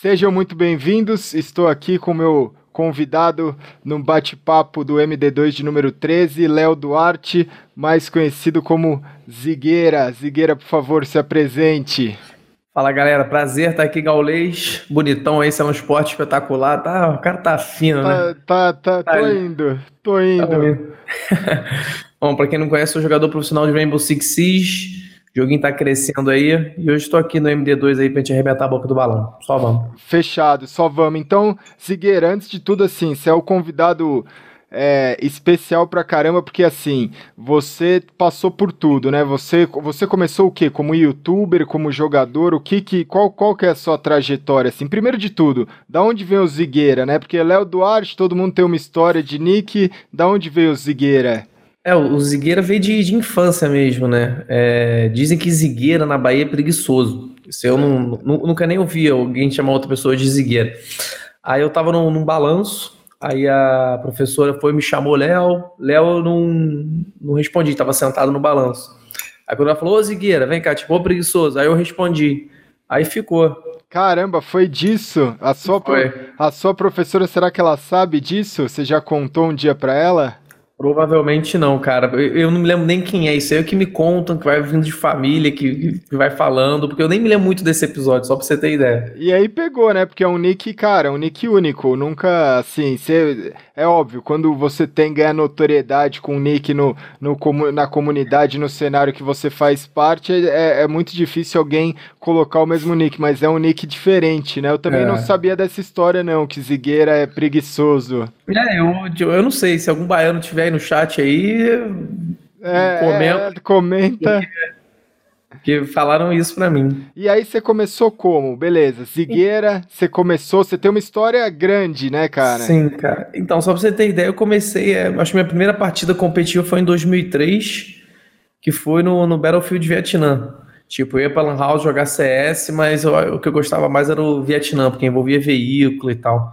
Sejam muito bem-vindos. Estou aqui com meu convidado num bate-papo do MD2 de número 13, Léo Duarte, mais conhecido como Zigueira. Zigueira, por favor, se apresente. Fala galera, prazer estar aqui, Gaulês. Bonitão aí, isso é um esporte espetacular. Tá, o cara tá fino, tá, né? Tá, tá, tá tô ali. indo, tô indo. Tá Bom, pra quem não conhece, sou jogador profissional de Rainbow Six Siege. Joguinho tá crescendo aí e hoje estou aqui no MD2 aí pra gente arrebentar a boca do balão. Só vamos. Fechado, só vamos. Então, Zigueira, antes de tudo, assim, você é o convidado é, especial pra caramba, porque assim, você passou por tudo, né? Você, você começou o quê? Como youtuber, como jogador? O que que, qual, qual que é a sua trajetória? Assim, primeiro de tudo, da onde veio o Zigueira, né? Porque Léo Duarte, todo mundo tem uma história de nick, da onde veio o Zigueira? É, o Zigueira veio de, de infância mesmo, né? É, dizem que Zigueira na Bahia é preguiçoso. Isso eu não, nunca nem ouvi alguém chamar outra pessoa de Zigueira. Aí eu tava num, num balanço, aí a professora foi me chamou Léo, Léo não, não respondi, tava sentado no balanço. Aí quando ela falou, ô Zigueira, vem cá, tipo, ô preguiçoso, aí eu respondi. Aí ficou. Caramba, foi disso? A sua, foi. a sua professora, será que ela sabe disso? Você já contou um dia para ela? Provavelmente não, cara. Eu não me lembro nem quem é. Isso é o que me contam, que vai vindo de família, que, que vai falando, porque eu nem me lembro muito desse episódio, só pra você ter ideia. E aí pegou, né? Porque é um nick, cara, um nick único. Nunca, assim, você, é óbvio, quando você tem ganha notoriedade com um nick no, no, na comunidade, no cenário que você faz parte, é, é muito difícil alguém colocar o mesmo nick, mas é um nick diferente, né? Eu também é. não sabia dessa história, não, que Zigueira é preguiçoso. É, eu, eu não sei, se algum baiano tiver aí no chat aí. É, comenta. É, comenta. Que falaram isso para mim. E aí você começou como? Beleza, Zigueira, você começou, você tem uma história grande, né, cara? Sim, cara. Então, só pra você ter ideia, eu comecei, é, acho que minha primeira partida competitiva foi em 2003, que foi no, no Battlefield Vietnã. Tipo, eu ia pra Lan House jogar CS, mas eu, o que eu gostava mais era o Vietnã, porque envolvia veículo e tal.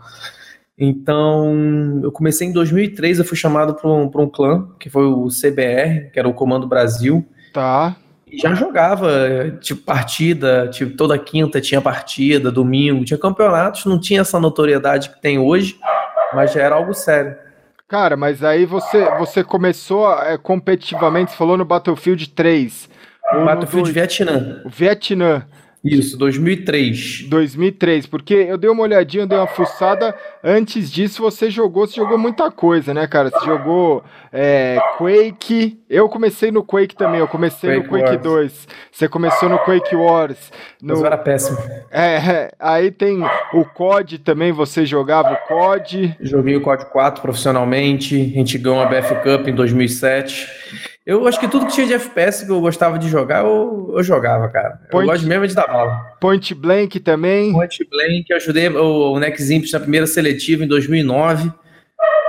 Então, eu comecei em 2003, eu fui chamado para um, um clã, que foi o CBR, que era o Comando Brasil. Tá. E já jogava, tipo, partida, tipo, toda quinta tinha partida, domingo, tinha campeonatos, não tinha essa notoriedade que tem hoje, mas já era algo sério. Cara, mas aí você, você começou é, competitivamente, você falou no Battlefield 3. Battlefield Vietnã. Vietnã. Isso, 2003. 2003, porque eu dei uma olhadinha, eu dei uma fuçada. Antes disso, você jogou, você jogou muita coisa, né, cara? Você jogou é, Quake. Eu comecei no Quake também, eu comecei Quake no Quake Wars. 2. Você começou no Quake Wars. No... Mas era péssimo. É, é, aí tem o COD também, você jogava o COD. Joguei o COD 4 profissionalmente, a gente ganhou a BF Cup em 2007. Eu acho que tudo que tinha de FPS que eu gostava de jogar, eu, eu jogava, cara. Point, eu gosto mesmo de dar bala. Point Blank também. Point Blank, eu ajudei o, o Nex Imp na primeira seletiva em 2009,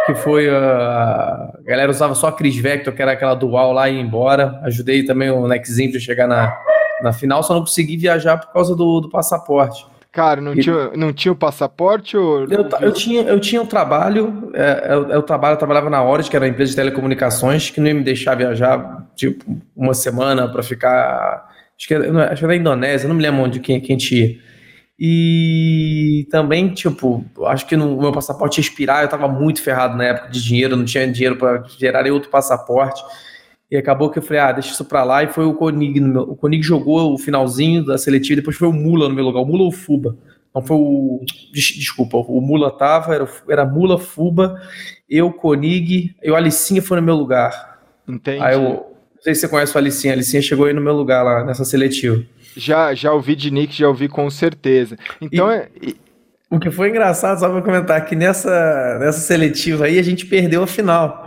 que foi a, a galera usava só a Chris Vector, que era aquela dual lá e ia embora. Ajudei também o Nex Imp a chegar na, na final, só não consegui viajar por causa do, do passaporte. Cara, não, e... tinha, não tinha o passaporte? Ou... Eu, eu, tinha, eu tinha um trabalho, é, eu, eu, trabalho, eu trabalhava na Orange, que era uma empresa de telecomunicações, que não ia me deixar viajar, tipo, uma semana para ficar. Acho que, era, acho que era Indonésia, não me lembro onde quem, quem tinha. E também, tipo, acho que no, o meu passaporte ia expirar, eu tava muito ferrado na época de dinheiro, não tinha dinheiro para gerar outro passaporte. E acabou que eu falei, ah, deixa isso pra lá. E foi o Konig. O Konig jogou o finalzinho da seletiva, depois foi o Mula no meu lugar. O Mula ou o Fuba? Não foi o. Desculpa, o Mula tava, era, era Mula, Fuba, eu, Konig, e o Alicinha foi no meu lugar. Entendi. Aí eu. Não sei se você conhece o Alicinha. A Alicinha chegou aí no meu lugar lá, nessa seletiva. Já, já ouvi de Nick, já ouvi com certeza. Então e... é. O que foi engraçado, só para comentar, que nessa, nessa seletiva aí a gente perdeu a final.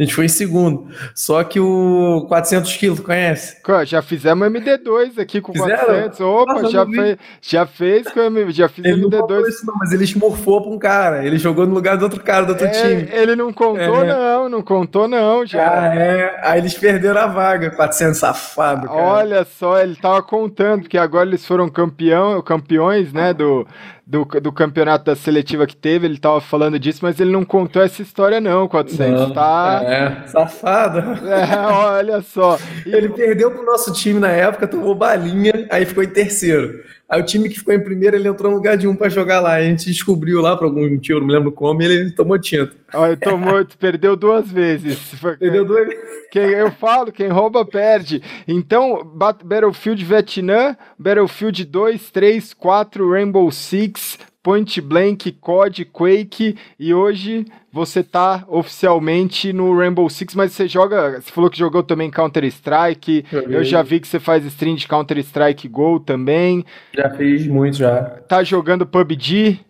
A gente foi em segundo. Só que o 400 quilos, conhece? Já fizemos MD2 aqui com Fizeram? 400. Opa, Nossa, já, fez, já fez com MD2. Já fiz ele MD2. Não isso, não, mas ele esmorfou pra um cara. Ele jogou no lugar do outro cara, do outro é, time. Ele não contou, é. não. Não contou, não. Já. Ah, é. Aí eles perderam a vaga. 400 safado, cara. Olha só, ele tava contando, porque agora eles foram campeão, campeões, né, do do, do campeonato da seletiva que teve, ele tava falando disso, mas ele não contou essa história não, 400, não, tá? É, safado. É, olha só. E ele perdeu pro nosso time na época, tomou balinha, aí ficou em terceiro. Aí o time que ficou em primeiro, ele entrou no lugar de um para jogar lá. A gente descobriu lá por algum motivo, não me lembro como, e ele tomou tinta. Olha, tomou, perdeu duas vezes. Perdeu duas vezes. Quem, eu falo, quem rouba perde. Então, Battlefield Vietnã, Battlefield 2, 3, 4, Rainbow Six, Point Blank, COD, Quake e hoje você tá oficialmente no Rainbow Six, mas você joga, você falou que jogou também Counter Strike, eu já vi que você faz stream de Counter Strike Go também. Já fiz muito já. Tá jogando PUBG?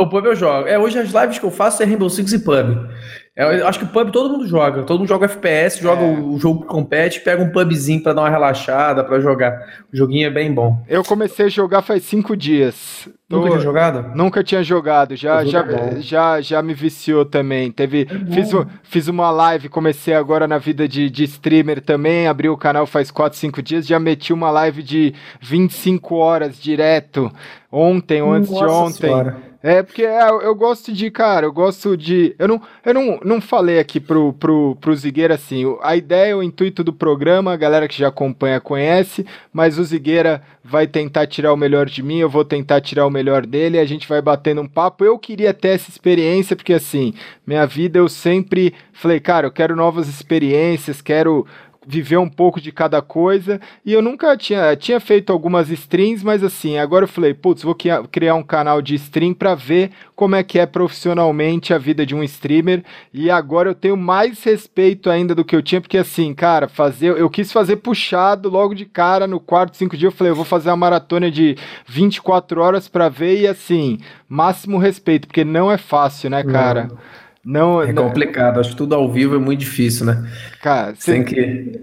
O pub eu jogo. É, hoje as lives que eu faço é Rainbow Six e pub. É, eu acho que pub todo mundo joga. Todo mundo joga FPS, joga é. o, jogo que compete, pega um pubzinho pra dar uma relaxada, pra jogar. O joguinho é bem bom. Eu comecei a jogar faz cinco dias. Nunca tinha jogado? Nunca tinha jogado. Já, já, é já, já me viciou também. Teve, é fiz, fiz uma live, comecei agora na vida de, de streamer também. Abri o canal faz 4, 5 dias. Já meti uma live de 25 horas direto. Ontem, ou antes Nossa de ontem. Senhora. É, porque é, eu gosto de, cara, eu gosto de. Eu não, eu não, não falei aqui pro, pro, pro Zigueira assim. A ideia, o intuito do programa, a galera que já acompanha conhece, mas o Zigueira vai tentar tirar o melhor de mim, eu vou tentar tirar o melhor dele, a gente vai batendo um papo. Eu queria ter essa experiência, porque assim, minha vida eu sempre falei, cara, eu quero novas experiências, quero viver um pouco de cada coisa. E eu nunca tinha, tinha feito algumas streams, mas assim, agora eu falei, putz, vou criar um canal de stream para ver como é que é profissionalmente a vida de um streamer. E agora eu tenho mais respeito ainda do que eu tinha, porque assim, cara, fazer, eu quis fazer puxado logo de cara no quarto, cinco dias. Eu falei, eu vou fazer uma maratona de 24 horas para ver e assim, máximo respeito, porque não é fácil, né, cara? Não. Não, é complicado, acho que tudo ao vivo é muito difícil, né? Cara, você tem que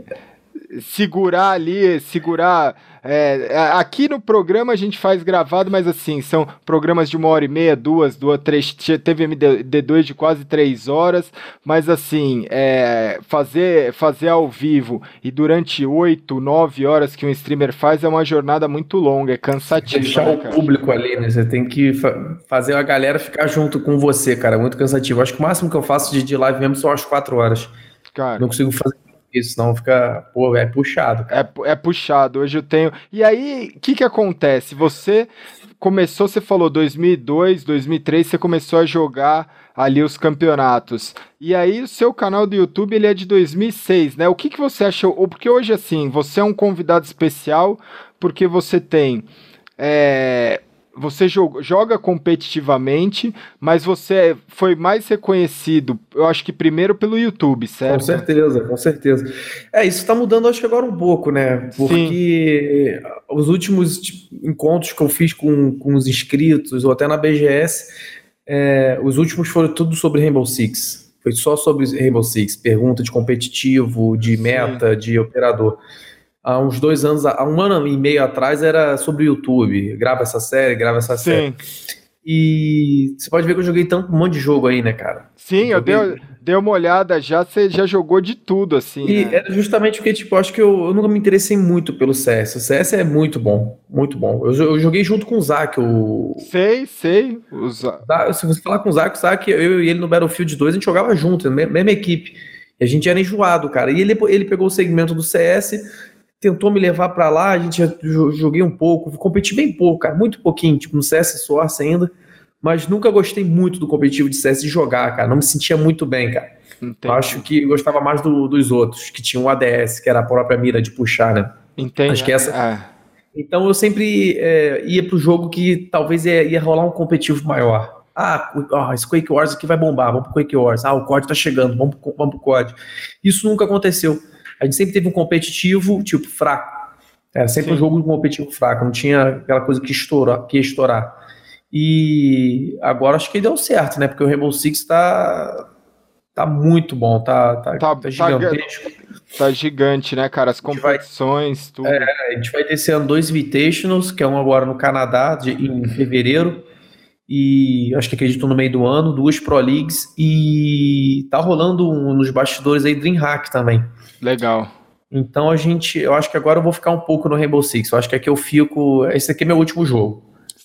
segurar ali, segurar é, é, aqui no programa a gente faz gravado, mas assim, são programas de uma hora e meia, duas, duas, três. Teve MD2 de quase três horas, mas assim, é, fazer, fazer ao vivo e durante oito, nove horas que um streamer faz é uma jornada muito longa, é cansativo. Deixar né, o público ali, né? Você tem que fa fazer a galera ficar junto com você, cara, muito cansativo. Acho que o máximo que eu faço de, de live mesmo são as quatro horas. Cara, não consigo fazer isso, senão fica, pô, é puxado. É, é puxado. Hoje eu tenho. E aí, o que que acontece? Você começou, você falou 2002, 2003, você começou a jogar ali os campeonatos. E aí o seu canal do YouTube ele é de 2006, né? O que que você achou? Ou porque hoje assim, você é um convidado especial porque você tem é, você joga competitivamente, mas você foi mais reconhecido, eu acho que primeiro pelo YouTube, certo? Com certeza, com certeza. É, isso está mudando acho que agora um pouco, né? Porque Sim. os últimos tipo, encontros que eu fiz com, com os inscritos, ou até na BGS, é, os últimos foram tudo sobre Rainbow Six. Foi só sobre Rainbow Six, pergunta de competitivo, de meta, Sim. de operador há uns dois anos, há um ano e meio atrás, era sobre o YouTube. Grava essa série, grava essa Sim. série. E você pode ver que eu joguei tanto um monte de jogo aí, né, cara? Sim, eu, dei, dei uma olhada já, você já jogou de tudo, assim. E né? era justamente porque, tipo, acho que eu, eu, nunca me interessei muito pelo CS. O CS é muito bom, muito bom. Eu, eu joguei junto com o Zac. O... Sei, sei. O Zac. Se você falar com o Zac, o Zac, eu e ele no Battlefield 2, a gente jogava junto, mesma equipe. E a gente era enjoado, cara. E ele, ele pegou o segmento do CS tentou me levar para lá, a gente joguei um pouco, competi bem pouco, cara, muito pouquinho, tipo no CS Source ainda, mas nunca gostei muito do competitivo de CS de jogar, cara, não me sentia muito bem, cara. Entendi. Acho que gostava mais do, dos outros, que tinham o ADS, que era a própria mira de puxar, né? Entendi. Acho que essa... Ah. Então eu sempre é, ia pro jogo que talvez ia, ia rolar um competitivo maior. Ah, oh, esse Quake Wars aqui vai bombar, vamos pro Quake Wars. Ah, o COD tá chegando, vamos pro, vamos pro COD. Isso nunca aconteceu a gente sempre teve um competitivo, tipo, fraco. Era sempre Sim. um jogo competitivo fraco, não tinha aquela coisa que, estoura, que ia estourar. E agora acho que deu certo, né? Porque o Rainbow Six tá, tá muito bom, tá, tá, tá, tá gigantesco. Tá, tá gigante, né, cara? As competições, vai, tudo. É, a gente vai ter esse ano dois Invitationals, que é um agora no Canadá, de, em fevereiro e acho que acredito no meio do ano, duas Pro Leagues e tá rolando um, nos bastidores aí Dreamhack também. Legal. Então a gente, eu acho que agora eu vou ficar um pouco no Rainbow Six. Eu acho que aqui eu fico, esse aqui é meu último jogo.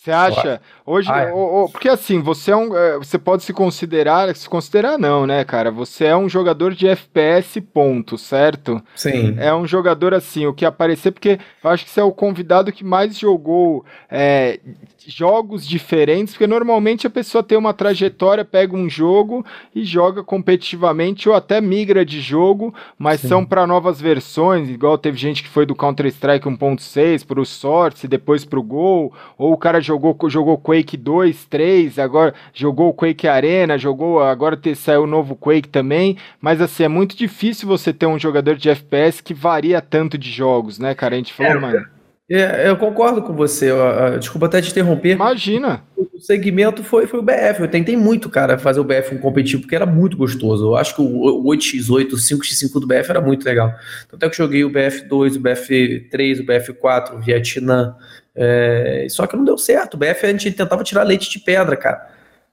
Você acha? Hoje, ah, é. porque assim, você é um, é, você pode se considerar, se considerar não, né, cara? Você é um jogador de FPS ponto, certo? Sim. É um jogador assim, o que aparecer, porque eu acho que você é o convidado que mais jogou é, jogos diferentes, porque normalmente a pessoa tem uma trajetória, pega um jogo e joga competitivamente ou até migra de jogo, mas Sim. são para novas versões, igual teve gente que foi do Counter-Strike 1.6 para o Source, depois para o Gol, ou o cara jogou, jogou Quake 2, 3, agora jogou Quake Arena, jogou, agora te, saiu o novo Quake também, mas assim, é muito difícil você ter um jogador de FPS que varia tanto de jogos, né, cara? A gente falou, é, mano. É, eu concordo com você. Desculpa até te interromper. Imagina. O segmento foi, foi o BF. Eu tentei muito, cara, fazer o BF um competitivo, porque era muito gostoso. Eu acho que o 8x8, o 5x5 do BF era muito legal. Tanto é que eu joguei o BF2, o BF3, o BF4, o Vietnã. É... Só que não deu certo. O BF a gente tentava tirar leite de pedra, cara.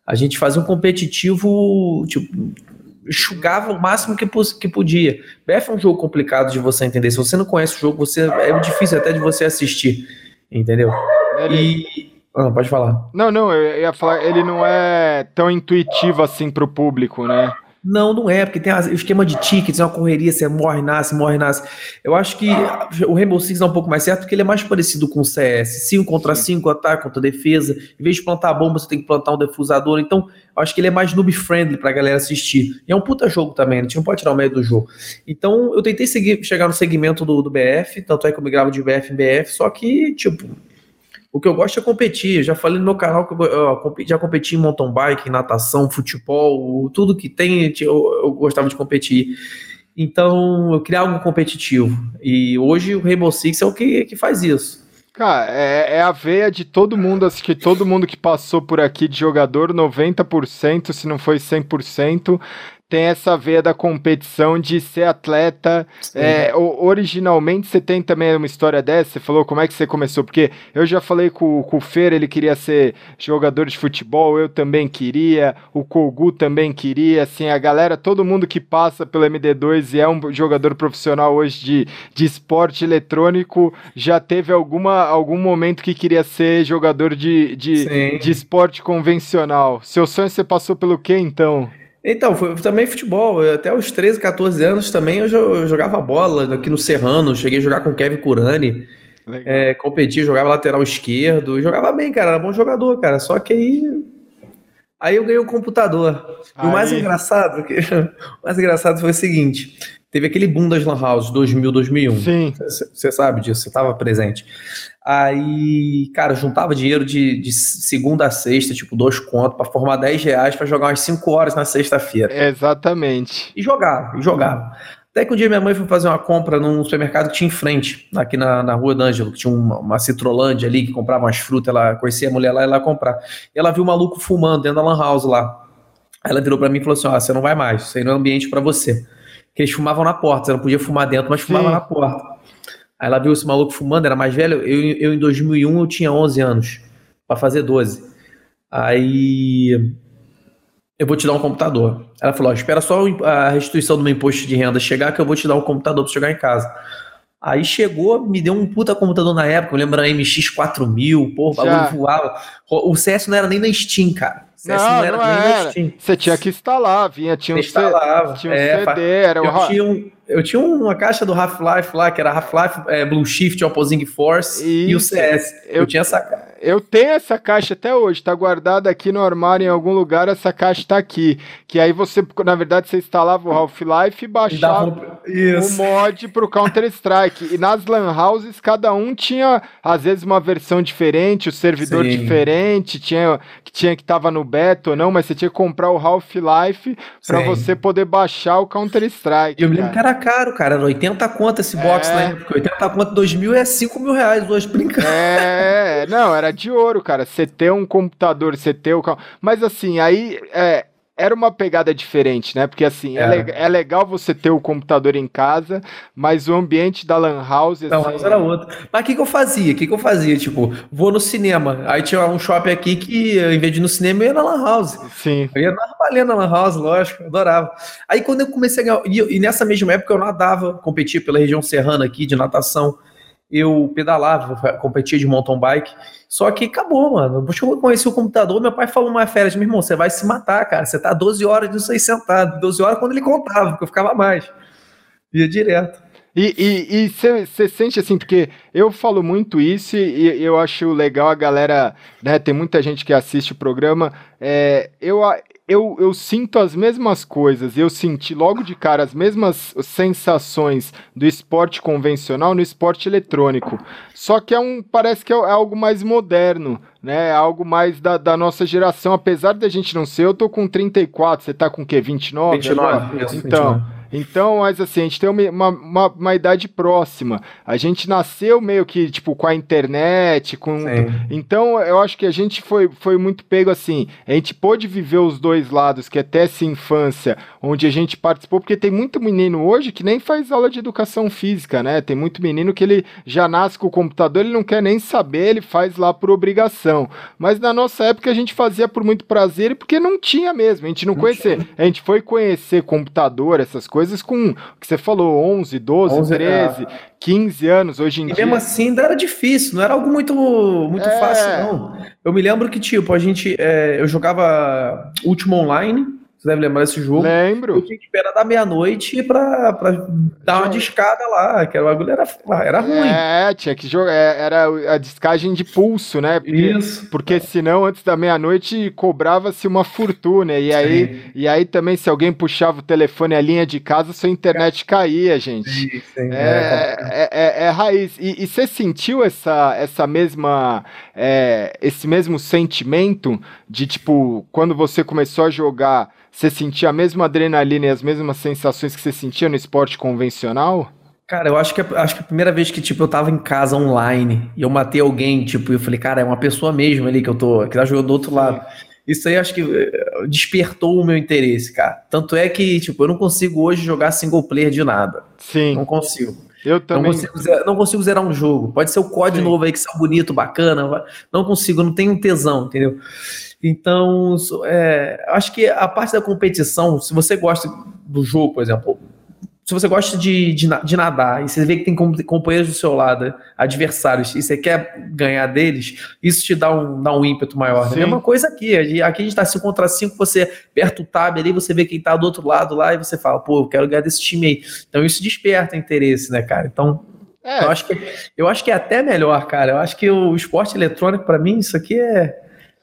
A gente fazia um competitivo, tipo, enxugava o máximo que, que podia. BF é um jogo complicado de você entender. Se você não conhece o jogo, você é difícil até de você assistir, entendeu? Ele... E ah, pode falar. Não, não, eu ia falar, ele não é tão intuitivo assim pro público, né? Não, não é, porque tem o esquema de tickets, é uma correria, você morre, nasce, morre, nasce. Eu acho que o Rainbow Six é um pouco mais certo, porque ele é mais parecido com o CS. 5 contra 5, ataque contra defesa. Em vez de plantar bomba, você tem que plantar um defusador. Então, eu acho que ele é mais noob-friendly pra galera assistir. E é um puta jogo também, a gente não pode tirar o meio do jogo. Então, eu tentei seguir, chegar no segmento do, do BF, tanto é que eu me gravo de BF em BF, só que, tipo, o que eu gosto é competir. Eu já falei no meu canal que eu, eu já competi em mountain bike, natação, futebol, tudo que tem, eu, eu gostava de competir. Então, eu queria algo competitivo. E hoje o Rainbow Six é o que, que faz isso. Cara, é, é, a veia de todo mundo, acho que todo mundo que passou por aqui de jogador, 90%, se não foi 100%, tem essa veia da competição de ser atleta. É, originalmente você tem também uma história dessa, você falou como é que você começou, porque eu já falei com, com o Fer, ele queria ser jogador de futebol, eu também queria, o Kogu também queria, assim, a galera, todo mundo que passa pelo MD2 e é um jogador profissional hoje de, de esporte eletrônico, já teve alguma, algum momento que queria ser jogador de, de, de esporte convencional. Seu sonho você passou pelo quê, então? Então, foi também futebol. Até os 13, 14 anos também eu jogava bola aqui no Serrano. Cheguei a jogar com o Kevin Curani. É, competia, jogava lateral esquerdo. Jogava bem, cara. Era bom jogador, cara. Só que aí. Aí eu ganhei o um computador. E o mais engraçado, que, o mais engraçado foi o seguinte: teve aquele boom das Lan House 2000, 2001. Sim. Você sabe disso, você estava presente. Aí, cara, juntava dinheiro de, de segunda a sexta, tipo, dois contos, para formar 10 reais para jogar umas 5 horas na sexta-feira. Exatamente. E jogava, e jogava. Até que um dia minha mãe foi fazer uma compra num supermercado que tinha em frente, aqui na, na rua D'Angelo, que tinha uma, uma Citrolândia ali, que comprava umas frutas, ela conhecia a mulher lá e ela ia comprar. E ela viu um maluco fumando dentro da lan house lá. Aí ela virou para mim e falou assim: ó, você não vai mais, isso aí não é ambiente para você. Porque eles fumavam na porta, você não podia fumar dentro, mas fumava na porta. Aí ela viu esse maluco fumando, era mais velho. Eu, eu em 2001 eu tinha 11 anos, para fazer 12. Aí eu vou te dar um computador. Ela falou: ó, espera só a restituição do meu imposto de renda chegar que eu vou te dar um computador para chegar em casa. Aí chegou, me deu um puta computador na época, eu lembro da MX 4000, porra, o bagulho voava. O CS não era nem na Steam, cara. Não, não era não era. Você tinha que instalar, vinha, tinha um, instalava, tinha um é, CD, era eu o... tinha um, eu tinha uma caixa do Half-Life lá, que era Half-Life é, Blue Shift Opposing Force e, e o CS. Eu, eu tinha essa caixa. Eu tenho essa caixa até hoje, tá guardada aqui no armário em algum lugar, essa caixa tá aqui. Que aí você, na verdade, você instalava o Half-Life e baixava e o mod pro Counter-Strike. e nas Lan Houses, cada um tinha, às vezes, uma versão diferente, o servidor Sim. diferente, tinha que tinha que tava no beta ou não, mas você tinha que comprar o Half-Life para você poder baixar o Counter-Strike. Eu me lembro que era caro, cara, era 80 conto esse box é... na época. 80 conto 2 mil é 5 mil reais hoje, brincando. É, não, era de ouro, cara. Você ter um computador, você ter o. Mas assim, aí é, era uma pegada diferente, né? Porque assim, é. É, é, legal você ter o computador em casa, mas o ambiente da Lan House. Assim, era outro. Mas o que, que eu fazia? O que, que eu fazia? Tipo, vou no cinema. Aí tinha um shopping aqui que, em vez de ir no cinema, eu ia na Lan House. Sim. Eu ia na na Lan House, lógico, adorava. Aí quando eu comecei a ganhar. E, e nessa mesma época eu nadava, competia pela região serrana aqui de natação. Eu pedalava, competia de mountain bike. Só que acabou, mano. Eu conheci o computador, meu pai falou uma férias, meu irmão, você vai se matar, cara. Você tá 12 horas disso aí sentado. 12 horas quando ele contava, porque eu ficava mais. Ia direto. E você sente assim, porque eu falo muito isso e, e, eu acho legal a galera, né? Tem muita gente que assiste o programa. É, eu, eu, eu sinto as mesmas coisas, eu senti logo de cara as mesmas sensações do esporte convencional no esporte eletrônico. Só que é um, parece que é, é algo mais moderno, né? É algo mais da, da nossa geração. Apesar da gente não ser, eu tô com 34, você tá com o quê? 29? 29, isso, então. 29. Então, mas assim, a gente tem uma, uma, uma, idade próxima. A gente nasceu meio que, tipo, com a internet, com. Sim. Então, eu acho que a gente foi, foi muito pego assim. A gente pôde viver os dois lados, que até essa infância, onde a gente participou, porque tem muito menino hoje que nem faz aula de educação física, né? Tem muito menino que ele já nasce com o computador, ele não quer nem saber, ele faz lá por obrigação. Mas na nossa época a gente fazia por muito prazer e porque não tinha mesmo, a gente não, não conhecia. Tinha. A gente foi conhecer computador, essas coisas coisas com o que você falou, 11, 12, 11, 13, é. 15 anos hoje em e dia. Mesmo assim ainda era difícil, não era algo muito, muito é. fácil, não. Eu me lembro que, tipo, a gente. É, eu jogava Último Online você deve lembrar desse jogo. Lembro. Eu tinha que esperar da meia-noite pra, pra dar uma discada lá, que o bagulho era, era ruim. É, tinha que jogar. É, era a descagem de pulso, né? Porque, Isso. Porque senão, antes da meia-noite, cobrava-se uma fortuna. E aí, e aí também, se alguém puxava o telefone, a linha de casa, sua internet caía, gente. Sim, sim, é, é, é, é, raiz. E, e, você sentiu essa, essa mesma. esse mesmo sentimento de, tipo, quando você começou a jogar você sentia a mesma adrenalina e as mesmas sensações que você sentia no esporte convencional? Cara, eu acho que, acho que a primeira vez que, tipo, eu tava em casa online e eu matei alguém, tipo, eu falei, cara, é uma pessoa mesmo ali que eu tô, que tá jogando do outro Sim. lado. Isso aí acho que eh, despertou o meu interesse, cara. Tanto é que, tipo, eu não consigo hoje jogar single player de nada. Sim. Não consigo. Eu também. Não consigo, zerar, não consigo zerar um jogo. Pode ser o código Sim. novo aí que são bonito, bacana. Não consigo, não tenho tesão, entendeu? Então, é, acho que a parte da competição, se você gosta do jogo, por exemplo, se você gosta de, de, de, nadar e você vê que tem companheiros do seu lado, adversários, e você quer ganhar deles, isso te dá um, dá um ímpeto maior. Né? A mesma coisa aqui. Aqui a gente está 5 contra 5, você aperta o tab ali, você vê quem está do outro lado lá e você fala, pô, eu quero ganhar desse time aí. Então isso desperta interesse, né, cara? Então. É. Eu, acho que, eu acho que é até melhor, cara. Eu acho que o esporte eletrônico, para mim, isso aqui é,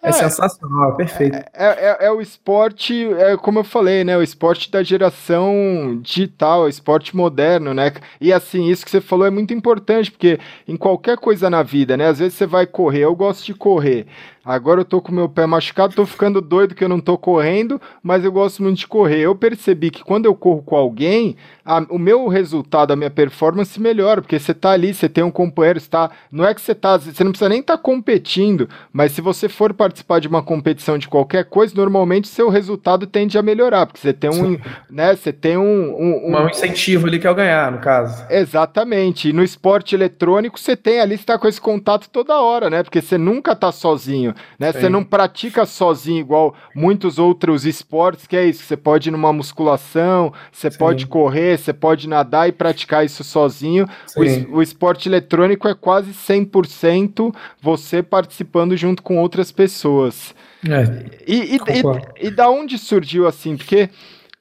é, é, sensacional, perfeito. É, é, é, o esporte, é como eu falei, né? O esporte da geração digital, o esporte moderno, né? E assim, isso que você falou é muito importante, porque em qualquer coisa na vida, né? Às vezes você vai correr, eu gosto de correr. Agora eu tô com meu pé machucado, tô ficando doido que eu não tô correndo, mas eu gosto muito de correr. Eu percebi que quando eu corro com alguém, a, o meu resultado, a minha performance melhora, porque você tá ali, você tem um companheiro, está, não é que você tá, você não precisa nem estar tá competindo, mas se você for participar de uma competição de qualquer coisa, normalmente seu resultado tende a melhorar, porque você tem um, né, você tem um, um, um, um incentivo ali que é o ganhar, no caso. Exatamente. E no esporte eletrônico, você tem ali, você tá com esse contato toda hora, né? Porque você nunca tá sozinho sozinho, né? Você não pratica sozinho igual muitos outros esportes, que é isso, você pode ir numa musculação, você Sim. pode correr, você pode nadar e praticar isso sozinho. O, o, esporte eletrônico é quase 100% você participando junto com outras pessoas. É, e, e, e, e da onde surgiu assim? Porque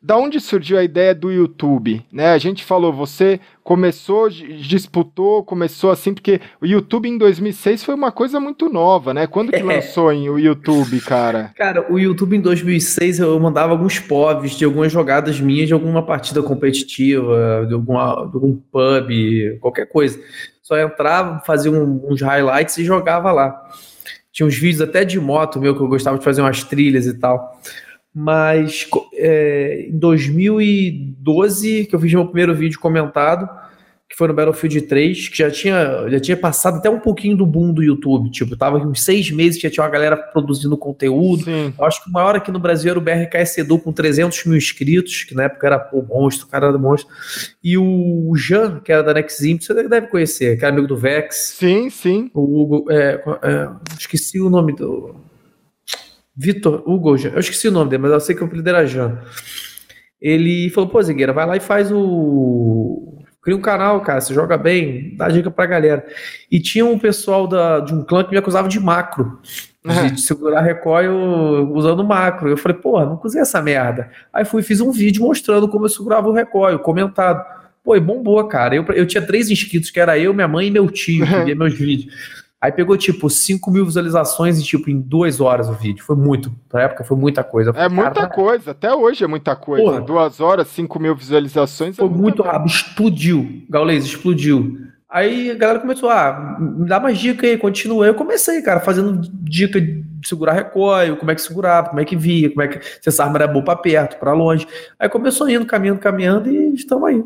da onde surgiu a ideia do YouTube? Né? A gente falou, você começou, disputou, começou assim, porque o YouTube em 2006 foi uma coisa muito nova, né? Quando que é. lançou em, o YouTube, cara? Cara, o YouTube em 2006 eu mandava alguns povs de algumas jogadas minhas de alguma partida competitiva, de, alguma, de algum pub, qualquer coisa. Só entrava, fazia um, uns highlights e jogava lá. Tinha uns vídeos até de moto meu que eu gostava de fazer umas trilhas e tal mas é, em 2012 que eu fiz meu primeiro vídeo comentado, que foi no Battlefield 3, que já tinha, já tinha passado até um pouquinho do boom do YouTube, tipo, tava uns seis meses que já tinha uma galera produzindo conteúdo, Sim. eu acho que o maior aqui no Brasil era o BRKS Edu com 300 mil inscritos, que na época era o monstro, o cara era monstro, e o Jean, que era da Nexim, você deve conhecer, que era amigo do Vex. Sim, sim. O Hugo, é, é, esqueci o nome do Vitor Hugo, eu esqueci o nome dele, mas eu sei que o apelido era Jean. Ele falou, pô, Zigueira, vai lá e faz o. cria um canal, cara, você joga bem, dá dica pra galera. E tinha um pessoal da, de um clã que me acusava de macro. De, de segurar recoil usando macro. Eu falei, porra, não usei essa merda. Aí fui fiz um vídeo mostrando como eu segurava o recoil, comentado. Pô, e bombou, cara. Eu, eu tinha três inscritos, que era eu, minha mãe e meu tio, que via meus vídeos. Aí pegou, tipo, 5 mil visualizações em, tipo, em duas horas o vídeo. Foi muito. Na época foi muita coisa. Falei, é muita coisa. Até hoje é muita coisa. Porra, duas horas, 5 mil visualizações. É foi é muito rápido. Explodiu. Gaulês, explodiu. Aí a galera começou, ah, me dá mais dica aí, continua. Eu comecei, cara, fazendo dica de segurar recoil, como é que segurava, como é que via, como é que se essa arma era boa pra perto, pra longe. Aí começou indo, caminhando, caminhando e estamos aí.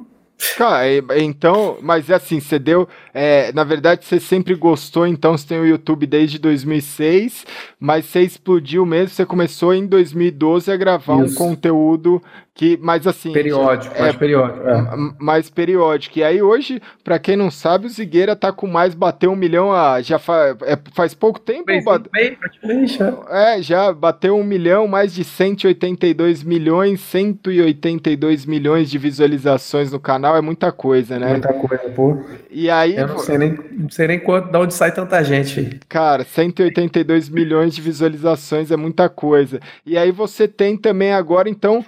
Cara, então, mas é assim, você deu. É, na verdade, você sempre gostou, então você tem o YouTube desde 2006, mas você explodiu mesmo, você começou em 2012 a gravar Isso. um conteúdo que, mas assim. Periódico, é, mais periódico. É. Mais periódico. E aí hoje, para quem não sabe, o Zigueira tá com mais, bateu um milhão a, já fa, é, faz pouco tempo. Bem, bate, bem, praticamente, é. já bateu um milhão, mais de 182 milhões, 182 milhões de visualizações no canal, é muita coisa, né? Muita coisa, pô. E aí. Eu não sei nem, não sei nem quanto, de onde sai tanta gente. Cara, 182 milhões de visualizações é muita coisa. E aí você tem também agora, então,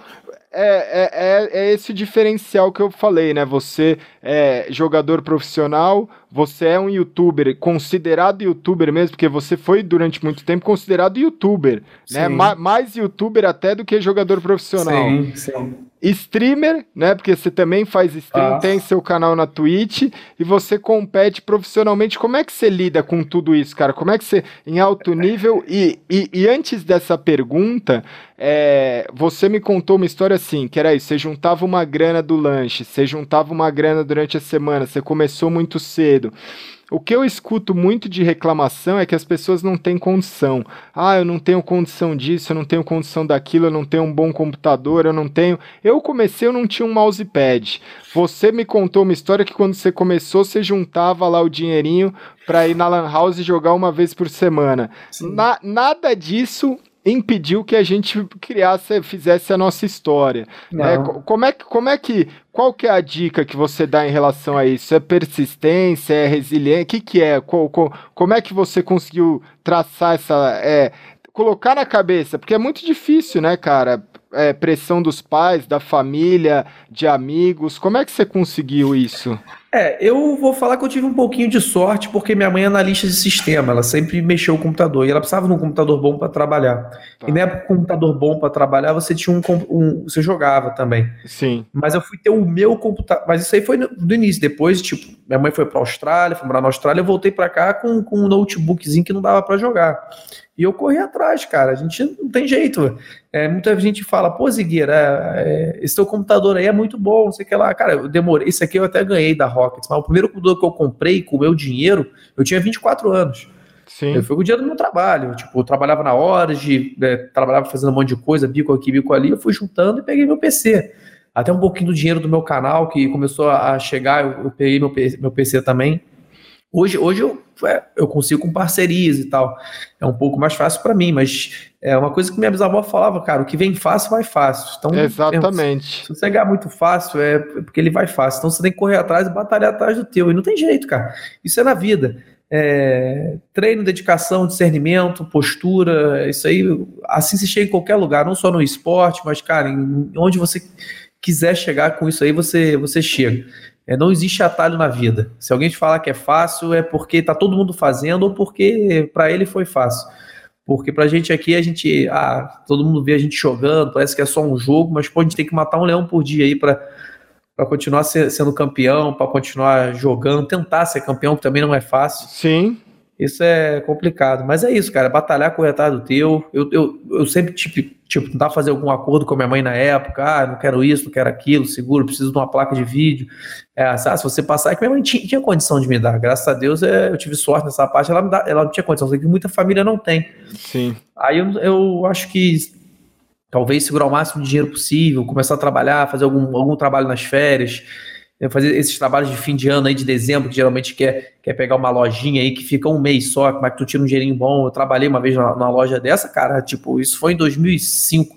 é, é, é, é, esse diferencial que eu falei, né? Você é jogador profissional, você é um youtuber, considerado youtuber mesmo, porque você foi durante muito tempo considerado youtuber, né? Ma mais youtuber até do que jogador profissional. Sim, sim streamer, né? Porque você também faz stream, ah. tem seu canal na Twitch e você compete profissionalmente. Como é que você lida com tudo isso, cara? Como é que você, em alto nível, e, e, e antes dessa pergunta, é, você me contou uma história assim, que era isso, você juntava uma grana do lanche, você juntava uma grana durante a semana, você começou muito cedo. O que eu escuto muito de reclamação é que as pessoas não têm condição. Ah, eu não tenho condição disso, eu não tenho condição daquilo, eu não tenho um bom computador, eu não tenho. Eu comecei, eu não tinha um mousepad. Você me contou uma história que quando você começou, você juntava lá o dinheirinho para ir na Lan House e jogar uma vez por semana. Na, nada disso impediu que a gente criasse, fizesse a nossa história. É, como, é que, como é que, qual que é a dica que você dá em relação a isso? É persistência, é resiliência? O que, que é? Qual, qual, como é que você conseguiu traçar essa. É, colocar na cabeça? Porque é muito difícil, né, cara? É, pressão dos pais, da família, de amigos. Como é que você conseguiu isso? É, eu vou falar que eu tive um pouquinho de sorte, porque minha mãe é analista de sistema, ela sempre mexeu o computador e ela precisava de um computador bom para trabalhar. Tá. E na época, computador bom para trabalhar, você tinha um, um, Você jogava também. Sim. Mas eu fui ter o meu computador. Mas isso aí foi no, do início. Depois, tipo, minha mãe foi para Austrália, foi morar na Austrália, eu voltei para cá com, com um notebookzinho que não dava para jogar. E eu corri atrás, cara. A gente não tem jeito. É, muita gente fala, pô, Zigueira, é, esse teu computador aí é muito bom, não sei o que lá. Cara, eu demorei. Esse aqui eu até ganhei da Rockets, mas o primeiro computador que eu comprei com o meu dinheiro, eu tinha 24 anos. Sim. Eu fui com o dinheiro do meu trabalho. Tipo, eu trabalhava na hora, de, é, trabalhava fazendo um monte de coisa, bico aqui, bico ali. Eu fui juntando e peguei meu PC. Até um pouquinho do dinheiro do meu canal que começou a chegar, eu, eu peguei meu, meu PC também. Hoje, hoje eu, é, eu consigo com parcerias e tal. É um pouco mais fácil para mim, mas é uma coisa que minha bisavó falava, cara, o que vem fácil vai fácil. Então, Exatamente. Se você ganhar muito fácil, é porque ele vai fácil. Então você tem que correr atrás e batalhar atrás do teu. E não tem jeito, cara. Isso é na vida. É, treino, dedicação, discernimento, postura, isso aí, assim se chega em qualquer lugar, não só no esporte, mas, cara, em, onde você quiser chegar com isso aí, você, você chega. É, não existe atalho na vida. Se alguém te falar que é fácil, é porque tá todo mundo fazendo ou porque para ele foi fácil. Porque pra gente aqui, a gente. Ah, todo mundo vê a gente jogando, parece que é só um jogo, mas pô, a gente tem que matar um leão por dia aí para continuar ser, sendo campeão, para continuar jogando, tentar ser campeão, que também não é fácil. Sim. Isso é complicado. Mas é isso, cara. Batalhar correr atrás do teu. Eu, eu, eu sempre, tipo, tipo, tentar fazer algum acordo com a minha mãe na época. Ah, não quero isso, não quero aquilo, seguro, preciso de uma placa de vídeo. É, ah, se você passar, é que minha mãe tinha, tinha, condição de me dar. Graças a Deus é, eu tive sorte nessa parte. Ela, me dá, ela não tinha condição, que muita família não tem. Sim. Aí eu, eu acho que talvez segurar o máximo de dinheiro possível, começar a trabalhar, fazer algum, algum trabalho nas férias fazer esses trabalhos de fim de ano aí, de dezembro, que geralmente quer, quer pegar uma lojinha aí que fica um mês só, é que tu tira um dinheirinho bom. Eu trabalhei uma vez na, na loja dessa, cara, tipo, isso foi em 2005.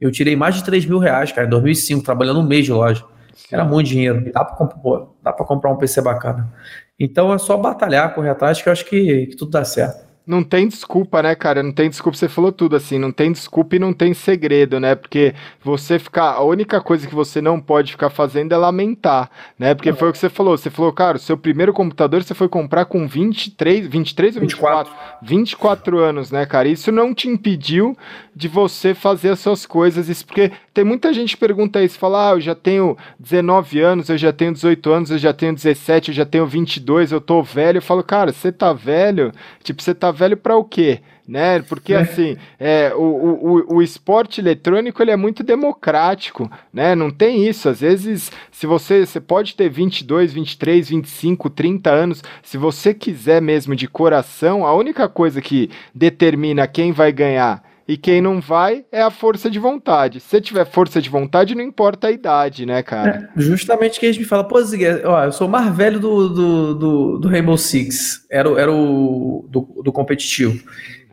Eu tirei mais de 3 mil reais, cara, em 2005, trabalhando um mês de loja. Era muito dinheiro. Dá para comprar, dá comprar um PC bacana. Então é só batalhar, correr atrás, que eu acho que, que tudo dá certo. Não tem desculpa, né, cara? Não tem desculpa, você falou tudo assim, não tem desculpa e não tem segredo, né? Porque você ficar, a única coisa que você não pode ficar fazendo é lamentar, né? Porque foi o que você falou, você falou, cara, o seu primeiro computador você foi comprar com 23, 23 ou 24? 24, 24 anos, né, cara? Isso não te impediu de você fazer as suas coisas, isso porque tem muita gente que pergunta isso, fala, ah, eu já tenho 19 anos, eu já tenho 18 anos, eu já tenho 17, eu já tenho 22, eu tô velho. Eu falo, cara, você tá velho? Tipo, você tá velho para o quê? Né? Porque é. assim, é, o, o, o esporte eletrônico ele é muito democrático, né? Não tem isso. Às vezes, se você, você pode ter 22, 23, 25, 30 anos, se você quiser mesmo de coração, a única coisa que determina quem vai ganhar e quem não vai é a força de vontade. Se tiver força de vontade, não importa a idade, né, cara? É, justamente que a gente me fala, pô, Ziguet, ó, eu sou o mais velho do, do, do, do Rainbow Six, era, era o do, do competitivo.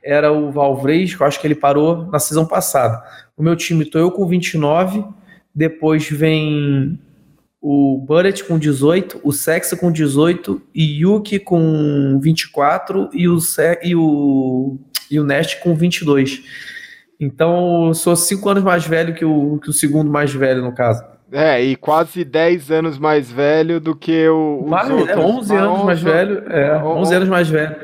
Era o Valvrez, que eu acho que ele parou na season passada. O meu time, tô eu com 29, depois vem o Bullet com 18, o Sex com 18, e Yuki com 24 e o, Se e o e o Nest com 22. Então, eu sou 5 anos mais velho que o, que o segundo mais velho, no caso. É, e quase 10 anos mais velho do que o. Mais, é, 11 anos mais velho. É, 11 anos mais velho.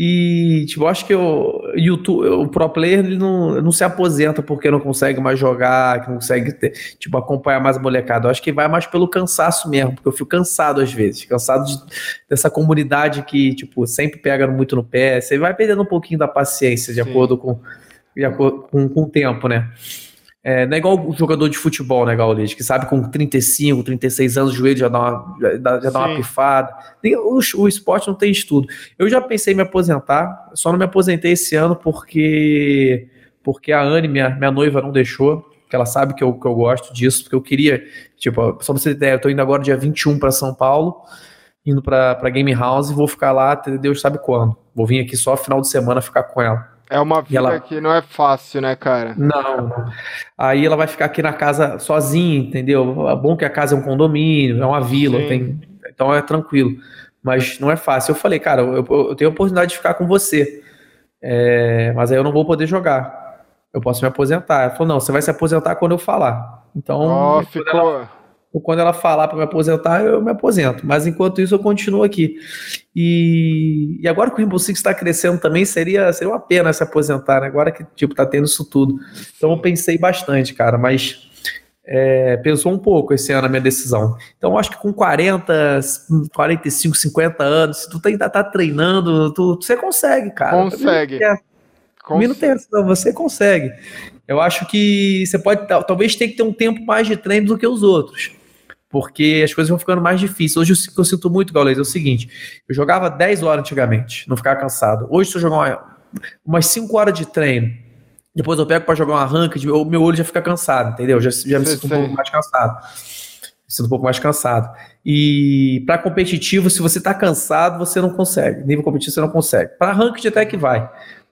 E, tipo, eu acho que o YouTube, o pro player ele não, não se aposenta porque não consegue mais jogar, que não consegue ter, tipo, acompanhar mais a molecada. Eu acho que vai mais pelo cansaço mesmo, porque eu fico cansado às vezes, cansado de, dessa comunidade que, tipo, sempre pega muito no pé. Você vai perdendo um pouquinho da paciência de Sim. acordo com, de acordo com, com o tempo, né? É, não é igual o jogador de futebol, né, Gaules, que sabe com 35, 36 anos o joelho já dá uma, já, dá uma pifada. O, o, esporte não tem estudo. Eu já pensei em me aposentar, só não me aposentei esse ano porque porque a Anne, minha, minha noiva, não deixou, que ela sabe que eu, que eu gosto disso, porque eu queria, tipo, só pra você ter ideia, eu tô indo agora dia 21 para São Paulo, indo pra, pra Game House e vou ficar lá até Deus sabe quando. Vou vir aqui só final de semana ficar com ela. É uma vida ela... que não é fácil, né, cara? Não. Aí ela vai ficar aqui na casa sozinha, entendeu? É bom que a casa é um condomínio, é uma vila, tem... então é tranquilo. Mas não é fácil. Eu falei, cara, eu, eu tenho a oportunidade de ficar com você, é... mas aí eu não vou poder jogar. Eu posso me aposentar. Ela falou, não, você vai se aposentar quando eu falar. Então, oh, ficou... ela quando ela falar para me aposentar, eu me aposento. Mas enquanto isso, eu continuo aqui. E, e agora que o Rainbow Six está crescendo também, seria, seria uma pena se aposentar, né? Agora que tipo, tá tendo isso tudo. Então eu pensei bastante, cara, mas é, pesou um pouco esse ano a minha decisão. Então eu acho que com 40, 45, 50 anos, se tu ainda tá treinando, tu, você consegue, cara. Consegue. Comigo não tem não, você consegue. Eu acho que você pode, talvez tenha que ter um tempo mais de treino do que os outros porque as coisas vão ficando mais difíceis. Hoje o que eu sinto muito, Gaules, é o seguinte: eu jogava 10 horas antigamente, não ficava cansado. Hoje, se eu jogar uma, umas 5 horas de treino, depois eu pego para jogar uma ranked, o meu olho já fica cansado, entendeu? Já, já me sinto um pouco mais cansado. Me sinto um pouco mais cansado. E para competitivo, se você tá cansado, você não consegue. Nível competitivo, você não consegue. Para ranked, até que vai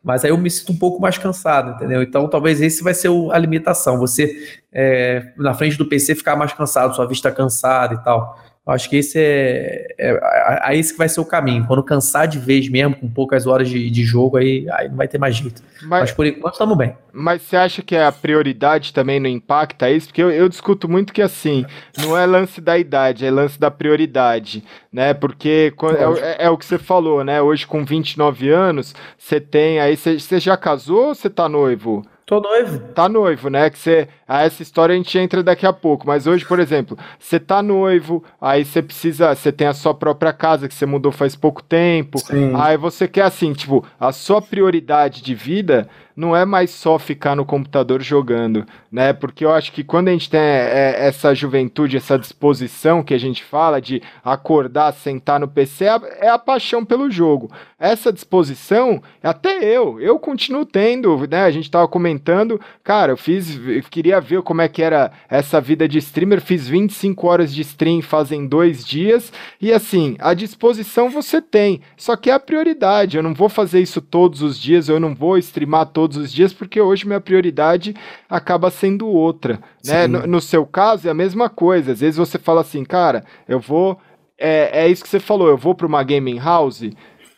mas aí eu me sinto um pouco mais cansado, entendeu? Então talvez esse vai ser o, a limitação, você é, na frente do PC ficar mais cansado, sua vista cansada e tal. Acho que esse é, é, é, esse que vai ser o caminho. Quando cansar de vez mesmo, com poucas horas de, de jogo, aí, aí não vai ter mais jeito. Mas, mas por enquanto estamos bem. Mas você acha que a prioridade também não impacta isso? Porque eu, eu discuto muito que assim, não é lance da idade, é lance da prioridade, né? Porque é, é, é, o que você falou, né? Hoje com 29 anos, você tem aí, você, você já casou ou você tá noivo? Tô noivo. Tá noivo, né? Que você. Ah, essa história a gente entra daqui a pouco. Mas hoje, por exemplo, você tá noivo, aí você precisa. Você tem a sua própria casa que você mudou faz pouco tempo. Sim. Aí você quer assim, tipo, a sua prioridade de vida não é mais só ficar no computador jogando, né? Porque eu acho que quando a gente tem é, essa juventude, essa disposição que a gente fala de acordar, sentar no PC, é a, é a paixão pelo jogo. Essa disposição, até eu, eu continuo tendo, né? A gente tava comentando cara, eu fiz, eu queria ver como é que era essa vida de streamer, fiz 25 horas de stream fazem dois dias, e assim, a disposição você tem, só que é a prioridade, eu não vou fazer isso todos os dias, eu não vou streamar todos os dias, porque hoje minha prioridade acaba sendo outra, né? No, no seu caso é a mesma coisa, às vezes você fala assim, cara, eu vou é, é isso que você falou, eu vou para uma gaming house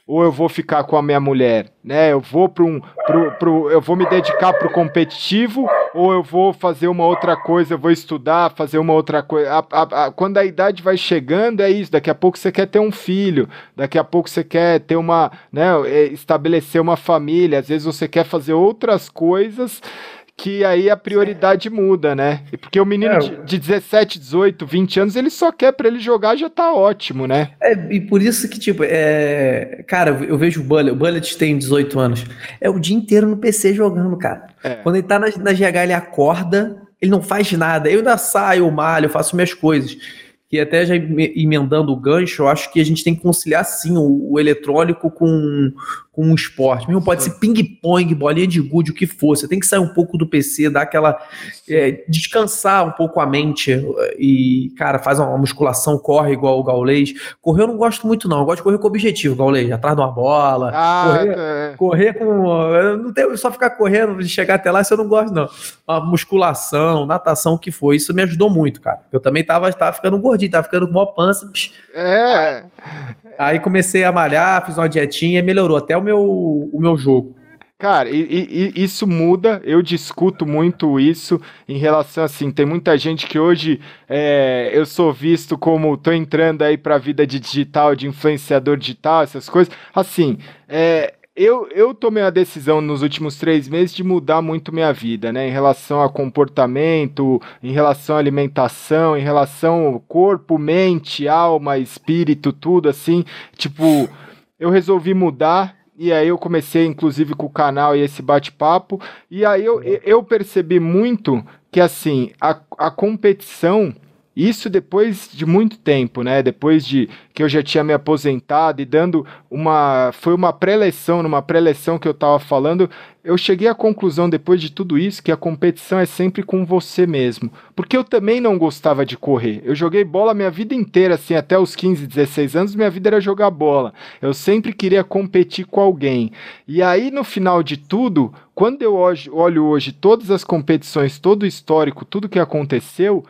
ou eu vou ficar com a minha mulher, né? Eu vou para um, pro, pro, eu vou me dedicar para o competitivo ou eu vou fazer uma outra coisa, eu vou estudar, fazer uma outra coisa. A, a, a, quando a idade vai chegando é isso. Daqui a pouco você quer ter um filho, daqui a pouco você quer ter uma, né? É, estabelecer uma família. Às vezes você quer fazer outras coisas que aí a prioridade muda, né? Porque o menino é, de, de 17, 18, 20 anos, ele só quer para ele jogar, já tá ótimo, né? É, e por isso que, tipo, é... cara, eu vejo o Bullet, o Bullet tem 18 anos, é o dia inteiro no PC jogando, cara. É. Quando ele tá na, na GH, ele acorda, ele não faz nada, eu ainda saio, malho, faço minhas coisas que até já emendando o gancho, eu acho que a gente tem que conciliar sim o, o eletrônico com, com o esporte. Mesmo pode ser ping-pong, bolinha de gude, o que for. Você tem que sair um pouco do PC, dar aquela. É, descansar um pouco a mente. E, cara, faz uma musculação, corre igual o Gaulês. Correr eu não gosto muito, não. Eu gosto de correr com objetivo, Gaulês, atrás de uma bola. Ah, correr, é. correr com. Não tem só ficar correndo de chegar até lá, isso eu não gosto, não. Uma musculação, natação, o que for. Isso me ajudou muito, cara. Eu também tava, tava ficando gordinho gordinho, tava ficando com uma pança. É. Aí comecei a malhar, fiz uma dietinha e melhorou até o meu, o meu jogo. Cara, e, e, isso muda, eu discuto muito isso em relação assim, tem muita gente que hoje é, eu sou visto como tô entrando aí pra vida de digital, de influenciador digital, essas coisas. Assim, é, eu, eu tomei a decisão nos últimos três meses de mudar muito minha vida, né? Em relação a comportamento, em relação à alimentação, em relação ao corpo, mente, alma, espírito, tudo assim. Tipo, eu resolvi mudar e aí eu comecei, inclusive, com o canal e esse bate-papo. E aí eu, eu percebi muito que, assim, a, a competição isso depois de muito tempo, né? Depois de que eu já tinha me aposentado e dando uma. Foi uma pré-eleição, numa pré-eleição que eu estava falando, eu cheguei à conclusão depois de tudo isso que a competição é sempre com você mesmo. Porque eu também não gostava de correr. Eu joguei bola minha vida inteira, assim, até os 15, 16 anos, minha vida era jogar bola. Eu sempre queria competir com alguém. E aí, no final de tudo, quando eu olho hoje todas as competições, todo o histórico, tudo que aconteceu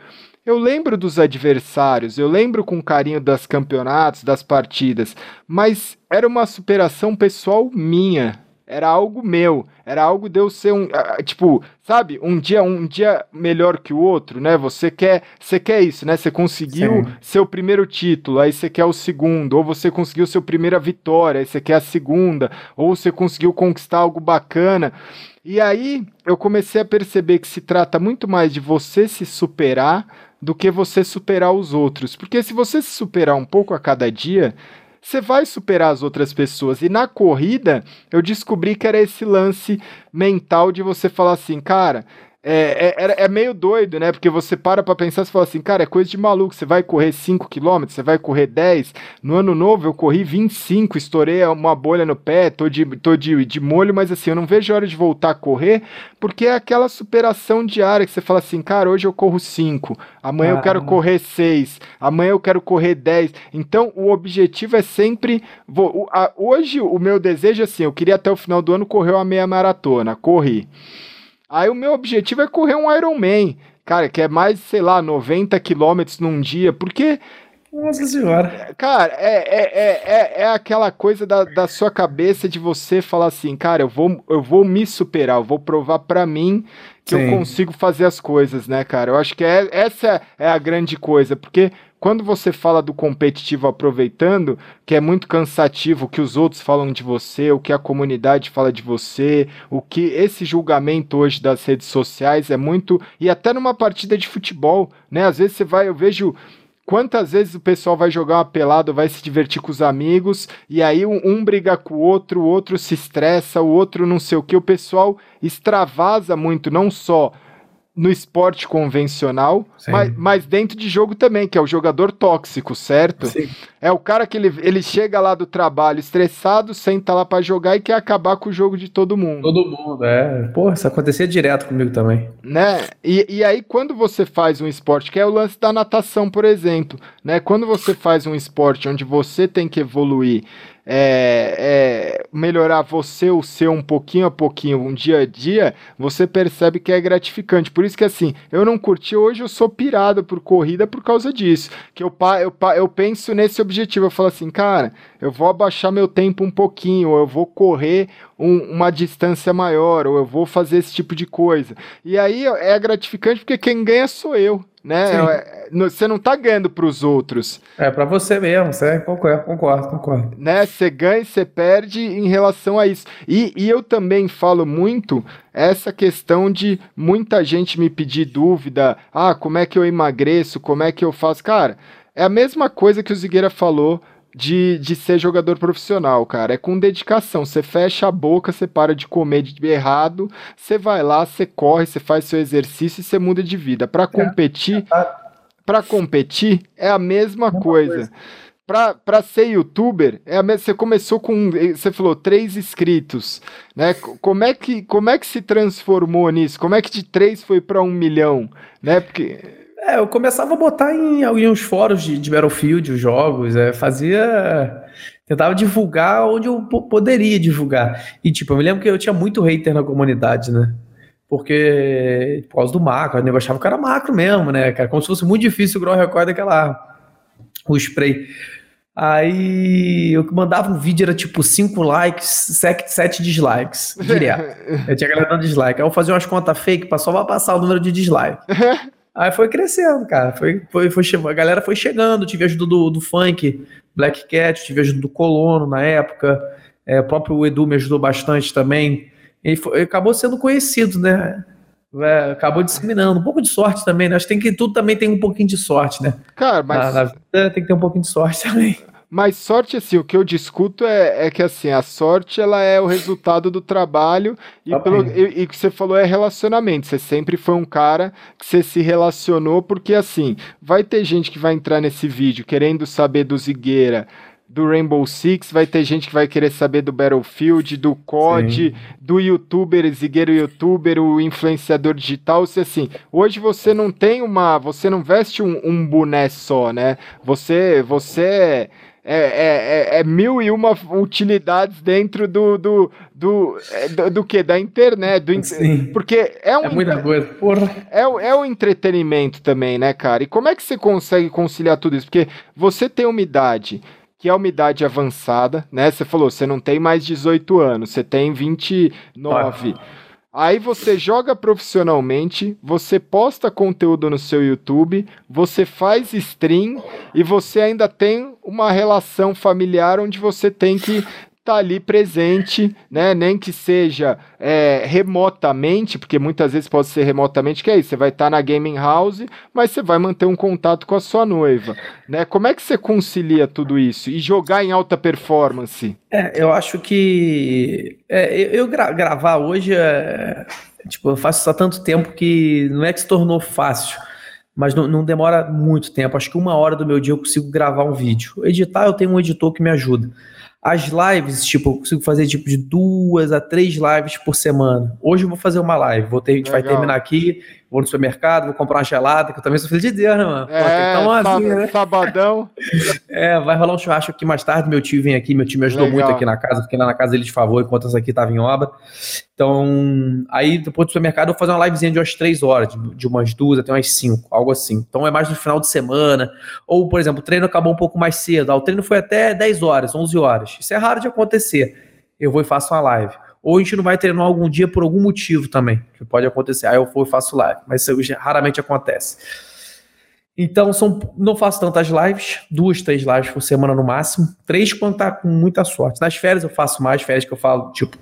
eu lembro dos adversários, eu lembro com carinho das campeonatos, das partidas, mas era uma superação pessoal minha. Era algo meu, era algo de eu ser um, tipo, sabe, um dia um dia melhor que o outro, né? Você quer, você quer isso, né? Você conseguiu Sim. seu primeiro título, aí você quer o segundo, ou você conseguiu seu primeira vitória, aí você quer a segunda, ou você conseguiu conquistar algo bacana. E aí eu comecei a perceber que se trata muito mais de você se superar do que você superar os outros. Porque se você se superar um pouco a cada dia, você vai superar as outras pessoas. E na corrida, eu descobri que era esse lance mental de você falar assim, cara, é, é, é, meio doido, né? Porque você para pra pensar e fala assim, cara, é coisa de maluco. Você vai correr 5 km, você vai correr 10. No ano novo eu corri 25, estourei uma bolha no pé, tô de, tô de, de molho, mas assim, eu não vejo a hora de voltar a correr, porque é aquela superação diária que você fala assim, cara, hoje eu corro 5, amanhã ah. eu quero correr 6, amanhã eu quero correr 10. Então o objetivo é sempre. Vou, a, hoje o meu desejo é assim, eu queria até o final do ano correr uma meia maratona, corri. Aí o meu objetivo é correr um Ironman, cara, que é mais, sei lá, 90 quilômetros num dia, porque. Nossa senhora. Cara, é, é, é, é, aquela coisa da, da sua cabeça de você falar assim, cara, eu vou, eu vou me superar, eu vou provar para mim que Sim. eu consigo fazer as coisas, né, cara? Eu acho que é, essa é a grande coisa, porque quando você fala do competitivo aproveitando, que é muito cansativo o que os outros falam de você, o que a comunidade fala de você, o que esse julgamento hoje das redes sociais é muito. E até numa partida de futebol, né? Às vezes você vai, eu vejo quantas vezes o pessoal vai jogar uma pelada, vai se divertir com os amigos, e aí um, um, briga com o outro, o outro se estressa, o outro não sei o que, o pessoal extravasa muito, não só no esporte convencional, mas, mas, dentro de jogo também, que é o jogador tóxico, certo? Sim. É o cara que ele, ele chega lá do trabalho estressado, senta lá para jogar e quer acabar com o jogo de todo mundo. Todo mundo, é. Pô, isso acontecia direto comigo também. Né? E, e aí, quando você faz um esporte, que é o lance da natação, por exemplo, né? Quando você faz um esporte onde você tem que evoluir é, é, melhorar você, o seu, um pouquinho a pouquinho, um dia a dia, você percebe que é gratificante. Por isso que assim, eu não curti, hoje eu sou pirado por corrida por causa disso. Que eu, eu, eu penso nesse objetivo, eu falo assim, cara, eu vou abaixar meu tempo um pouquinho, ou eu vou correr um, uma distância maior, ou eu vou fazer esse tipo de coisa. E aí é gratificante porque quem ganha sou eu né? É, você não tá ganhando para os outros. É para você mesmo, você concordo, concordo, concordo. Né? Você ganha e você perde em relação a isso. E, e eu também falo muito essa questão de muita gente me pedir dúvida, ah, como é que eu emagreço, como é que eu faço, cara. É a mesma coisa que o Zigueira falou de, de ser jogador profissional, cara. É com dedicação. Você fecha a boca, você para de comer de errado, você vai lá, você corre, você faz seu exercício e você muda de vida. Para é. competir, para competir é a mesma coisa. coisa. Para ser youtuber, é a mesma, você começou com, você falou, três inscritos, né? Como é, que, como é que se transformou nisso? Como é que de três foi para um milhão, né? Porque é, eu começava a botar em alguns fóruns de, de Battlefield os jogos, é, fazia. Tentava divulgar onde eu poderia divulgar. E, tipo, eu me lembro que eu tinha muito hater na comunidade, né? Porque, por causa do macro, eu achava que era macro mesmo, né, cara? Como se fosse muito difícil o Grow Record daquela. o spray. Aí eu mandava um vídeo, era tipo 5 likes, 7 dislikes, direto. eu tinha galera dando dislike. Aí eu fazia umas contas fake, só pra passar o número de dislike. Aí foi crescendo, cara. Foi, foi, foi, a galera foi chegando, tive ajuda do, do funk, Black Cat, tive ajuda do Colono na época. É, o próprio Edu me ajudou bastante também. E foi, acabou sendo conhecido, né? É, acabou disseminando. Um pouco de sorte também, né? Acho que, tem que tudo também tem um pouquinho de sorte, né? Cara, mas. Na, na vida tem que ter um pouquinho de sorte também. Mas sorte, assim, o que eu discuto é, é que, assim, a sorte, ela é o resultado do trabalho e, tá pelo, e, o que você falou é relacionamento. Você sempre foi um cara que você se relacionou, porque, assim, vai ter gente que vai entrar nesse vídeo querendo saber do Zigueira, do Rainbow Six, vai ter gente que vai querer saber do Battlefield, do COD, Sim. do youtuber, Zigueiro youtuber, o influenciador digital, se assim, hoje você não tem uma, você não veste um, um boné só, né? Você, você é, é, é, é, mil e uma utilidades dentro do do, do, é, do, do que? Da internet. Do, Sim. Porque é um. É muita coisa. Porra. É, é o entretenimento também, né, cara? E como é que você consegue conciliar tudo isso? Porque você tem uma idade que é uma idade avançada, né? Você falou, você não tem mais 18 anos, você tem 29. Ah. Aí você joga profissionalmente, você posta conteúdo no seu YouTube, você faz stream e você ainda tem uma relação familiar onde você tem que tá ali presente, né? Nem que seja é, remotamente, porque muitas vezes pode ser remotamente, que é isso, você vai estar tá na gaming house, mas você vai manter um contato com a sua noiva, né? Como é que você concilia tudo isso e jogar em alta performance? É, eu acho que é, eu, eu gra gravar hoje é, tipo, eu faço isso há tanto tempo que não é que se tornou fácil mas não, não, demora muito tempo. Acho que uma hora do meu dia eu consigo gravar um vídeo. Editar, eu tenho um editor que me ajuda. As lives, tipo, eu consigo fazer tipo de duas a três lives por semana. Hoje eu vou fazer uma live. Vou ter, a gente Legal. vai terminar aqui, vou no supermercado, vou comprar uma gelada, que eu também sou filho de Deus, né, mano? É, Pô, assim, né? sabadão. é, vai rolar um churrasco aqui mais tarde. Meu tio vem aqui, meu tio me ajudou Legal. muito aqui na casa, fiquei lá na casa dele de favor enquanto essa aqui tava em obra. Então, aí depois do supermercado eu vou fazer uma livezinha de umas três horas, de, de umas duas até umas cinco, algo assim. Então é mais no final de semana. Ou, por exemplo, o treino acabou um pouco mais cedo. Ah, o treino foi até 10 horas, 11 horas. Isso é raro de acontecer. Eu vou e faço uma live ou a gente não vai treinar algum dia por algum motivo também, que pode acontecer. Aí eu vou e faço live, mas isso raramente acontece. Então, são, não faço tantas lives, duas, três lives por semana no máximo, três quando tá com muita sorte. Nas férias eu faço mais, férias que eu falo, tipo,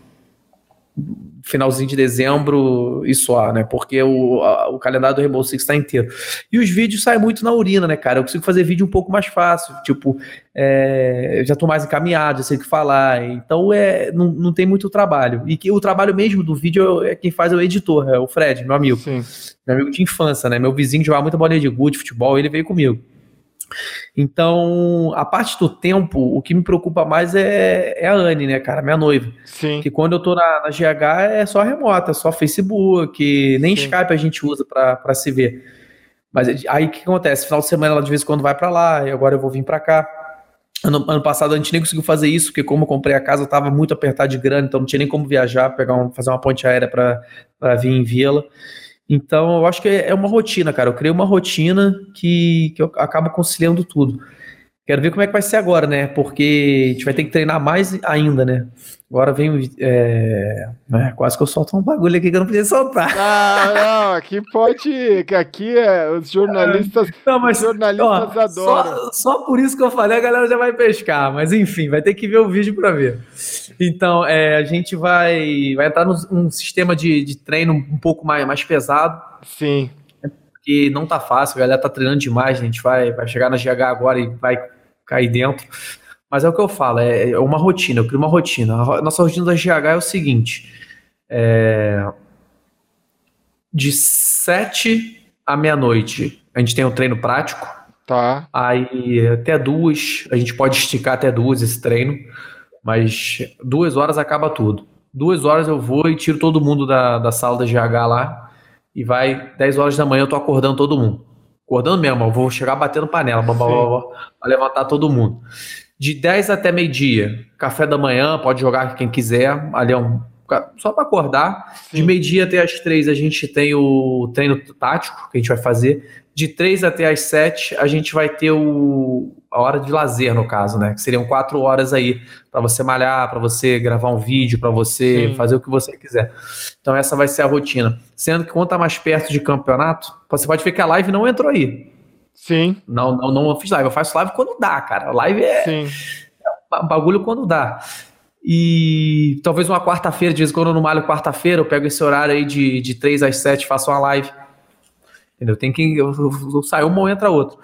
finalzinho de dezembro e só, né? Porque o, a, o calendário do Rainbow Six está inteiro. E os vídeos saem muito na urina, né, cara? Eu consigo fazer vídeo um pouco mais fácil, tipo, é, já tô mais encaminhado, já sei o que falar, então é, não, não tem muito trabalho. E que o trabalho mesmo do vídeo é quem faz é o editor, é o Fred, meu amigo. Sim. Meu amigo de infância, né? Meu vizinho jogava muita bolinha de gude, futebol, ele veio comigo. Então, a parte do tempo, o que me preocupa mais é, é a Anne, né, cara, minha noiva. Sim. Que quando eu tô na, na GH é só remota, é só Facebook, nem Sim. Skype a gente usa para se ver. Mas aí o que acontece? Final de semana ela de vez em quando vai para lá, e agora eu vou vir para cá. Ano, ano, passado a gente nem conseguiu fazer isso, porque como eu comprei a casa, eu tava muito apertado de grana, então não tinha nem como viajar, pegar um, fazer uma ponte aérea para vir em Vila. Então, eu acho que é uma rotina, cara. Eu criei uma rotina que, que eu acabo conciliando tudo. Quero ver como é que vai ser agora, né? Porque a gente vai ter que treinar mais ainda, né? Agora vem. É, é, quase que eu solto um bagulho aqui que eu não podia soltar. Ah, não, aqui pode. Aqui é, os jornalistas. Não, mas, os jornalistas ó, adoram. Só, só, por isso que eu falei, a galera já vai pescar. Mas enfim, vai ter que ver o vídeo para ver. Então, é, a gente vai, vai entrar num sistema de, de treino um pouco mais, mais pesado. Sim. Porque não tá fácil, a galera tá treinando demais. A gente vai, vai chegar na GH agora e vai cair dentro. Mas é o que eu falo, é, é uma rotina, eu crio uma rotina. A nossa rotina da GH é o seguinte: é, de 7 à meia-noite a gente tem o um treino prático. Tá. Aí até duas, a gente pode esticar até duas esse treino, mas duas horas acaba tudo. Duas horas eu vou e tiro todo mundo da, da sala da GH lá e vai 10 horas da manhã eu tô acordando todo mundo. Acordando mesmo, eu vou chegar batendo panela para levantar todo mundo. De 10 até meio-dia, café da manhã, pode jogar quem quiser, ali é um só para acordar. Sim. De meio-dia até as três a gente tem o treino tático que a gente vai fazer. De três até as sete a gente vai ter o, a hora de lazer, no caso, né? Que seriam quatro horas aí para você malhar, para você gravar um vídeo, para você Sim. fazer o que você quiser. Então essa vai ser a rotina. Sendo que quando tá mais perto de campeonato, você pode ver que a live não entrou aí. Sim. Não, não, não fiz live. Eu faço live quando dá, cara. Live é, Sim. é bagulho quando dá. E talvez uma quarta-feira, de vez em quando eu não malho quarta-feira, eu pego esse horário aí de, de 3 às 7 faço uma live. Entendeu? Tem que. Eu, eu, eu saio uma ou entra outra.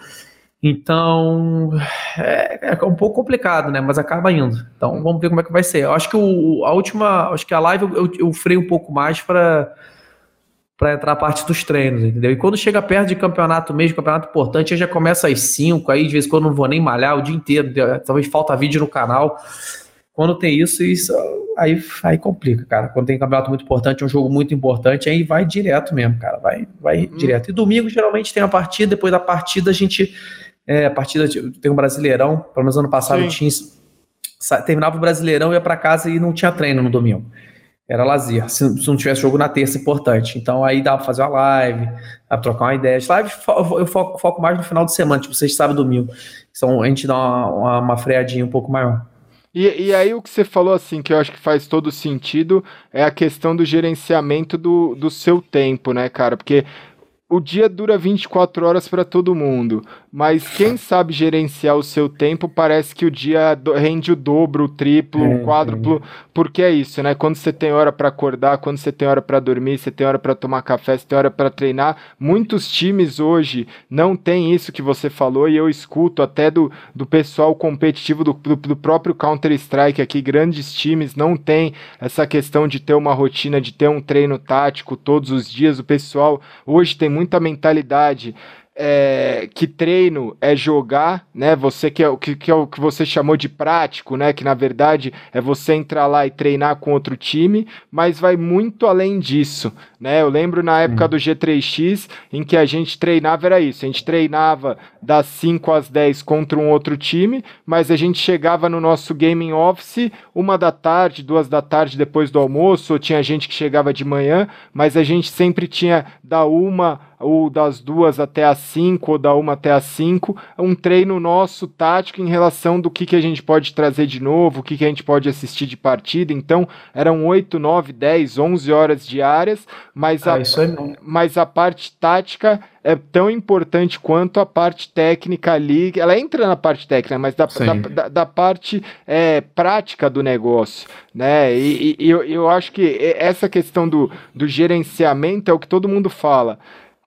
Então, é, é, um pouco complicado, né? Mas acaba indo. Então, vamos ver como é que vai ser. Eu acho que o, a última, acho que a live eu, eu freio um pouco mais para para entrar a parte dos treinos, entendeu? E quando chega perto de campeonato mesmo, campeonato importante, eu já começa às 5, aí de vez em quando não vou nem malhar o dia inteiro, talvez falta vídeo no canal. Quando tem isso, isso aí, aí complica, cara. Quando tem campeonato muito importante, um jogo muito importante, aí vai direto mesmo, cara. Vai, vai hum. direto. E domingo geralmente tem a partida, depois da partida a gente. É, a partida tem um brasileirão, pelo menos ano passado Sim. tinha. Terminava o brasileirão, ia para casa e não tinha treino no domingo era lazer. Se, se, não tivesse jogo na terça, importante. Então aí dá pra fazer uma live, dá pra trocar uma ideia. As lives eu foco, foco, mais no final de semana, tipo vocês sabem domingo. Então a gente dá uma, uma, uma freadinha um pouco maior. E, e, aí o que você falou assim, que eu acho que faz todo sentido, é a questão do gerenciamento do, do seu tempo, né, cara? Porque o dia dura 24 horas para todo mundo, mas quem sabe gerenciar o seu tempo parece que o dia rende o dobro, o triplo, o quádruplo, é. porque é isso, né? Quando você tem hora para acordar, quando você tem hora para dormir, você tem hora para tomar café, você tem hora para treinar. Muitos times hoje não tem isso que você falou e eu escuto até do, do pessoal competitivo do, do, do próprio Counter-Strike aqui, grandes times não tem essa questão de ter uma rotina, de ter um treino tático todos os dias. O pessoal hoje tem muita mentalidade é, que treino é jogar, né? Você que é o que, que, é o que você chamou de prático, né? Que na verdade é você entrar lá e treinar com outro time, mas vai muito além disso, né? Eu lembro na época hum. do G3X em que a gente treinava era isso, a gente treinava das 5 às 10 contra um outro time, mas a gente chegava no nosso gaming office uma da tarde, duas da tarde depois do almoço, ou tinha gente que chegava de manhã, mas a gente sempre tinha da uma ou das duas até as 5 ou da 1 até as 5, um treino nosso tático em relação do que, que a gente pode trazer de novo, o que, que a gente pode assistir de partida. Então, eram 8, 9, 10, 11 horas diárias, mas, ah, a, é mas a parte tática é tão importante quanto a parte técnica ali. Ela entra na parte técnica, mas da, da, da, da, parte é, prática do negócio. Né? E, e, e eu, eu acho que essa questão do, do gerenciamento é o que todo mundo fala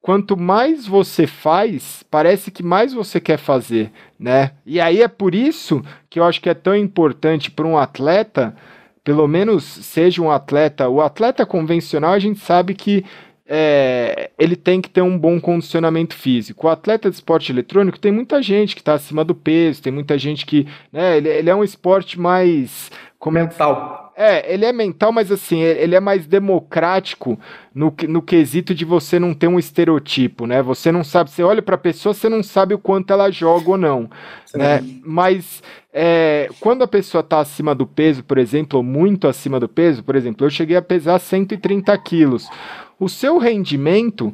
quanto mais você faz, parece que mais você quer fazer, né? E aí é por isso que eu acho que é tão importante para um atleta, pelo menos seja um atleta, o atleta convencional a gente sabe que é, ele tem que ter um bom condicionamento físico. O atleta de esporte eletrônico tem muita gente que está acima do peso, tem muita gente que. Né, ele, ele é um esporte mais. Como mental. É, ele é mental, mas assim, ele é mais democrático no, no quesito de você não ter um estereotipo, né? Você não sabe, você olha para a pessoa, você não sabe o quanto ela joga ou não, Sim. né? Mas é, quando a pessoa está acima do peso, por exemplo, ou muito acima do peso, por exemplo, eu cheguei a pesar 130 quilos o seu rendimento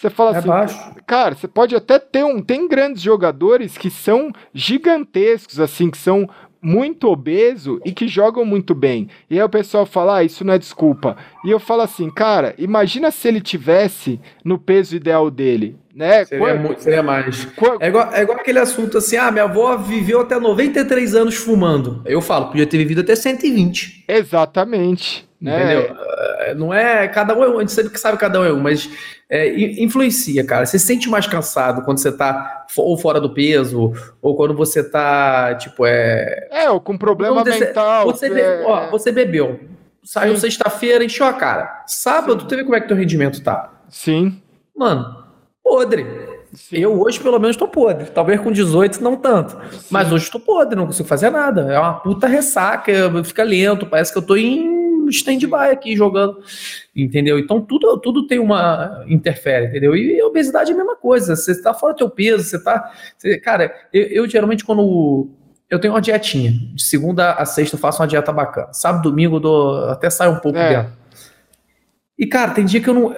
você fala é assim, baixo. cara, você pode até ter um. Tem grandes jogadores que são gigantescos, assim, que são muito obeso e que jogam muito bem. E aí o pessoal fala, ah, isso não é desculpa. E eu falo assim, cara, imagina se ele tivesse no peso ideal dele. Né? Seria, Quando... muito, seria mais. Quando... É, igual, é igual aquele assunto assim: ah, minha avó viveu até 93 anos fumando. Eu falo, podia ter vivido até 120. Exatamente. Né? Entendeu? É, não é. Cada um é um, a gente sabe que sabe cada um é um, mas é, influencia, cara. Você se sente mais cansado quando você tá ou fora do peso, ou quando você tá, tipo, é. É, ou com problema mental. Você, é... ó, você bebeu. Saiu sexta-feira, encheu a cara. Sábado, Sim. tu vê como é que teu rendimento tá. Sim. Mano, podre. Sim. Eu hoje, pelo menos, tô podre. Talvez com 18 não tanto. Sim. Mas hoje tô podre, não consigo fazer nada. É uma puta ressaca, fica lento, parece que eu tô em stand-by aqui jogando, entendeu? Então tudo, tudo tem uma interfere, entendeu? E obesidade é a mesma coisa, você tá fora do teu peso, você tá. Você, cara, eu, eu, geralmente quando. Eu tenho uma dietinha. De segunda a sexta eu faço uma dieta bacana. Sábado, domingo, eu dou, até saio um pouco é. dela. E, cara, tem dia que eu não.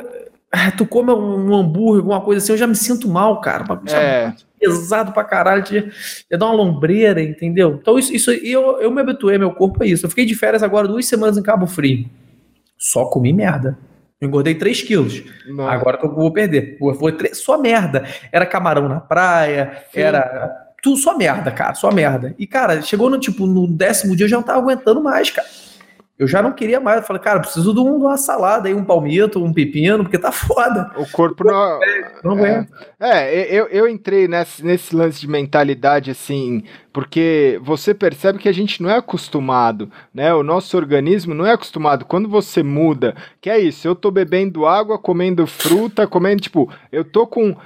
Tu come um hambúrguer, alguma coisa assim, eu já me sinto mal, cara. É pesado pra caralho, ia, ia dar uma lombreira, entendeu? Então isso, isso eu, eu me habituei meu corpo a isso. Eu fiquei de férias agora duas semanas em Cabo Frio. Só comi merda. Eu engordei 3 quilos. Não. Agora eu vou perder. Foi 3, só merda. Era camarão na praia, Sim. era. Tudo só merda, cara, só merda. E, cara, chegou no tipo, no décimo dia eu já não tava aguentando mais, cara. Eu já não queria mais. Eu falei, cara, preciso de, um, de uma salada aí, um palmito, um pepino, porque tá foda. O corpo não. não aguenta. É, é, eu, eu entrei nesse, nesse lance de mentalidade assim, porque você percebe que a gente não é acostumado, né? O nosso organismo não é acostumado. Quando você muda, que é isso, eu tô bebendo água, comendo fruta, comendo, tipo, eu tô com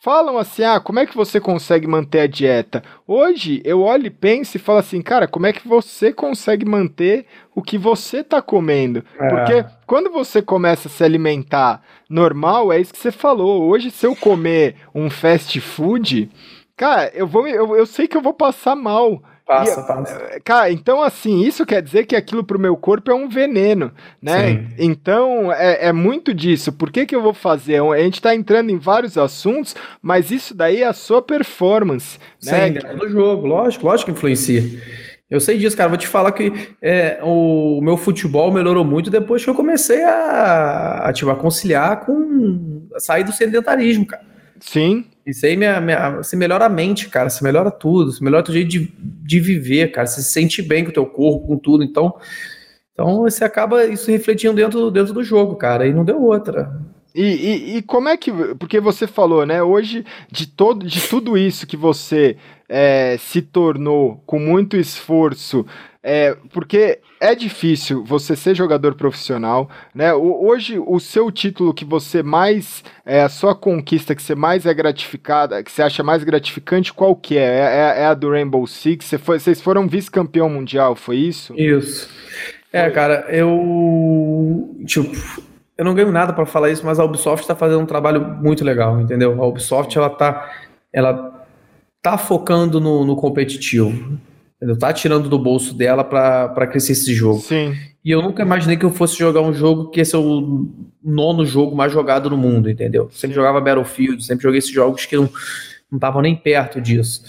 falam assim: ah, como é que você consegue manter a dieta? Hoje eu olho e penso e falo assim, cara, como é que você consegue manter o que você está comendo? É. Porque quando você começa a se alimentar normal, é isso que você falou. Hoje, se eu comer um fast food, cara, eu vou, eu, eu sei que eu vou passar mal. Passa, e, passa. Eh, cara, então assim, isso quer dizer que aquilo pro meu corpo é um veneno, né? Sim. Então é, é, muito disso. Por que, que eu vou fazer? A gente tá entrando em vários assuntos, mas isso daí é a sua performance, né? Sim, é do jogo, lógico, lógico que influencia. Eu sei disso, cara. Vou te falar que é, o meu futebol melhorou muito depois que eu comecei a, a, tipo, a conciliar com a sair do sedentarismo, cara. Sim. Isso aí me, me, se melhora a mente, cara. Se melhora tudo. Se melhora o teu jeito de, de viver, cara. Você se sente bem com o teu corpo, com tudo. Então, então você acaba isso refletindo dentro, dentro do jogo, cara. E não deu outra. E, e, e, como é que. Porque você falou, né? Hoje, de, todo, de tudo isso que você é, se tornou com muito esforço, é, porque é difícil você ser jogador profissional, né? O, hoje, o seu título que você mais. É, a sua conquista que você mais é gratificada, que você acha mais gratificante, qual que é? É, é, é a do Rainbow Six? Você foi, vocês foram vice-campeão mundial, foi isso? Isso. É, cara, eu. Tipo eu não ganho nada para falar isso, mas a Ubisoft está fazendo um trabalho muito legal, entendeu? A Ubisoft ela tá, ela tá focando no, no competitivo. Entendeu? Tá tirando do bolso dela para crescer esse jogo. Sim. E eu nunca imaginei que eu fosse jogar um jogo que esse é o nono jogo mais jogado no mundo, entendeu? Sempre Sim. jogava Battlefield, sempre joguei esses jogos que não estavam nem perto disso.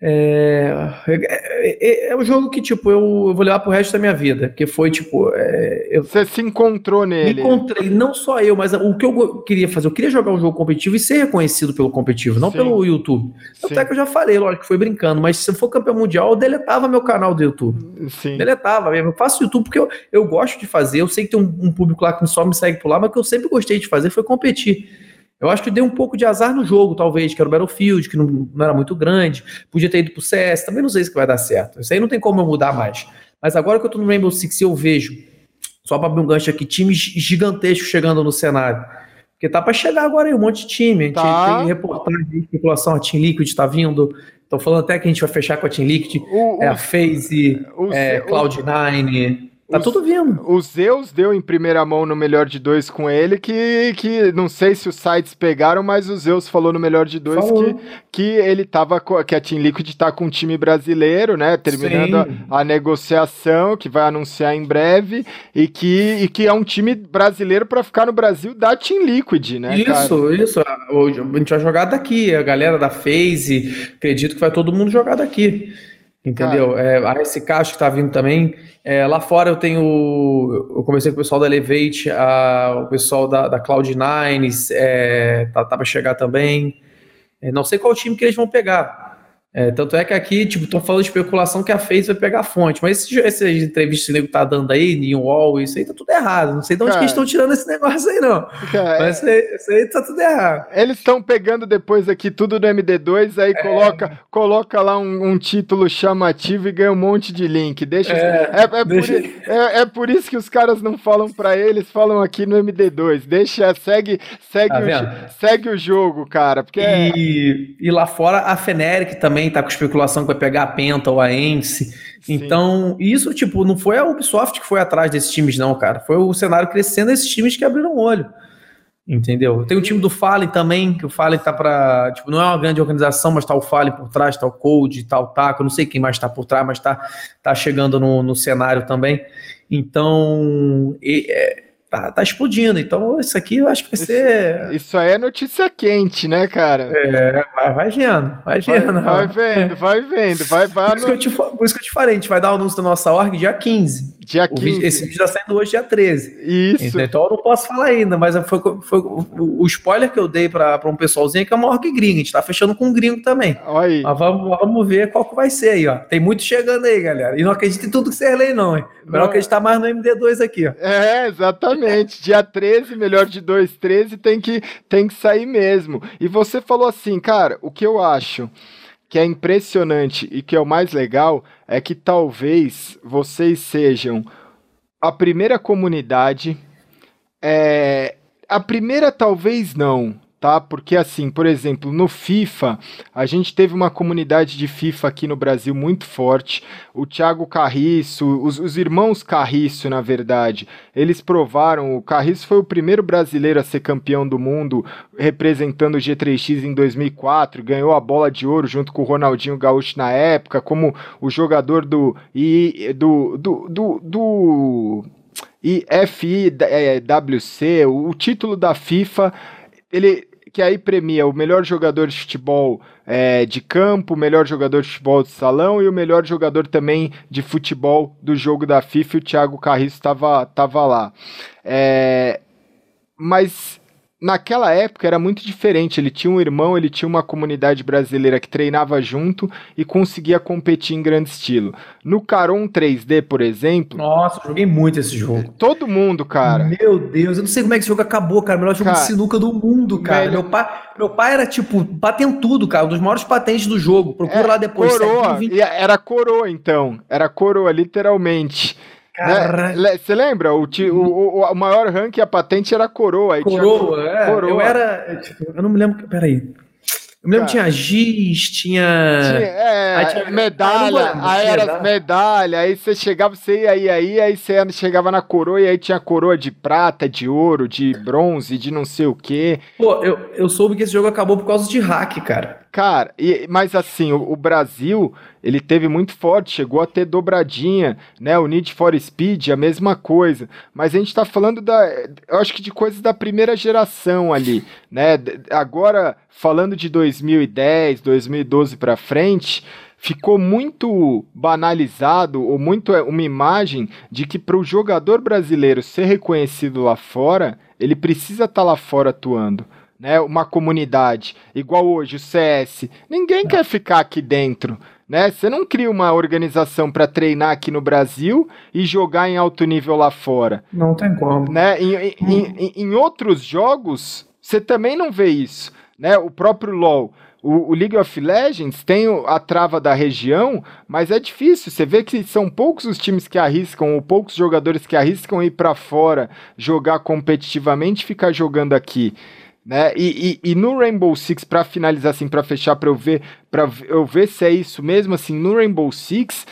É, é, é, um jogo que, tipo, eu, eu, vou levar pro resto da minha vida. Porque foi, tipo. É, eu, Você se encontrou nele. Me encontrei, não só eu, mas o que eu queria fazer. Eu queria jogar um jogo competitivo e ser reconhecido pelo competitivo, não Sim. pelo YouTube. Até que eu já falei, lógico que foi brincando, mas se eu for campeão mundial, eu deletava meu canal do YouTube. Sim. Deletava mesmo. Eu faço YouTube porque eu, eu gosto de fazer. Eu sei que tem um, um público lá que só me segue por lá, mas o que eu sempre gostei de fazer foi competir. Eu acho que deu um pouco de azar no jogo, talvez, que era o Battlefield, que não, não era muito grande. Podia ter ido pro CS, também não sei se vai dar certo. Isso aí não tem como eu mudar mais. Mas agora que eu tô no Rainbow Six eu vejo, só para abrir um gancho aqui, times gigantescos chegando no cenário. Porque tá para chegar agora aí um monte de time. A gente tá. tem reportagem de especulação, a Team Liquid tá vindo. Estão falando até que a gente vai fechar com a Team Liquid, o, é, a FaZe, o, é, Cloud9. Tá tudo vindo. O Zeus deu em primeira mão no melhor de dois com ele, que, que não sei se os sites pegaram, mas o Zeus falou no melhor de dois que, que ele tava que a Team Liquid tá com um time brasileiro, né? Terminando a, a, negociação, que vai anunciar em breve, e que, e que é um time brasileiro para ficar no Brasil da Team Liquid, né? Isso, cara? isso. A gente vai jogar daqui, a galera da FaZe, acredito que vai todo mundo jogar daqui. Entendeu? É, a SK acho que tá vindo também. É, lá fora eu tenho. Eu comecei com o pessoal da Elevate, a, o pessoal da, da Cloud9, é, tá, tá para chegar também. É, não sei qual time que eles vão pegar. É, tanto é que aqui, tipo, estão falando de especulação que a Face vai pegar a fonte. Mas essas esse entrevistas que o nego tá dando aí, em Wall, isso aí tá tudo errado. Não sei de onde cara, que estão tirando esse negócio aí, não. Cara, mas isso aí, isso aí tá tudo errado. Eles estão pegando depois aqui tudo do MD2, aí é. coloca, coloca lá um, um, título chamativo e ganha um monte de link. Deixa. É, é, é deixa... Por, é, é, por, isso que os caras não falam para eles, falam aqui no MD2. Deixa, segue, segue, tá o, segue o jogo, cara. Porque é e, e lá fora a Feneric também também tá com especulação que vai pegar a Penta ou a Ence. Então, isso, tipo, não foi a Ubisoft que foi atrás desses times, não, cara. Foi o cenário crescendo desses times que abriram o olho. Entendeu? Tem o time do Fallen também, que o Fallen tá para Tipo, não é uma grande organização, mas tá o Fallen por trás, tá o Code, tá o Taco, não sei quem mais tá por trás, mas tá, tá chegando no, no cenário também. Então, e, é, tá, tá explodindo. Então, isso aqui eu acho que vai ser. Isso aí é notícia quente, né, cara? É, vai, vai vendo, vai vendo. Vai, vai vendo, vai vendo, vai, vai. Por isso, no... que eu te, por isso que eu te falei, a gente vai dar o anúncio da nossa org dia 15. Dia 15. Vídeo, esse vídeo está saindo hoje, dia 13. Isso. Então eu não posso falar ainda, mas foi, foi o, spoiler que eu dei para um pessoalzinho é que é uma org gringa. A gente tá fechando com um gringo também. Olha aí. Mas vamos, vamos ver qual que vai ser aí, ó. Tem muito chegando aí, galera. E não acredita em tudo que você lê, não, hein? Melhor não. acreditar mais no MD2 aqui, ó. É, exatamente. Dia 13, melhor de 2, 13, tem que, tem que sair mesmo. E você falou assim, cara, o que eu acho que é impressionante e que é o mais legal é que talvez vocês sejam a primeira comunidade. É, a primeira, talvez não, tá? Porque assim, por exemplo, no FIFA, a gente teve uma comunidade de FIFA aqui no Brasil muito forte. O Thiago Carriço, os, os irmãos Carriço, na verdade, eles provaram. O Carriço foi o primeiro brasileiro a ser campeão do mundo, representando o G3X em 2004, ganhou a bola de ouro junto com o Ronaldinho Gaúcho na época, como o jogador do e do do, do, do IFIWC, o título da FIFA, ele que aí premia o melhor jogador de futebol é, de campo, o melhor jogador de futebol de salão e o melhor jogador também de futebol do jogo da FIFA. O Thiago Carriço estava tava lá. É, mas naquela época era muito diferente. Ele tinha um irmão, ele tinha uma comunidade brasileira que treinava junto e conseguia competir em grande estilo. No Caron 3D, por exemplo. Nossa, joguei muito esse jogo. Todo mundo, cara. Meu Deus, eu não sei como é que esse jogo acabou, cara. O melhor jogo cara, de sinuca do mundo, cara. Meu pai, meu pai era, tipo, patentudo, cara. Um dos maiores patentes do jogo. Procura é, lá depois. Coroa. Era coroa, então. Era coroa, literalmente. Né? Você lembra? O, o, o, maior rank, a patente era coroa. Aí coroa, tinha... é. Coroa. Eu era. Tipo, eu não me lembro. Peraí. Eu me lembro que tinha giz, tinha. tinha é, aí tinha medalha, ah, aí era medalha. medalha, aí você chegava, você ia aí, aí, aí você chegava na coroa e aí tinha coroa de prata, de ouro, de bronze, de não sei o quê. Pô, eu, eu soube que esse jogo acabou por causa de hack, cara. Cara, e, mas assim, o, o, Brasil, ele teve muito forte, chegou a ter dobradinha, né? O Need for Speed, a mesma coisa. Mas a gente tá falando da, eu acho que de coisas da primeira geração ali, né? Agora, falando de 2010, 2012 para frente, ficou muito banalizado ou muito é, uma imagem de que para o jogador brasileiro ser reconhecido lá fora, ele precisa estar tá lá fora atuando né, uma comunidade, igual hoje o CS. Ninguém quer ficar aqui dentro, né? Você não cria uma organização para treinar aqui no Brasil e jogar em alto nível lá fora. Não tem como. Né? Em, em, em, em outros jogos, você também não vê isso, né? O próprio LoL. O, o, League of Legends tem a trava da região, mas é difícil. Você vê que são poucos os times que arriscam, ou poucos jogadores que arriscam ir para fora, jogar competitivamente e ficar jogando aqui. Né? E, e, e, no Rainbow Six, para finalizar assim, para fechar, para eu ver, para eu ver se é isso mesmo, assim, no Rainbow Six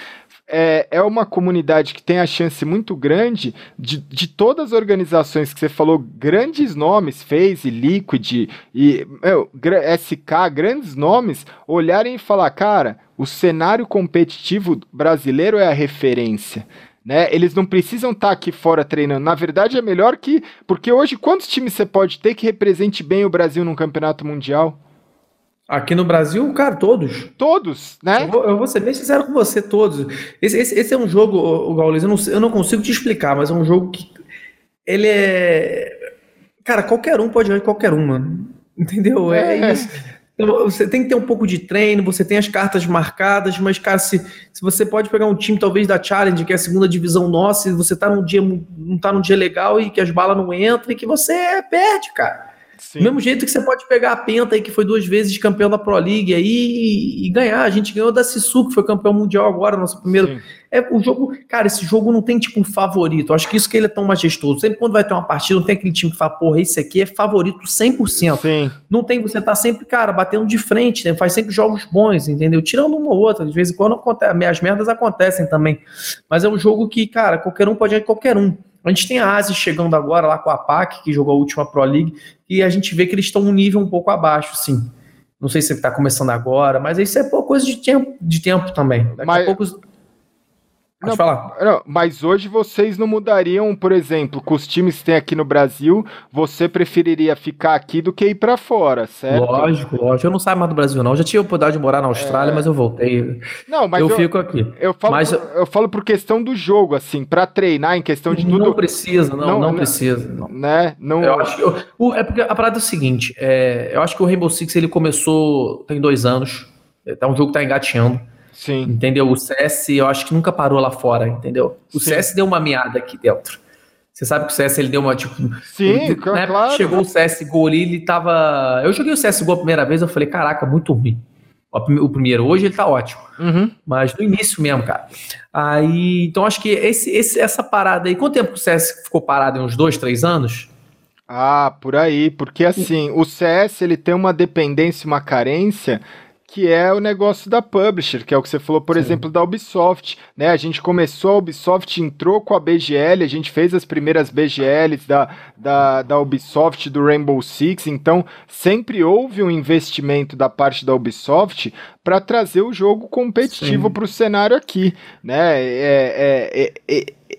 é, é uma comunidade que tem a chance muito grande de, de todas as organizações que você falou, grandes nomes, FaZe, Liquid e meu, SK, grandes nomes, olharem e falar, cara, o cenário competitivo brasileiro é a referência né? Eles não precisam estar tá aqui fora treinando. Na verdade, é melhor que. Porque hoje, quantos times você pode ter que represente bem o Brasil num campeonato mundial? Aqui no Brasil, cara, todos. Todos, né? Eu vou, eu vou ser bem sincero com você, todos. Esse, esse, esse é um jogo, o Gaules, eu não, eu não consigo te explicar, mas é um jogo que. Ele é. Cara, qualquer um pode jogar qualquer um, mano. Entendeu? É, é isso. Então, você tem que ter um pouco de treino, você tem as cartas marcadas, mas, cara, se, se você pode pegar um time, talvez, da Challenge, que é a segunda divisão nossa, e você tá num dia, não tá num dia legal e que as balas não entram e que você perde, cara. Sim. Do mesmo jeito que você pode pegar a Penta aí, que foi duas vezes campeão da Pro League aí e, e ganhar. A gente ganhou da Sisu, que foi campeão mundial agora, nosso primeiro. Sim. É o jogo, cara, esse jogo não tem tipo um favorito. acho que isso que ele é tão majestoso. Sempre quando vai ter uma partida, não tem aquele time que fala, porra, esse aqui é favorito 100%. Sim. Não tem, você tá sempre, cara, batendo de frente, né? faz sempre jogos bons, entendeu? Tirando uma ou outra, de vez em quando acontece, as merdas acontecem também. Mas é um jogo que, cara, qualquer um pode ir qualquer um. A gente tem a Asi chegando agora lá com a PAC, que jogou a última Pro League, e a gente vê que eles estão um nível um pouco abaixo, sim. Não sei se está começando agora, mas isso é coisa de tempo, de tempo também. Daqui mas... a pouco Pode não, falar. Não, mas hoje vocês não mudariam, por exemplo, com os times que tem aqui no Brasil, você preferiria ficar aqui do que ir para fora, certo? Lógico, lógico. Eu não saio mais do Brasil, não. Eu já tive a oportunidade de morar na Austrália, é... mas eu voltei. Não, mas eu, eu fico aqui. Eu falo, mas... por, eu falo por questão do jogo, assim, para treinar, em questão de tudo. Não precisa, não, não, não precisa. Não. Né? Não... Eu acho eu, o, é porque a parada é o seguinte: é, eu acho que o Rainbow Six ele começou tem dois anos. É um jogo que tá engateando. Sim. Entendeu? O CS, eu acho que nunca parou lá fora, entendeu? O Sim. CS deu uma meada aqui dentro. Você sabe que o CS ele deu uma tipo. Sim, ele, claro. Né, chegou o CSGO ali, ele tava. Eu joguei o CSGO a primeira vez, eu falei, caraca, muito ruim. O primeiro, hoje ele tá ótimo. Uhum. Mas no início mesmo, cara. Aí, então acho que esse, esse, essa parada aí. Quanto tempo o CS ficou parado? Uns dois, três anos? Ah, por aí. Porque assim, o CS ele tem uma dependência, uma carência que é o negócio da publisher, que é o que você falou, por Sim. exemplo, da Ubisoft, né? A gente começou, a Ubisoft entrou com a BGL, a gente fez as primeiras BGLs da, da, da Ubisoft, do Rainbow Six, então sempre houve um investimento da parte da Ubisoft para trazer o jogo competitivo para o cenário aqui, né? É, é, é, é,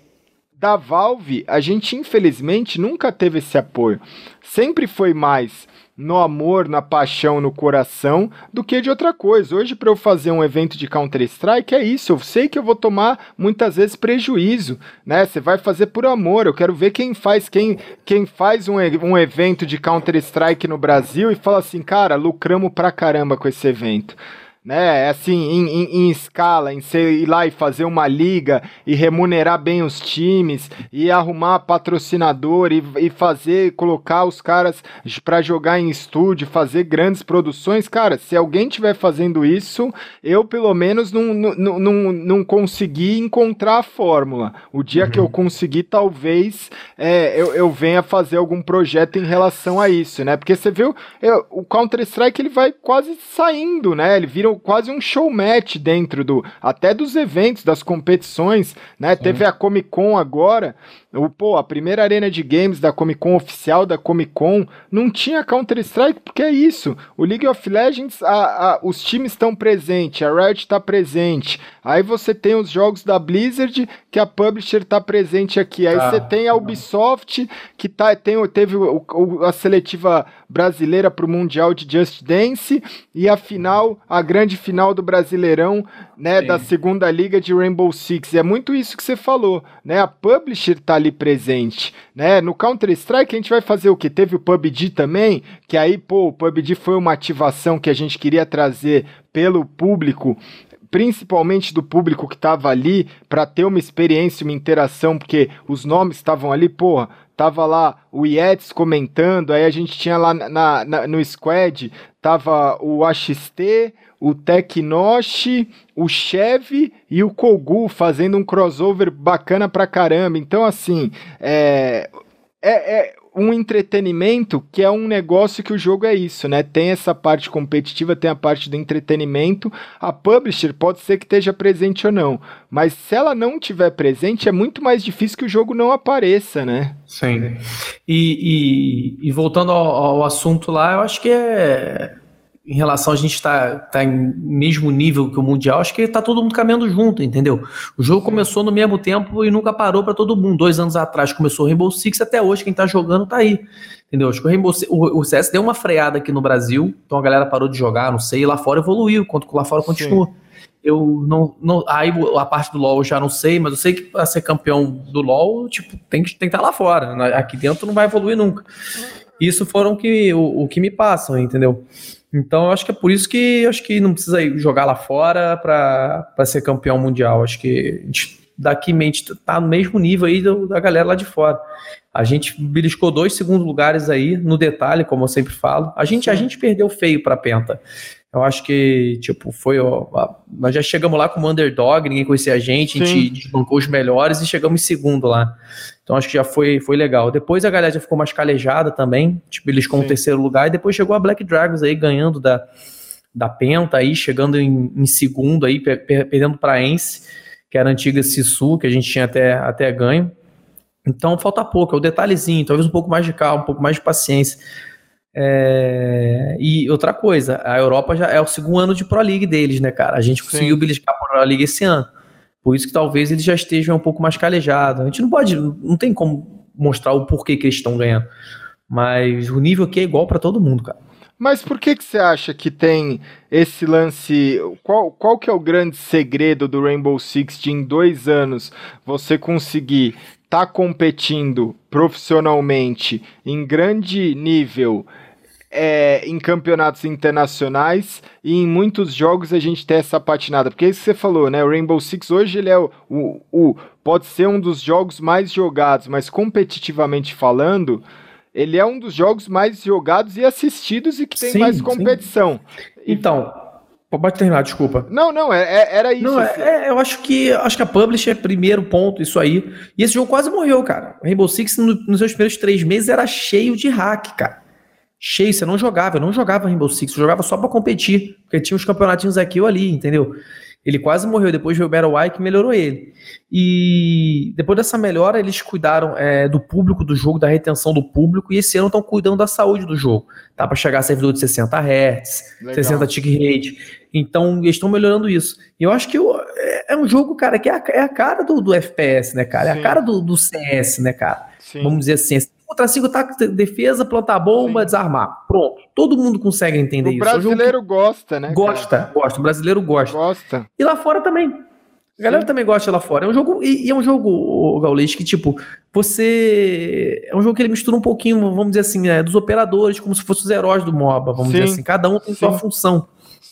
da Valve, a gente infelizmente nunca teve esse apoio. Sempre foi mais no amor, na paixão, no coração, do que de outra coisa. Hoje, para eu fazer um evento de Counter-Strike, é isso. Eu sei que eu vou tomar muitas vezes prejuízo, né? Você vai fazer por amor. Eu quero ver quem faz, quem, quem faz um, um evento de Counter-Strike no Brasil e fala assim, cara, lucramos pra caramba com esse evento né? É assim, em, em, em, escala, em ser, ir lá e fazer uma liga e remunerar bem os times e arrumar patrocinador e, e fazer, colocar os caras para jogar em estúdio, fazer grandes produções. Cara, se alguém tiver fazendo isso, eu pelo menos não, não, não, não consegui encontrar a fórmula. O dia uhum. que eu uhum. conseguir, talvez é, eu, eu venha fazer algum projeto em relação a isso, né? Porque você viu, eu, o Counter-Strike ele vai quase saindo, né? Ele vira quase um show match dentro do até dos eventos, das competições, né? Sim. Teve a Comic Con agora, O, pô, a primeira arena de games da Comic Con oficial da Comic Con não tinha Counter-Strike, porque é isso. O League of Legends, a, a, os times estão presentes, a Riot está presente. Aí você tem os jogos da Blizzard, que a publisher está presente aqui. Aí ah, você tem a Ubisoft, que tá, tem, teve o, o, a seletiva brasileira para o Mundial de Just Dance. E a final, a grande final do Brasileirão, né, Sim. da segunda liga de Rainbow Six. É muito isso que você falou, né? A publisher está ali presente, né? No Counter Strike a gente vai fazer o que? Teve o PUBG também, que aí, pô, o PUBG foi uma ativação que a gente queria trazer pelo público principalmente do público que estava ali, para ter uma experiência, uma interação, porque os nomes estavam ali, porra, tava lá o Yetis comentando, aí a gente tinha lá na, na, no squad, tava o AXT, o Teknoshi, o Chevy e o Kogu fazendo um crossover bacana pra caramba. Então, assim, é, é, é um entretenimento que é um negócio que o jogo é isso, né? Tem essa parte competitiva, tem a parte do entretenimento. A publisher pode ser que esteja presente ou não, mas se ela não tiver presente, é muito mais difícil que o jogo não apareça, né? Sim. E, e, e voltando ao, ao assunto lá, eu acho que é em relação a gente estar tá, tá em mesmo nível que o Mundial, acho que está todo mundo caminhando junto, entendeu? O jogo começou no mesmo tempo e nunca parou para todo mundo. Dois anos atrás começou o Rainbow Six, até hoje quem está jogando está aí. Entendeu? Acho que o, Rainbow o, o, CS deu uma freada aqui no Brasil, então a galera parou de jogar, não sei, e lá fora evoluiu, enquanto lá fora continua. Sim. Eu não, não. Aí a parte do LoL eu já não sei, mas eu sei que para ser campeão do LoL, tipo, tem que, tem que estar tá lá fora. Aqui dentro não vai evoluir nunca. Isso foram que, o, o que me passam, entendeu? Então, eu acho que é por isso que acho que não precisa jogar lá fora para ser campeão mundial. Acho que a gente daqui mente tá no mesmo nível aí do, da galera lá de fora. A gente beliscou dois segundos lugares aí no detalhe, como eu sempre falo. A gente, a gente perdeu feio para Penta. Eu acho que, tipo, foi. Ó, nós já chegamos lá como underdog, ninguém conhecia a gente, Sim. a gente desbancou os melhores e chegamos em segundo lá. Então acho que já foi, foi legal. Depois a galera já ficou mais calejada também, tipo, eles com o terceiro lugar, e depois chegou a Black Dragons aí ganhando da, da Penta aí, chegando em, em segundo aí, per, perdendo para Ence, que era a antiga Sisu, que a gente tinha até, até ganho. Então falta pouco, é o detalhezinho, talvez um pouco mais de calma, um pouco mais de paciência. É... E outra coisa, a Europa já é o segundo ano de Pro League deles, né, cara? A gente Sim. conseguiu beliscar a Pro League esse ano. Por isso que talvez eles já estejam um pouco mais calejados. A gente não pode, não tem como mostrar o porquê que eles estão ganhando. Mas o nível aqui é igual para todo mundo, cara. Mas por que, que você acha que tem esse lance? Qual, qual que é o grande segredo do Rainbow Six de em dois anos você conseguir estar tá competindo profissionalmente em grande nível é, em campeonatos internacionais e em muitos jogos a gente tem essa patinada. Porque é isso que você falou, né? O Rainbow Six hoje ele é o, o, o pode ser um dos jogos mais jogados, mas competitivamente falando, ele é um dos jogos mais jogados e assistidos e que tem sim, mais competição. Sim. Então, pode terminar, desculpa. Não, não, é, é era isso. Não, é, é, eu acho que acho que a Publisher é primeiro ponto, isso aí. E esse jogo quase morreu, cara. Rainbow Six no, nos seus primeiros três meses era cheio de hack, cara cheio, você não jogava, eu não jogava Rainbow Six, eu jogava só para competir, porque tinha uns campeonatinhos aqui ou ali, entendeu? Ele quase morreu, depois veio o Battle Eye que melhorou ele. E depois dessa melhora, eles cuidaram é, do público do jogo, da retenção do público, e esse ano estão cuidando da saúde do jogo. Tá para chegar a servidor de 60 Hz, Legal. 60 tick rate. Então, eles estão melhorando isso. E eu acho que eu, é, é, um jogo, cara, que é a, é a cara do, do, FPS, né, cara? Sim. É a cara do, do CS, né, cara? Sim. Vamos dizer assim contra 5 tá defesa, plantar bomba, Sim. desarmar. Pronto. Todo mundo consegue entender o isso. O brasileiro gosta, né? Gosta, cara? gosta. O brasileiro gosta. Gosta. E lá fora também. A galera Sim. também gosta lá fora. É um jogo, e, e é um jogo, Gaulês, que tipo, você. É um jogo que ele mistura um pouquinho, vamos dizer assim, é, dos operadores, como se fossem os heróis do MOBA, vamos Sim. dizer assim. Cada um tem sua função.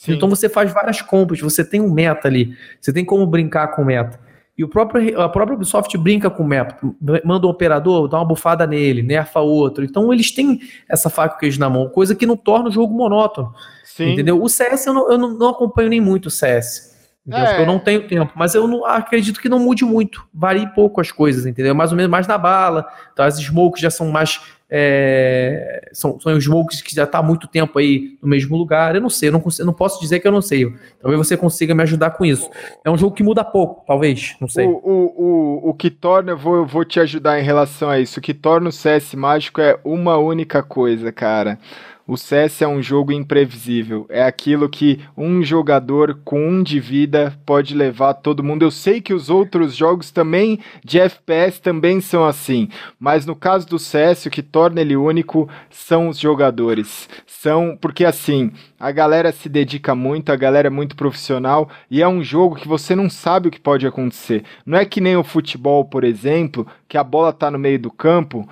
Então você faz várias compras, você tem um meta ali, você tem como brincar com meta. E o próprio, a própria Ubisoft brinca com o mapa, manda um operador, dá uma bufada nele, nerfa outro. Então eles têm essa faca queijo na mão, coisa que não torna o jogo monótono. Sim. Entendeu? O CS eu não, eu não acompanho nem muito o CS. É. Eu não tenho tempo, mas eu não acredito que não mude muito, varie pouco as coisas, entendeu? Mais ou menos mais na bala, então as smokes já são mais é, são, são smokes que já está há muito tempo aí no mesmo lugar. Eu não sei, eu não, consigo, não posso dizer que eu não sei. Talvez você consiga me ajudar com isso. É um jogo que muda pouco, talvez, não sei. O, o, o, o que torna, eu vou, eu vou te ajudar em relação a isso. O que torna o CS mágico é uma única coisa, cara. O CS é um jogo imprevisível. É aquilo que um jogador com um de vida pode levar todo mundo. Eu sei que os outros jogos também de FPS também são assim, mas no caso do CS o que torna ele único são os jogadores. São porque assim, a galera se dedica muito, a galera é muito profissional e é um jogo que você não sabe o que pode acontecer. Não é que nem o futebol, por exemplo, que a bola tá no meio do campo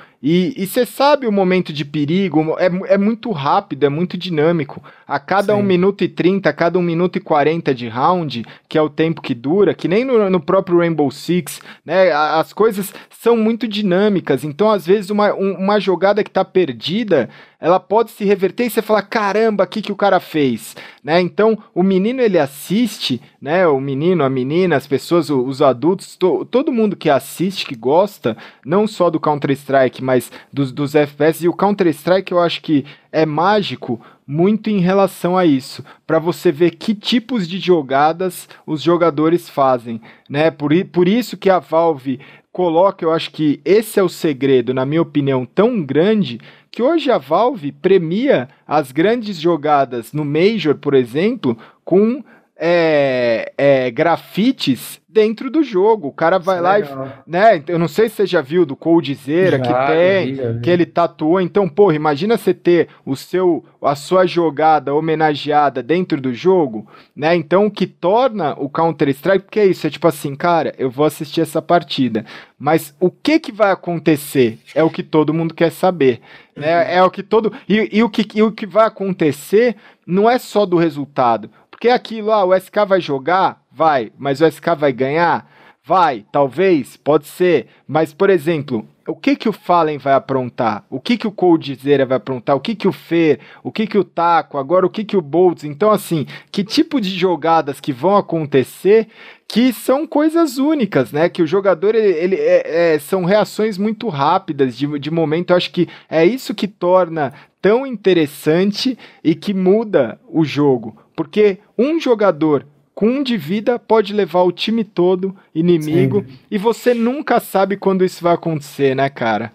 e você sabe o momento de perigo, é, é muito rápido, é muito dinâmico. A cada Sim. 1 minuto e 30, a cada 1 minuto e 40 de round, que é o tempo que dura, que nem no, no próprio Rainbow Six, né? As coisas são muito dinâmicas. Então, às vezes, uma, uma jogada que tá perdida, ela pode se reverter e você fala, caramba, o que, que o cara fez? Né? Então, o menino ele assiste, né? O menino, a menina, as pessoas, os adultos, to, todo mundo que assiste, que gosta, não só do Counter-Strike, mas dos, dos FPS. E o Counter-Strike eu acho que é mágico muito em relação a isso, para você ver que tipos de jogadas os jogadores fazem, né? Por, por isso que a Valve coloca, eu acho que esse é o segredo, na minha opinião, tão grande que hoje a Valve premia as grandes jogadas no Major, por exemplo, com é, é, grafites dentro do jogo. O cara vai Isso é lá e. Né, eu não sei se você já viu do Coldzera que tem, já vi. que ele tatuou. Então, porra, imagina você ter o seu, a sua jogada homenageada dentro do jogo, né? Então, o que torna o Counter-Strike, porque é isso, é tipo assim, cara, eu vou assistir essa partida. Mas o que que vai acontecer é o que todo mundo quer saber. Né? É o que todo. E, e, o que, e o que vai acontecer não é só do resultado. Porque aquilo, ah, o SK vai jogar? Vai. Mas o SK vai ganhar? Vai, talvez, pode ser. Mas, por exemplo, o que que o Fallen vai aprontar? O que que o Coldzera vai aprontar? O que que o Fer? O que que o Taco? Agora o que que o Boltz? Então, assim, que tipo de jogadas que vão acontecer que são coisas únicas, né? Que o jogador, ele, ele é, é, são reações muito rápidas de, de momento. Eu acho que é isso que torna tão interessante e que muda o jogo. Porque um jogador com um de vida pode levar o time todo inimigo Sim. e você nunca sabe quando isso vai acontecer, né, cara?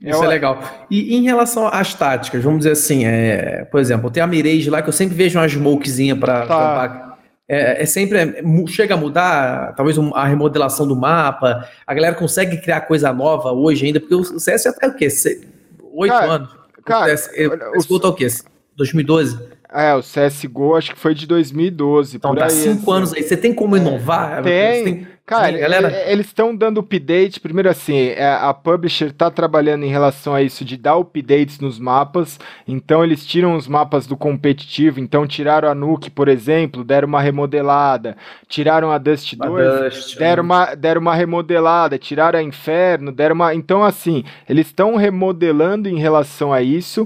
Isso é, é legal. E em relação às táticas, vamos dizer assim, é, por exemplo, tem a Mirage lá que eu sempre vejo uma smokezinha para tá. É, é, sempre é, chega a mudar, talvez a remodelação do mapa. A galera consegue criar coisa nova hoje ainda, porque o CS já tá o quê? Oito anos. Cara, o CS, o, o, o, o quê? 2012? É, o CSGO acho que foi de 2012. Então tá cinco assim. anos aí. Você tem como inovar? Tem. tem Cara, Sim, galera... eles estão dando update. Primeiro, assim, é, a publisher está trabalhando em relação a isso de dar updates nos mapas. Então, eles tiram os mapas do competitivo. Então, tiraram a Nuke, por exemplo, deram uma remodelada. Tiraram a Dust 2, Dust, deram, uma, deram uma remodelada. Tiraram a Inferno, deram uma. Então, assim, eles estão remodelando em relação a isso.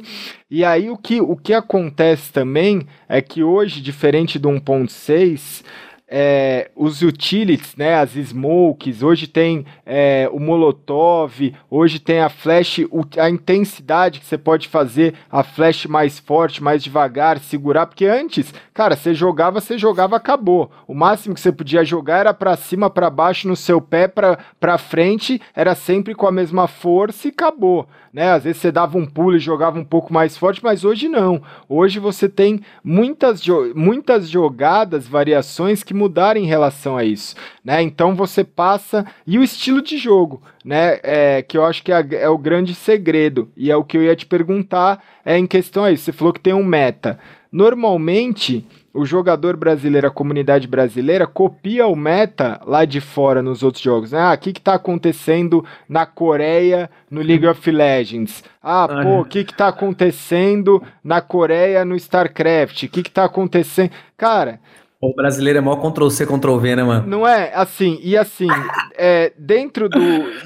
E aí, o que, o que acontece também é que hoje, diferente do 1.6 é, os utilities, né, as smokes, hoje tem é, o molotov, hoje tem a flash, a intensidade que você pode fazer a flash mais forte, mais devagar, segurar, porque antes, cara, você jogava, você jogava, acabou. O máximo que você podia jogar era para cima, para baixo, no seu pé, para frente, era sempre com a mesma força e acabou né? Às vezes você dava um pulo e jogava um pouco mais forte, mas hoje não. Hoje você tem muitas, muitas jogadas, variações que mudaram em relação a isso, né? Então você passa e o estilo de jogo, né? É, que eu acho que é, é o grande segredo e é o que eu ia te perguntar é em questão a isso. Você falou que tem um meta. Normalmente o jogador brasileiro, a comunidade brasileira, copia o meta lá de fora nos outros jogos. Né? Ah, o que está acontecendo na Coreia no League of Legends? Ah, ah pô, o que está acontecendo na Coreia no StarCraft? O que está acontecendo. Cara, o brasileiro é maior Ctrl-C, Ctrl-V, né, mano? Não é? Assim, e assim, é, dentro do.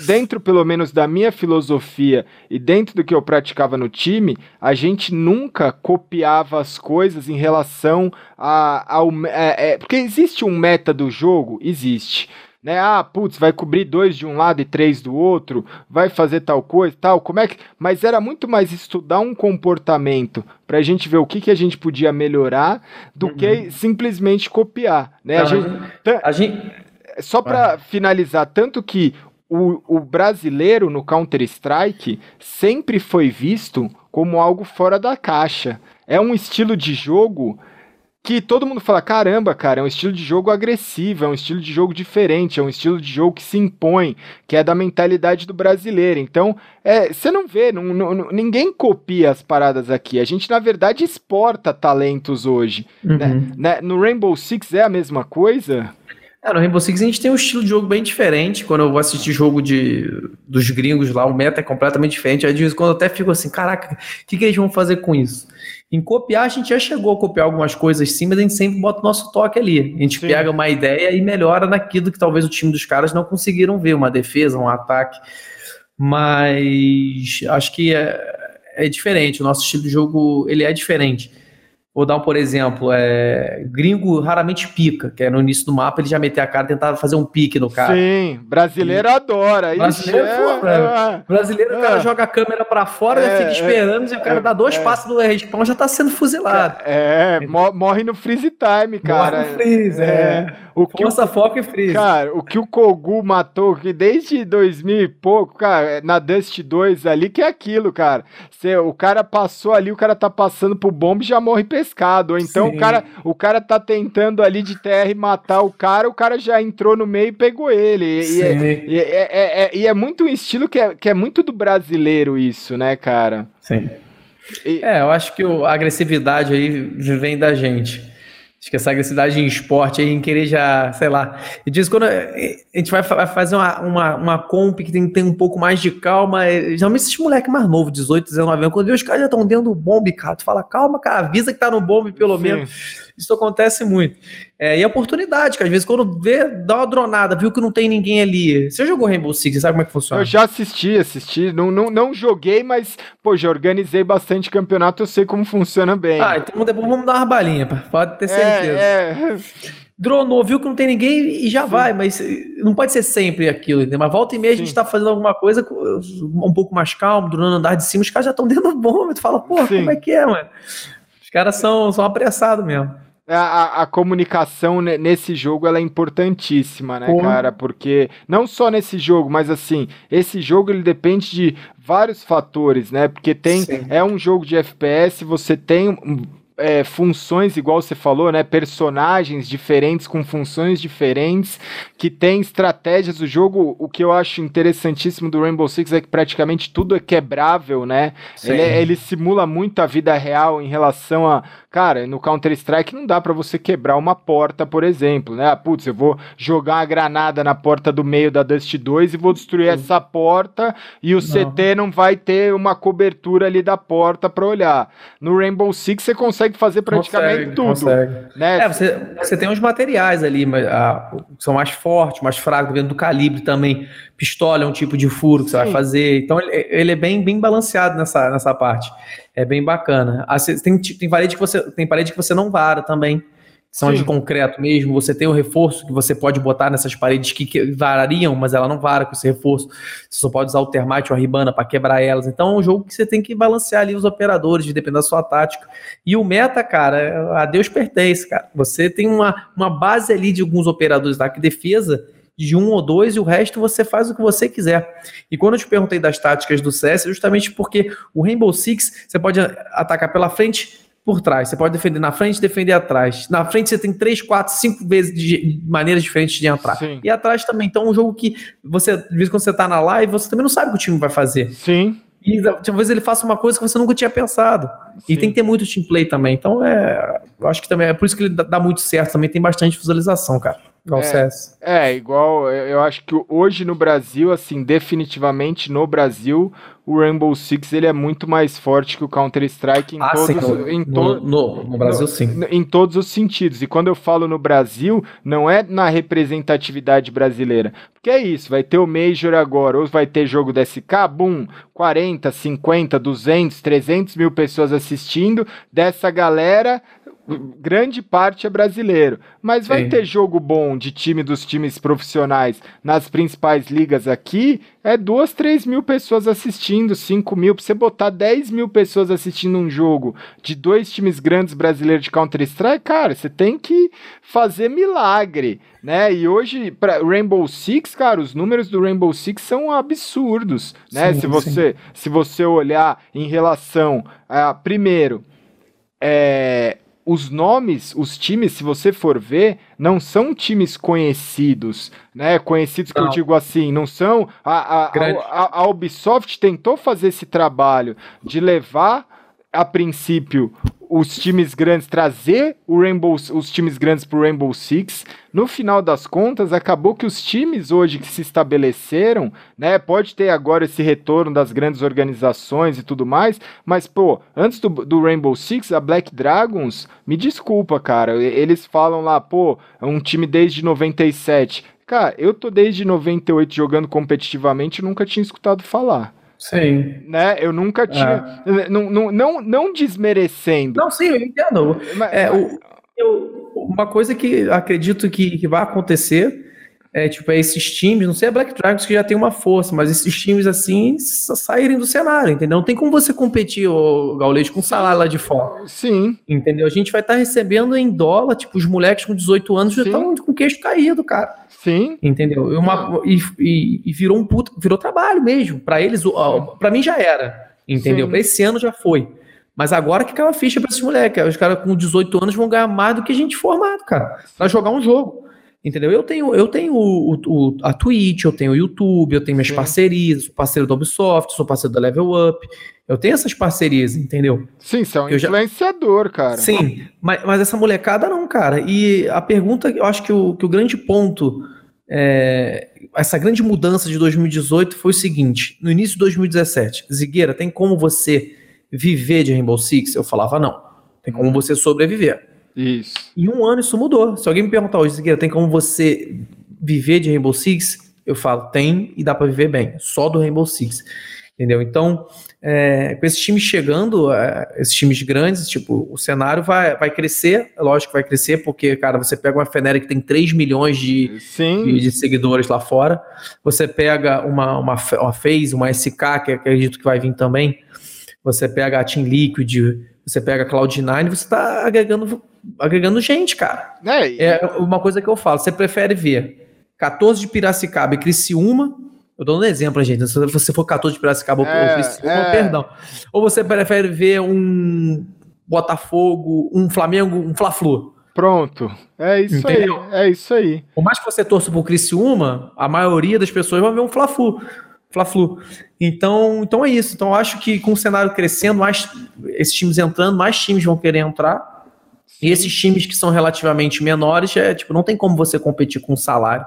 Dentro, pelo menos, da minha filosofia e dentro do que eu praticava no time, a gente nunca copiava as coisas em relação a, ao. É, é, porque existe um meta do jogo? Existe. Né? Ah, putz, vai cobrir dois de um lado e três do outro, vai fazer tal coisa, tal. Como é que? Mas era muito mais estudar um comportamento para a gente ver o que, que a gente podia melhorar do uhum. que simplesmente copiar, né? a gente, a gente... Só para finalizar, tanto que o, o brasileiro no Counter Strike sempre foi visto como algo fora da caixa. É um estilo de jogo que todo mundo fala: caramba, cara, é um estilo de jogo agressivo, é um estilo de jogo diferente, é um estilo de jogo que se impõe, que é da mentalidade do brasileiro. Então, é, você não vê, não, não, ninguém copia as paradas aqui. A gente, na verdade, exporta talentos hoje. Uhum. Né? né? No Rainbow Six é a mesma coisa? É, no Rainbow Six a gente tem um estilo de jogo bem diferente. Quando eu vou assistir jogo de, dos gringos lá, o meta é completamente diferente. Aí de vez em quando eu até fico assim, caraca, o que, que eles vão fazer com isso? Em copiar, a gente já chegou a copiar algumas coisas sim, mas a gente sempre bota o nosso toque ali. A gente sim. pega uma ideia e melhora naquilo que talvez o time dos caras não conseguiram ver, uma defesa, um ataque. Mas acho que é, é diferente. O nosso estilo de jogo ele é diferente. Vou dar um, por exemplo, é, gringo raramente pica, que é no início do mapa ele já meter a cara e tentar fazer um pique no cara. Sim, brasileiro e... adora. Brasileiro, é, pô, é, brasileiro é, o cara joga a câmera para fora, é, fica esperando e o cara dá dois passos do respawn já tá sendo fuzilado. É, morre no freeze time, cara. Morre no freeze, é. O que Força, o, foco e freeze. Cara, o que o Kogu matou que desde 2000 e pouco, cara, na Dust 2 ali, que é aquilo, cara. Cê, o cara passou ali, o cara tá passando pro bomba e já morre pescado. Ou então o cara, o cara tá tentando ali de TR matar o cara, o cara já entrou no meio e pegou ele. E, é, e, é, é, é, e é, muito um estilo que é, que é muito do brasileiro isso, né, cara? Sim. E... É, eu acho que a agressividade aí vem da gente. Acho que essa agressividade em esporte aí, em querer já, sei lá. E diz quando a gente vai fazer uma, uma, uma comp que tem, tem um pouco mais de calma, geralmente esses moleque mais novo, 18, 19 anos, quando vê os caras já estão dentro do bombe, cara, tu fala, calma, cara, avisa que tá no bombe pelo Sim. menos. Isso acontece muito. É, e a oportunidade, que às vezes quando vê, dá uma dronada, viu que não tem ninguém ali. Você jogou Rainbow Six, sabe como é que funciona? Eu já assisti, assisti. Não, não, não joguei, mas, pô, já organizei bastante campeonato, eu sei como funciona bem. Ah, então depois vamos dar uma balinha, pode ter é, certeza. É, é. Dronou, viu que não tem ninguém e já Sim. vai, mas não pode ser sempre aquilo, entendeu? Mas volta e meia Sim. a gente tá fazendo alguma coisa um pouco mais calmo, dronando andar de cima, os caras já estão dentro do tu fala, pô, como é que é, mano? Os caras são, são apressados mesmo. É, a, a, comunicação nesse jogo ela é importantíssima, né, cara? Porque não só nesse jogo, mas assim, esse jogo ele depende de vários fatores, né? Porque tem Sim. é um jogo de FPS, você tem é, funções, igual você falou, né? Personagens diferentes com funções diferentes, que tem estratégias do jogo. O que eu acho interessantíssimo do Rainbow Six é que praticamente tudo é quebrável, né? Ele, é, ele, simula muito a vida real em relação a. Cara, no Counter-Strike não dá para você quebrar uma porta, por exemplo, né? Ah, putz, eu vou jogar uma granada na porta do meio da Dust 2 e vou destruir Sim. essa porta e o não. CT não vai ter uma cobertura ali da porta para olhar. No Rainbow Six você consegue fazer praticamente consegue, tudo. Consegue. Né? É, você, você tem uns materiais ali, mas, ah, são mais fortes, mais fracos, dependendo do calibre também. Pistola é um tipo de furo que Sim. você vai fazer. Então ele, ele, é bem, bem balanceado nessa, nessa parte. É bem bacana. Ah, tem, tem, parede que você, tem parede que você não vara também são Sim. de concreto mesmo, você tem o reforço que você pode botar nessas paredes que, que varariam, mas ela não vara com esse reforço. Você só pode usar o termite ou a ribana para quebrar elas. Então é um jogo que você tem que balancear ali os operadores, dependendo da sua tática. E o meta, cara, a Deus pertence, cara. Você tem uma, uma base ali de alguns operadores da defesa de um ou dois e o resto você faz o que você quiser. E quando eu te perguntei das táticas do CS, justamente porque o Rainbow Six você pode atacar pela frente, por trás. Você pode defender na frente, defender atrás. Na frente você tem três, quatro, cinco vezes de maneiras diferentes de entrar. Sim. E atrás também. Então, é um jogo que você, de vez quando você tá na live, você também não sabe o que o time vai fazer. Sim. E talvez ele faça uma coisa que você nunca tinha pensado. Sim. E tem que ter muito team play também. Então, é, eu acho que também é por isso que ele dá muito certo. Também tem bastante visualização, cara. Igual é, CS. É, igual. Eu acho que hoje no Brasil, assim, definitivamente no Brasil, o Rainbow Six ele é muito mais forte que o Counter Strike em ah, todos sim, em to no, no, no, Brasil no, sim em todos os sentidos e quando eu falo no Brasil não é na representatividade brasileira porque é isso vai ter o Major agora ou vai ter jogo da SK boom 40 50 200 300 mil pessoas assistindo dessa galera grande parte é brasileiro. Mas vai Sim. ter jogo bom de time dos times profissionais nas principais ligas aqui, é duas, três mil pessoas assistindo, cinco mil. Pra você botar 10 mil pessoas assistindo um jogo de dois times grandes brasileiros de Counter-Strike, cara, você tem que fazer milagre, né? E hoje, para Rainbow Six, cara, os números do Rainbow Six são absurdos, né? Sim, se, você, se você olhar em relação a, primeiro, é, os nomes, os times, se você for ver, não são times conhecidos, né? Conhecidos que não. eu digo assim, não são. A, a, a, a, Ubisoft tentou fazer esse trabalho de levar, a princípio, os times grandes, trazer o Rainbow, os times grandes para o Rainbow Six. No final das contas, acabou que os times hoje que se estabeleceram, né, pode ter agora esse retorno das grandes organizações e tudo mais, mas, pô, antes do, do Rainbow Six, a Black Dragons, me desculpa, cara, eles falam lá, pô, é um time desde 97. Cara, eu tô desde 98 jogando competitivamente e nunca tinha escutado falar. Sim. Né? Eu nunca tinha. É. Não, não, não, não desmerecendo. Não, sim, eu entendo. Mas, é, o, eu, uma coisa que acredito que, que vai acontecer é tipo é esses times, não sei a Black Dragons que já tem uma força, mas esses times assim saírem do cenário, entendeu? Não tem como você competir, o Gaulês, com salário lá de fora. Sim. Entendeu? A gente vai estar tá recebendo em dólar, tipo, os moleques com 18 anos Sim. já estão com o queixo caído, cara. Sim. Entendeu? E, uma, e, e, e virou um puto, virou trabalho mesmo. Para eles, para mim já era. Entendeu? Para esse ano já foi. Mas agora que caiu a ficha para esses moleques. Os caras com 18 anos vão ganhar mais do que a gente formado, cara. Pra jogar um jogo. Entendeu? Eu tenho, eu tenho o, o, a Twitch, eu tenho o YouTube, eu tenho minhas Sim. parcerias, sou parceiro da Ubisoft, sou parceiro da Level Up. Eu tenho essas parcerias, entendeu? Sim, você é um eu influenciador, já... cara. Sim, mas, mas essa molecada não, cara. E a pergunta, eu acho que o, que o grande ponto é, essa grande mudança de 2018 foi o seguinte: no início de 2017, Zigueira, tem como você viver de Rainbow Six? Eu falava, não. Tem como você sobreviver. Isso. Em um ano isso mudou. Se alguém me perguntar hoje, Zigueira, tem como você viver de Rainbow Six? Eu falo, tem e dá para viver bem. Só do Rainbow Six. Entendeu? Então, é, com esses times chegando, é, esses times grandes, tipo, o cenário vai, vai crescer, é lógico que vai crescer, porque, cara, você pega uma Fenera que tem 3 milhões de, de, de, seguidores lá fora, você pega uma, uma, uma FaZe, uma SK, que acredito que vai vir também, você pega a Team Liquid, você pega a Cloud9, você tá agregando, agregando gente, cara. É, e... é uma coisa que eu falo, você prefere ver 14 de Piracicaba e Criciúma eu dou um exemplo, gente. Se você for 14 de Piracicaba é, ou Criciúma, é. perdão. Ou você prefere ver um Botafogo, um Flamengo, um Fla-Flu? Pronto. É isso Entendeu? aí. É isso aí. Por mais que você torça pro Criciúma, a maioria das pessoas vai ver um Fla-Flu. Fla-Flu. Então, então é isso. Então eu acho que com o cenário crescendo, mais esses times entrando, mais times vão querer entrar. E esses times que são relativamente menores, é tipo, não tem como você competir com salário.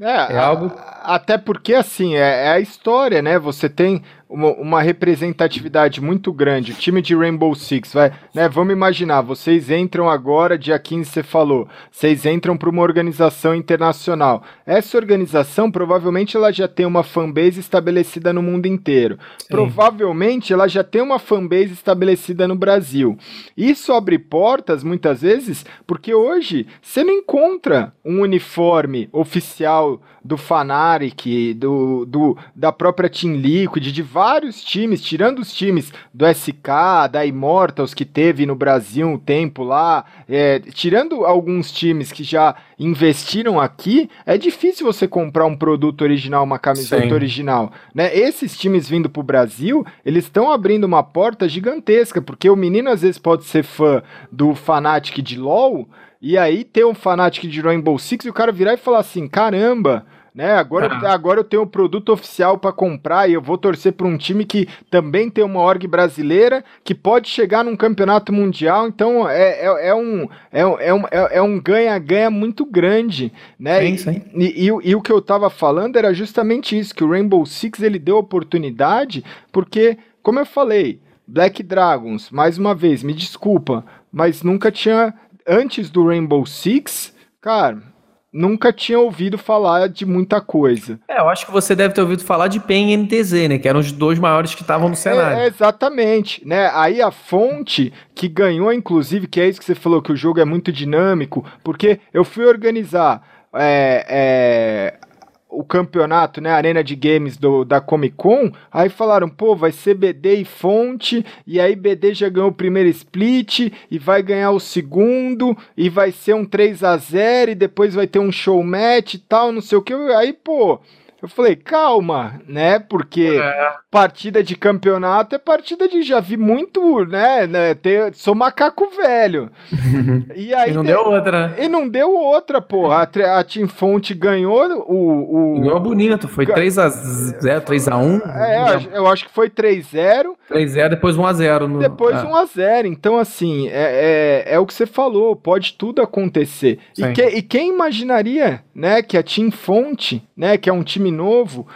É, é algo. Até porque, assim, é, é, a história, né? Você tem uma, uma, representatividade muito grande. O time de Rainbow Six, vai, né? Vamos imaginar, vocês entram agora, dia 15 você falou, vocês entram para uma organização internacional. Essa organização provavelmente ela já tem uma fanbase estabelecida no mundo inteiro. Sim. Provavelmente ela já tem uma fanbase estabelecida no Brasil. Isso abre portas muitas vezes porque hoje você não encontra um uniforme oficial do Fnatic, do, do, da própria Team Liquid, de vários times, tirando os times do SK, da Immortals que teve no Brasil um tempo lá, é, tirando alguns times que já investiram aqui, é difícil você comprar um produto original, uma camiseta Sim. original, né? Esses times vindo pro Brasil, eles estão abrindo uma porta gigantesca, porque o menino às vezes pode ser fã do Fnatic de LoL, e aí ter um Fnatic de Rainbow Six e o cara virar e falar assim, caramba, né? Agora, ah. agora eu tenho um produto oficial para comprar e eu vou torcer para um time que também tem uma org brasileira que pode chegar num campeonato mundial. Então é, é, é um é, é, um é, é um ganha-ganha muito grande, né? Sim, sim. E, e, e, e, o que eu tava falando era justamente isso, que o Rainbow Six ele deu oportunidade porque, como eu falei, Black Dragons, mais uma vez, me desculpa, mas nunca tinha antes do Rainbow Six, cara nunca tinha ouvido falar de muita coisa. É, eu acho que você deve ter ouvido falar de PEN e NTZ, né? Que eram os dois maiores que estavam no é, cenário. É, exatamente, né? Aí a fonte que ganhou, inclusive, que é isso que você falou, que o jogo é muito dinâmico, porque eu fui organizar é, é, o campeonato, né, Arena de Games do, da Comic Con, aí falaram, pô, vai ser BD e fonte, e aí BD já ganhou o primeiro split, e vai ganhar o segundo, e vai ser um 3 a 0 e depois vai ter um show match e tal, não sei o que, aí, pô, eu falei, calma, né? Porque é. Partida de campeonato é partida de. Já vi muito, né? né ter, sou macaco velho. e aí. E não deu outra. E não deu outra, porra. A, a Team Fonte ganhou o. o ganhou bonito, foi 3x0, 3x1. É, eu acho que foi 3x0. 3x0, depois 1x0. No... Depois ah. 1x0. Então, assim, é, é, é, o que você falou, pode tudo acontecer. E, que, e quem imaginaria, né, que a Team Fonte, né, que é um time novo.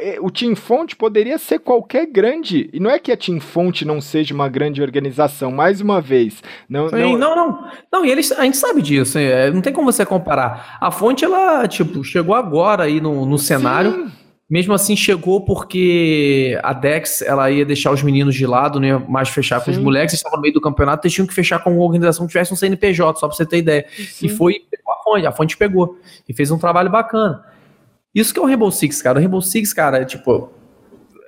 É, o Team Fonte poderia ser qualquer grande. E não é que a Team Fonte não seja uma grande organização, mais uma vez. Não, Sim, não... não, não. Não, e eles, a gente sabe disso. É, não tem como você comparar. A Fonte, ela, tipo, chegou agora aí no, no cenário. Sim. Mesmo assim, chegou porque a Dex ela ia deixar os meninos de lado, não ia mais fechar Sim. com os moleques, eles estavam no meio do campeonato, eles tinham que fechar com uma organização que tivesse um CNPJ, só pra você ter ideia. Sim. E foi a fonte, a fonte pegou. E fez um trabalho bacana. Isso que é o Rainbow Six, cara. O Rainbow Six, cara, é tipo.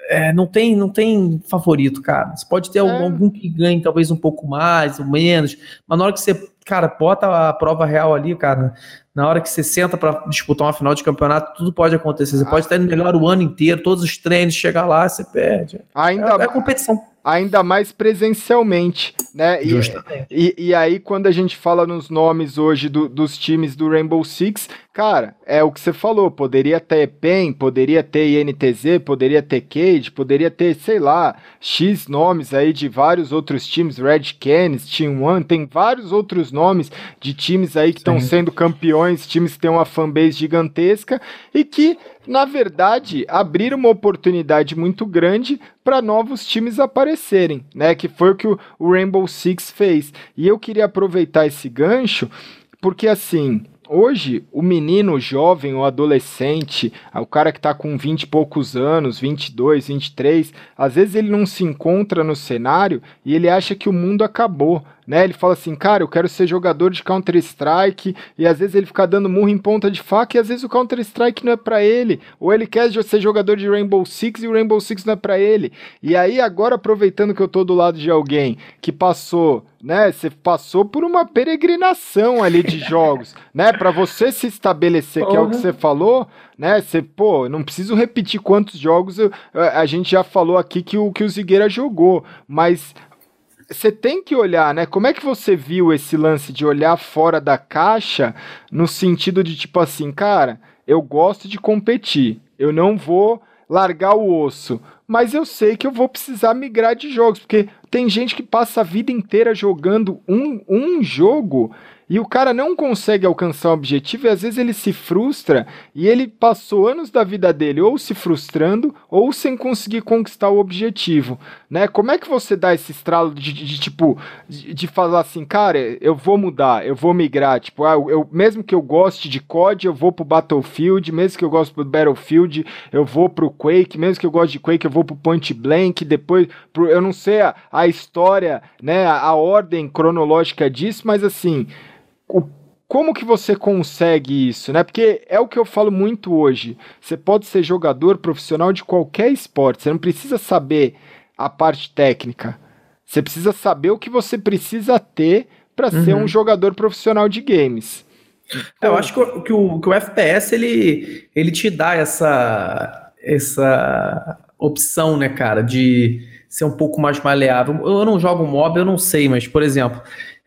É, não tem não tem favorito, cara. Você pode ter é. algum, algum, que ganhe talvez um pouco mais ou menos, mas na hora que você, cara, bota a prova real ali, cara, na hora que você senta para disputar uma final de campeonato, tudo pode acontecer. Você ah. pode estar indo melhor o ano inteiro, todos os treinos, chegar lá, você perde. Ainda é, é competição ainda mais presencialmente, né? E, e, e, aí, quando a gente fala nos nomes hoje do, dos times do Rainbow Six, cara, é o que você falou, poderia ter PEN, poderia ter INTZ, poderia ter Cage, poderia ter, sei lá, X nomes aí de vários outros times, Red Canids, Team One, tem vários outros nomes de times aí que estão sendo campeões, times que têm uma fanbase gigantesca e que na verdade, abrir uma oportunidade muito grande para novos times aparecerem, né? Que foi o que o Rainbow Six fez. E eu queria aproveitar esse gancho, porque assim, Hoje, o menino jovem, o adolescente, o cara que está com 20 e poucos anos, 22, 23, às vezes ele não se encontra no cenário e ele acha que o mundo acabou né? Ele fala assim, cara, eu quero ser jogador de Counter-Strike, e às vezes ele fica dando murro em ponta de faca, e às vezes o Counter-Strike não é para ele, ou ele quer ser jogador de Rainbow Six e o Rainbow Six não é para ele. E aí agora aproveitando que eu tô do lado de alguém que passou né? Você passou por uma peregrinação ali de jogos, né? Para você se estabelecer, que é o que você falou, né? Você, pô, não preciso repetir quantos jogos eu, a gente já falou aqui que o que o Zigueira jogou, mas você tem que olhar, né? Como é que você viu esse lance de olhar fora da caixa no sentido de tipo assim, cara, eu gosto de competir, eu não vou largar o osso, mas eu sei que eu vou precisar migrar de jogos, porque tem gente que passa a vida inteira jogando um, um jogo e o cara não consegue alcançar o objetivo e às vezes ele se frustra e ele passou anos da vida dele ou se frustrando ou sem conseguir conquistar o objetivo, né? Como é que você dá esse estralo de, de, de tipo de, de, falar assim, cara, eu vou mudar, eu vou migrar, tipo, ah, eu, mesmo que eu goste de COD, eu vou pro Battlefield, mesmo que eu goste do Battlefield, eu vou pro Quake, mesmo que eu goste de Quake, eu vou pro Point Blank, depois pro, eu não sei a, a história, né, a, a ordem cronológica disso, mas assim, como que você consegue isso, né? Porque é o que eu falo muito hoje. Você pode ser jogador profissional de qualquer esporte. Você não precisa saber a parte técnica. Você precisa saber o que você precisa ter para uhum. ser um jogador profissional de games. É, eu acho que o, que o, que o FPS ele, ele te dá essa, essa opção, né, cara, de ser um pouco mais maleável. Eu não jogo mob, eu não sei, mas, por exemplo,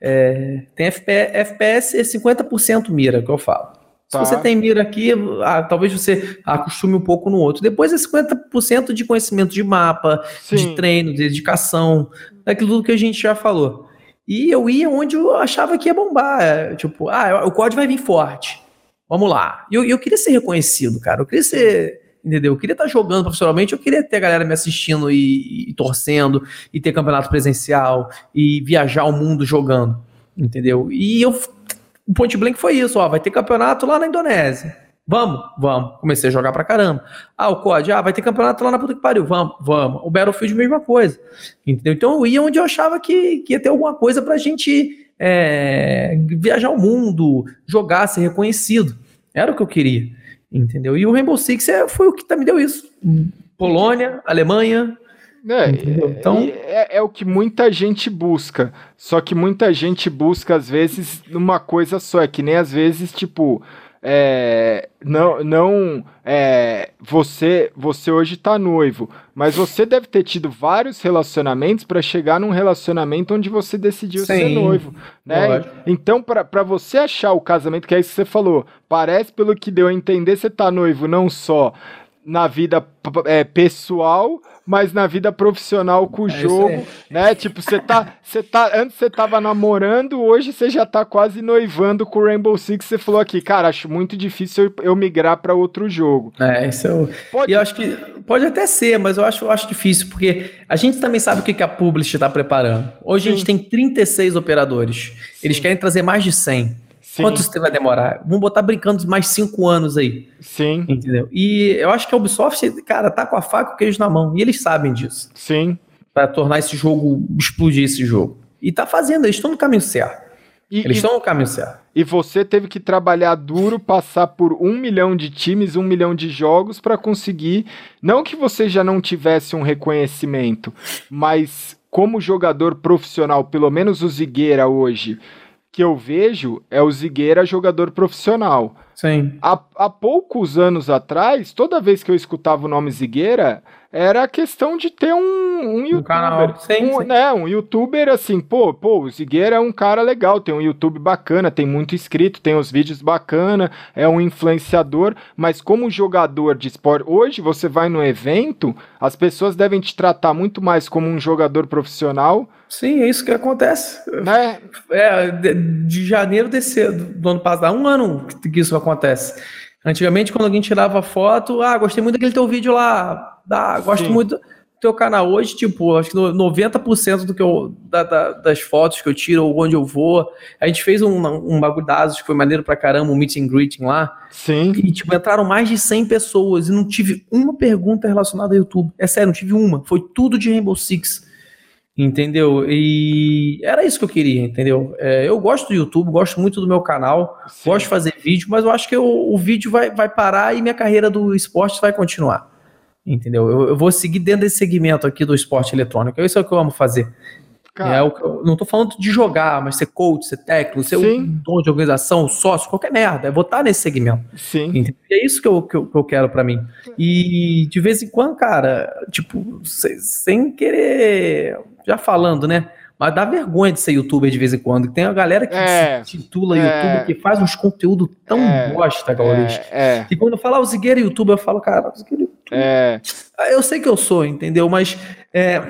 é, tem FPS, FPS é 50% mira, que eu falo. Se tá. você tem mira aqui, ah, talvez você acostume um pouco no outro. Depois é 50% de conhecimento de mapa, Sim. de treino, de dedicação, daquilo tudo que a gente já falou. E eu ia onde eu achava que ia bombar. É, tipo, ah, o código vai vir forte. Vamos lá. E eu, eu queria ser reconhecido, cara. Eu queria ser entendeu? Eu queria estar jogando profissionalmente, eu queria ter a galera me assistindo e, e, torcendo, e ter campeonato presencial, e viajar o mundo jogando, entendeu? E eu o Point Blank foi isso, ó, vai ter campeonato lá na Indonésia. Vamos, vamos. Comecei a jogar pra caramba. Ah, o COD, ah, vai ter campeonato lá na puta que pariu. Vamos, vamos. O Battlefield, mesma coisa. Entendeu? Então eu ia onde eu achava que, que ia ter alguma coisa pra gente é, viajar o mundo, jogar, ser reconhecido. Era o que eu queria. Entendeu? E o Rainbow Six é, foi o que tá, me deu isso. Polônia, Alemanha, é, então é, é, o que muita gente busca. Só que muita gente busca, às vezes, numa coisa só. É que nem às vezes, tipo, é, não, não é, você, você hoje está noivo, mas você deve ter tido vários relacionamentos para chegar num relacionamento onde você decidiu Sim, ser noivo, né? Então, para você achar o casamento, que é isso que você falou, parece pelo que deu a entender, você tá noivo não só na vida é, pessoal, mas na vida profissional com o é jogo, né? Tipo, você tá, você tá, antes você tava namorando, hoje você já tá quase noivando com o Rainbow Six. Você falou aqui, cara, acho muito difícil eu, migrar para outro jogo. É, isso eu, pode... E eu acho que pode até ser, mas eu acho, eu acho difícil porque a gente também sabe o que, que a Publish está preparando. Hoje Sim. a gente tem 36 operadores. Sim. Eles querem trazer mais de 100. Sim. Quanto isso vai demorar? Vamos botar brincando mais cinco anos aí. Sim. Entendeu? E eu acho que a Ubisoft, cara, tá com a faca e o queijo na mão. E eles sabem disso. Sim. Para tornar esse jogo, explodir esse jogo. E tá fazendo, eles estão no caminho certo. E, eles estão no caminho certo. E você teve que trabalhar duro, passar por um milhão de times, um milhão de jogos para conseguir. Não que você já não tivesse um reconhecimento, mas como jogador profissional, pelo menos o Zigueira hoje que eu vejo é o Zigueira jogador profissional. Sim. Há, há poucos anos atrás, toda vez que eu escutava o nome Zigueira, era a questão de ter um, um, um youtuber. Canal. Sim, um, sim. Né, um youtuber assim, pô, pô, o Zigueira é um cara legal, tem um YouTube bacana, tem muito inscrito, tem os vídeos bacana, é um influenciador, mas como jogador de esporte, hoje você vai no evento, as pessoas devem te tratar muito mais como um jogador profissional. Sim, é isso que acontece. Né? É, de, de janeiro desse do ano passado, um ano que isso acontece. Antigamente, quando alguém tirava foto, ah, gostei muito daquele teu vídeo lá, ah, gosto Sim. muito do teu canal. Hoje, tipo, acho que 90% do que eu, da, da, das fotos que eu tiro, ou onde eu vou, a gente fez um, um bagulho da que foi maneiro pra caramba, um meet and greeting lá. Sim. E, tipo, entraram mais de 100 pessoas e não tive uma pergunta relacionada ao YouTube. É sério, não tive uma. Foi tudo de Rainbow Six. Entendeu? E era isso que eu queria, entendeu? É, eu gosto do YouTube, gosto muito do meu canal, Sim. gosto de fazer vídeo, mas eu acho que eu, o vídeo vai, vai parar e minha carreira do esporte vai continuar. Entendeu? Eu, eu vou seguir dentro desse segmento aqui do esporte eletrônico. Isso é o que eu amo fazer. Cara, é o que eu, não tô falando de jogar, mas ser coach, ser técnico, ser Sim. um dono de organização, sócio, qualquer merda. É votar nesse segmento. Sim. Entendeu? É isso que eu, que eu, que eu quero para mim. E de vez em quando, cara, tipo, sem querer já falando, né? Mas dá vergonha de ser youtuber de vez em quando. Tem a galera que é, se titula é, youtuber que faz uns conteúdo tão é, bosta, Gaulês. É, é. E quando eu falo, ah, o Zigueira é youtuber, eu falo, cara, o Zigueira é youtuber. Eu sei que eu sou, entendeu? Mas é,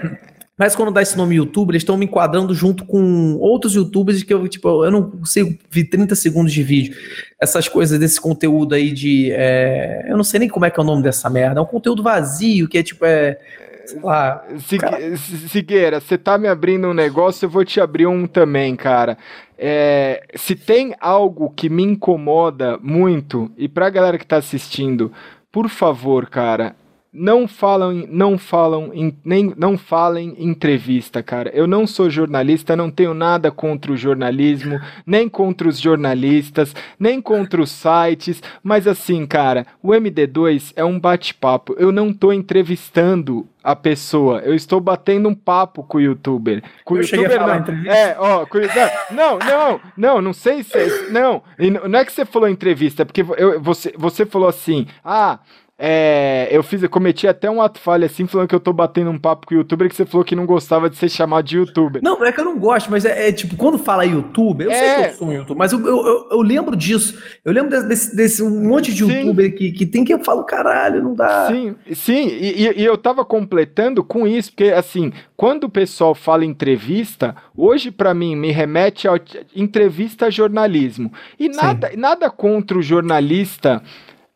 mas quando dá esse nome YouTube, eles estão me enquadrando junto com outros youtubers que eu, tipo, eu não consigo ver 30 segundos de vídeo. Essas coisas desse conteúdo aí de. É, eu não sei nem como é que é o nome dessa merda. É um conteúdo vazio, que é tipo. É, sei lá. Sigueira, você tá me abrindo um negócio, eu vou te abrir um também, cara. É, se tem algo que me incomoda muito, e pra galera que tá assistindo, por favor, cara, não falam, não falam, em, nem não falem entrevista, cara. Eu não sou jornalista, não tenho nada contra o jornalismo, nem contra os jornalistas, nem contra os sites, mas assim, cara, o MD2 é um bate-papo. Eu não tô entrevistando a pessoa. Eu estou batendo um papo com o youtuber. Com eu youtuber não. É, ó, com, não, não, não, não sei se não, não é que você falou entrevista, porque eu, você, você falou assim: "Ah, é, eu fiz, eu cometi até um ato falha assim, falando que eu tô batendo um papo com o youtuber que você falou que não gostava de ser chamado de youtuber. Não, não é que eu não gosto, mas é, é tipo, quando fala youtuber, eu é... sei que eu sou um youtuber, mas eu, eu, eu, eu lembro disso. Eu lembro desse, desse um monte de sim. youtuber que, que tem que eu falo, caralho, não dá. Sim, sim, e, e eu tava completando com isso, porque assim, quando o pessoal fala entrevista, hoje para mim me remete a entrevista a jornalismo. E nada, nada contra o jornalista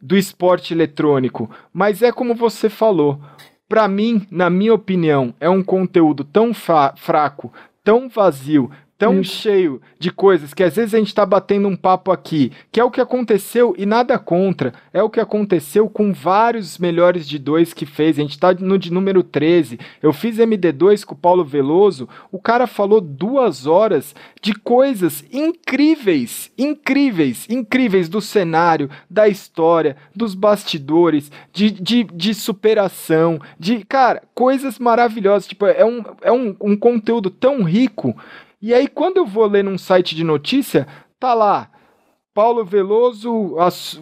do esporte eletrônico, mas é como você falou. Para mim, na minha opinião, é um conteúdo tão fraco, tão vazio, tão cheio de coisas que às vezes a gente está batendo um papo aqui, que é o que aconteceu e nada contra, é o que aconteceu com vários melhores de dois que fez. A gente está no de número 13. Eu fiz MD2 com o Paulo Veloso, o cara falou duas horas de coisas incríveis, incríveis, incríveis do cenário, da história, dos bastidores, de, de, de superação, de, cara, coisas maravilhosas. Tipo, é um, é um, um conteúdo tão rico e aí, quando eu vou ler num site de notícia, tá lá. Paulo Veloso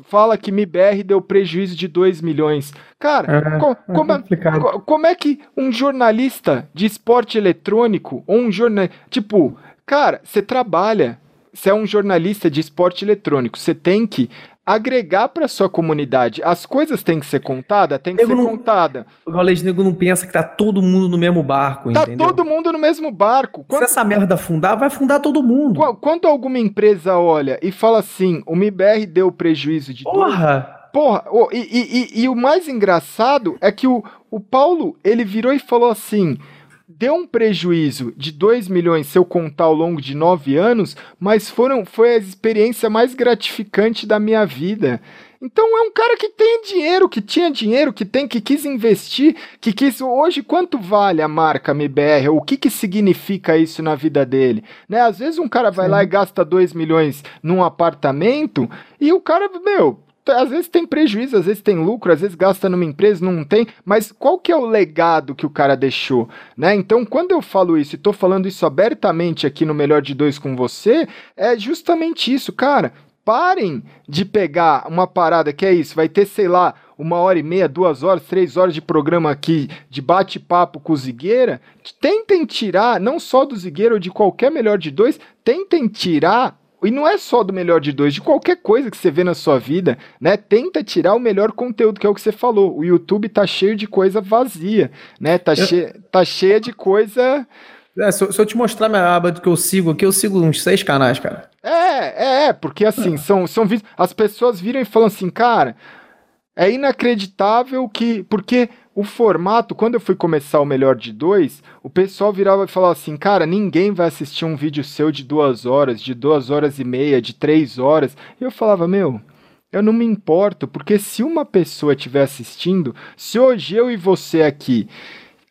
fala que MIBR deu prejuízo de 2 milhões. Cara, é, co é como, é, como, é que um jornalista de esporte eletrônico, ou um jornal. Tipo, cara, você trabalha, você é um jornalista de esporte eletrônico, você tem que agregar para sua comunidade. As coisas têm que ser contadas, tem que nego ser não, contada. O Galês Nego não pensa que tá todo mundo no mesmo barco, tá entendeu? todo mundo no mesmo barco. Quando, Se essa merda afundar, vai afundar todo mundo. Quando alguma empresa olha e fala assim, o MIBR deu prejuízo de... Porra! Porra, oh, e, e, e, e, o mais engraçado é que o, o Paulo, ele virou e falou assim deu um prejuízo de 2 milhões se eu contar ao longo de 9 anos, mas foram, foi a experiência mais gratificante da minha vida. Então é um cara que tem dinheiro, que tinha dinheiro, que tem, que quis investir, que quis. Hoje, quanto vale a marca MBR? O que, que significa isso na vida dele? Né? Às vezes um cara vai Sim. lá e gasta 2 milhões num apartamento e o cara, meu, às vezes tem prejuízo, às vezes tem lucro, às vezes gasta numa empresa, não tem, mas qual que é o legado que o cara deixou, né? Então, quando eu falo isso e tô falando isso abertamente aqui no Melhor de Dois com você, é justamente isso, cara. Parem de pegar uma parada que é isso, vai ter, sei lá, uma hora e meia, duas horas, três horas de programa aqui de bate-papo com o Zigueira. Tentem tirar, não só do Zigueira ou de qualquer melhor de dois, tentem tirar e não é só do melhor de dois, de qualquer coisa que você vê na sua vida, né? Tenta tirar o melhor conteúdo, que é o que você falou. O YouTube tá cheio de coisa vazia, né? Tá, eu... che... tá cheia de coisa. É, se, eu, se, eu, te mostrar minha aba do que eu sigo aqui, eu sigo uns seis canais, cara. É, é, é, porque assim, são, são vídeos. As pessoas viram e falam assim, cara, é inacreditável que. Porque o formato, quando eu fui começar o melhor de dois, o pessoal virava e falava assim: cara, ninguém vai assistir um vídeo seu de duas horas, de duas horas e meia, de três horas. E eu falava: meu, eu não me importo, porque se uma pessoa estiver assistindo, se hoje eu e você aqui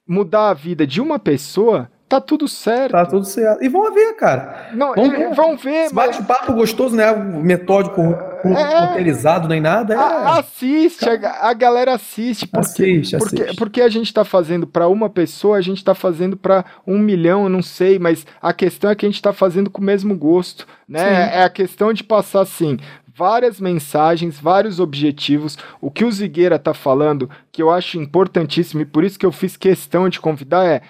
mudar a vida de uma pessoa, Tá tudo certo. Tá tudo certo. E vão ver, cara. Não, vão ver. Vão ver mas... Bate-papo gostoso, né? Metódico, é, roteirizado, nem nada. É... assiste, a, a, galera assiste. Porque, assiste, porque, assiste. porque a gente tá fazendo para uma pessoa, a gente tá fazendo para um milhão, eu não sei, mas a questão é que a gente tá fazendo com o mesmo gosto, né? Sim. É a questão de passar assim, várias mensagens, vários objetivos. O que o Zigueira tá falando, que eu acho importantíssimo e por isso que eu fiz questão de convidar é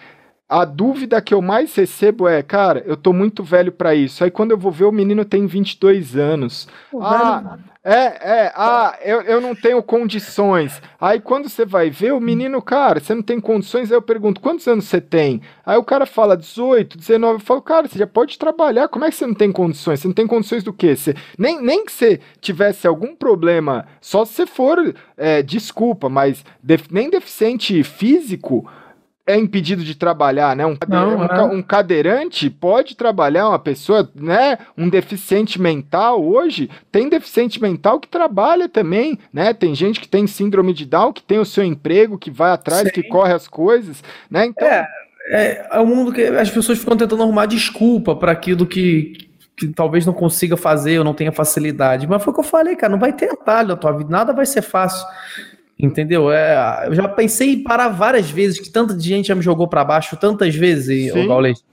a dúvida que eu mais recebo é, cara, eu tô muito velho para isso. Aí quando eu vou ver, o menino tem 22 anos. Pô, ah, é, é, ah, eu, eu não tenho condições. Aí quando você vai ver, o menino, cara, você não tem condições. Aí eu pergunto, quantos anos você tem? Aí o cara fala 18, 19. Eu falo, cara, você já pode trabalhar. Como é que você não tem condições? Você não tem condições do quê? Você, nem, nem que você tivesse algum problema, só se você for, é, desculpa, mas def, nem deficiente físico é impedido de trabalhar, né? Um, Não, um, é. um, cadeirante pode trabalhar, uma pessoa, né? Um deficiente mental hoje tem deficiente mental que trabalha também, né? Tem gente que tem síndrome de Down, que tem o seu emprego, que vai atrás, Sim. que corre as coisas, né? Então é, é, é um mundo que as pessoas ficam tentando arrumar desculpa para aquilo que que talvez não consiga fazer ou não tenha facilidade. Mas foi o que eu falei, cara, não vai ter atalho na tua vida, nada vai ser fácil. Entendeu? É, eu já pensei em parar várias vezes, que tanta gente já me jogou para baixo tantas vezes, o Gaulês.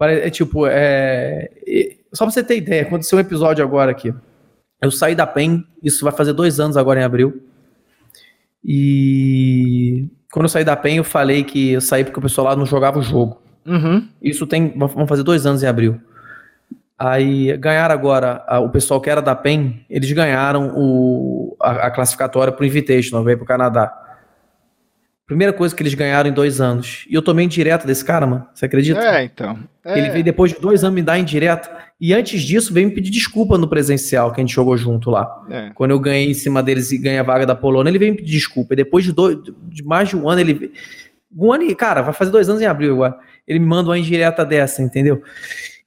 É tipo, é, só pra você ter ideia, aconteceu um episódio agora aqui. Eu saí da PEN, isso vai fazer dois anos agora em abril. E quando eu saí da PEN, eu falei que eu saí porque o pessoal lá não jogava o jogo. Uhum. Isso tem. Vamos fazer dois anos em abril. Aí ganharam agora, a, o pessoal que era da PEN, eles ganharam o, a, a classificatória para o Invitational, veio para o Canadá. Primeira coisa que eles ganharam em dois anos. E eu tomei indireto desse cara, mano. Você acredita? É, então. É. Ele veio depois de dois anos me dar indireta. E antes disso, veio me pedir desculpa no presencial, que a gente jogou junto lá. É. Quando eu ganhei em cima deles e ganhei a vaga da Polônia, ele veio me pedir desculpa. E depois de, dois, de mais de um ano, ele. Um ano e, cara, vai fazer dois anos em abril agora. Ele me manda uma indireta dessa, entendeu?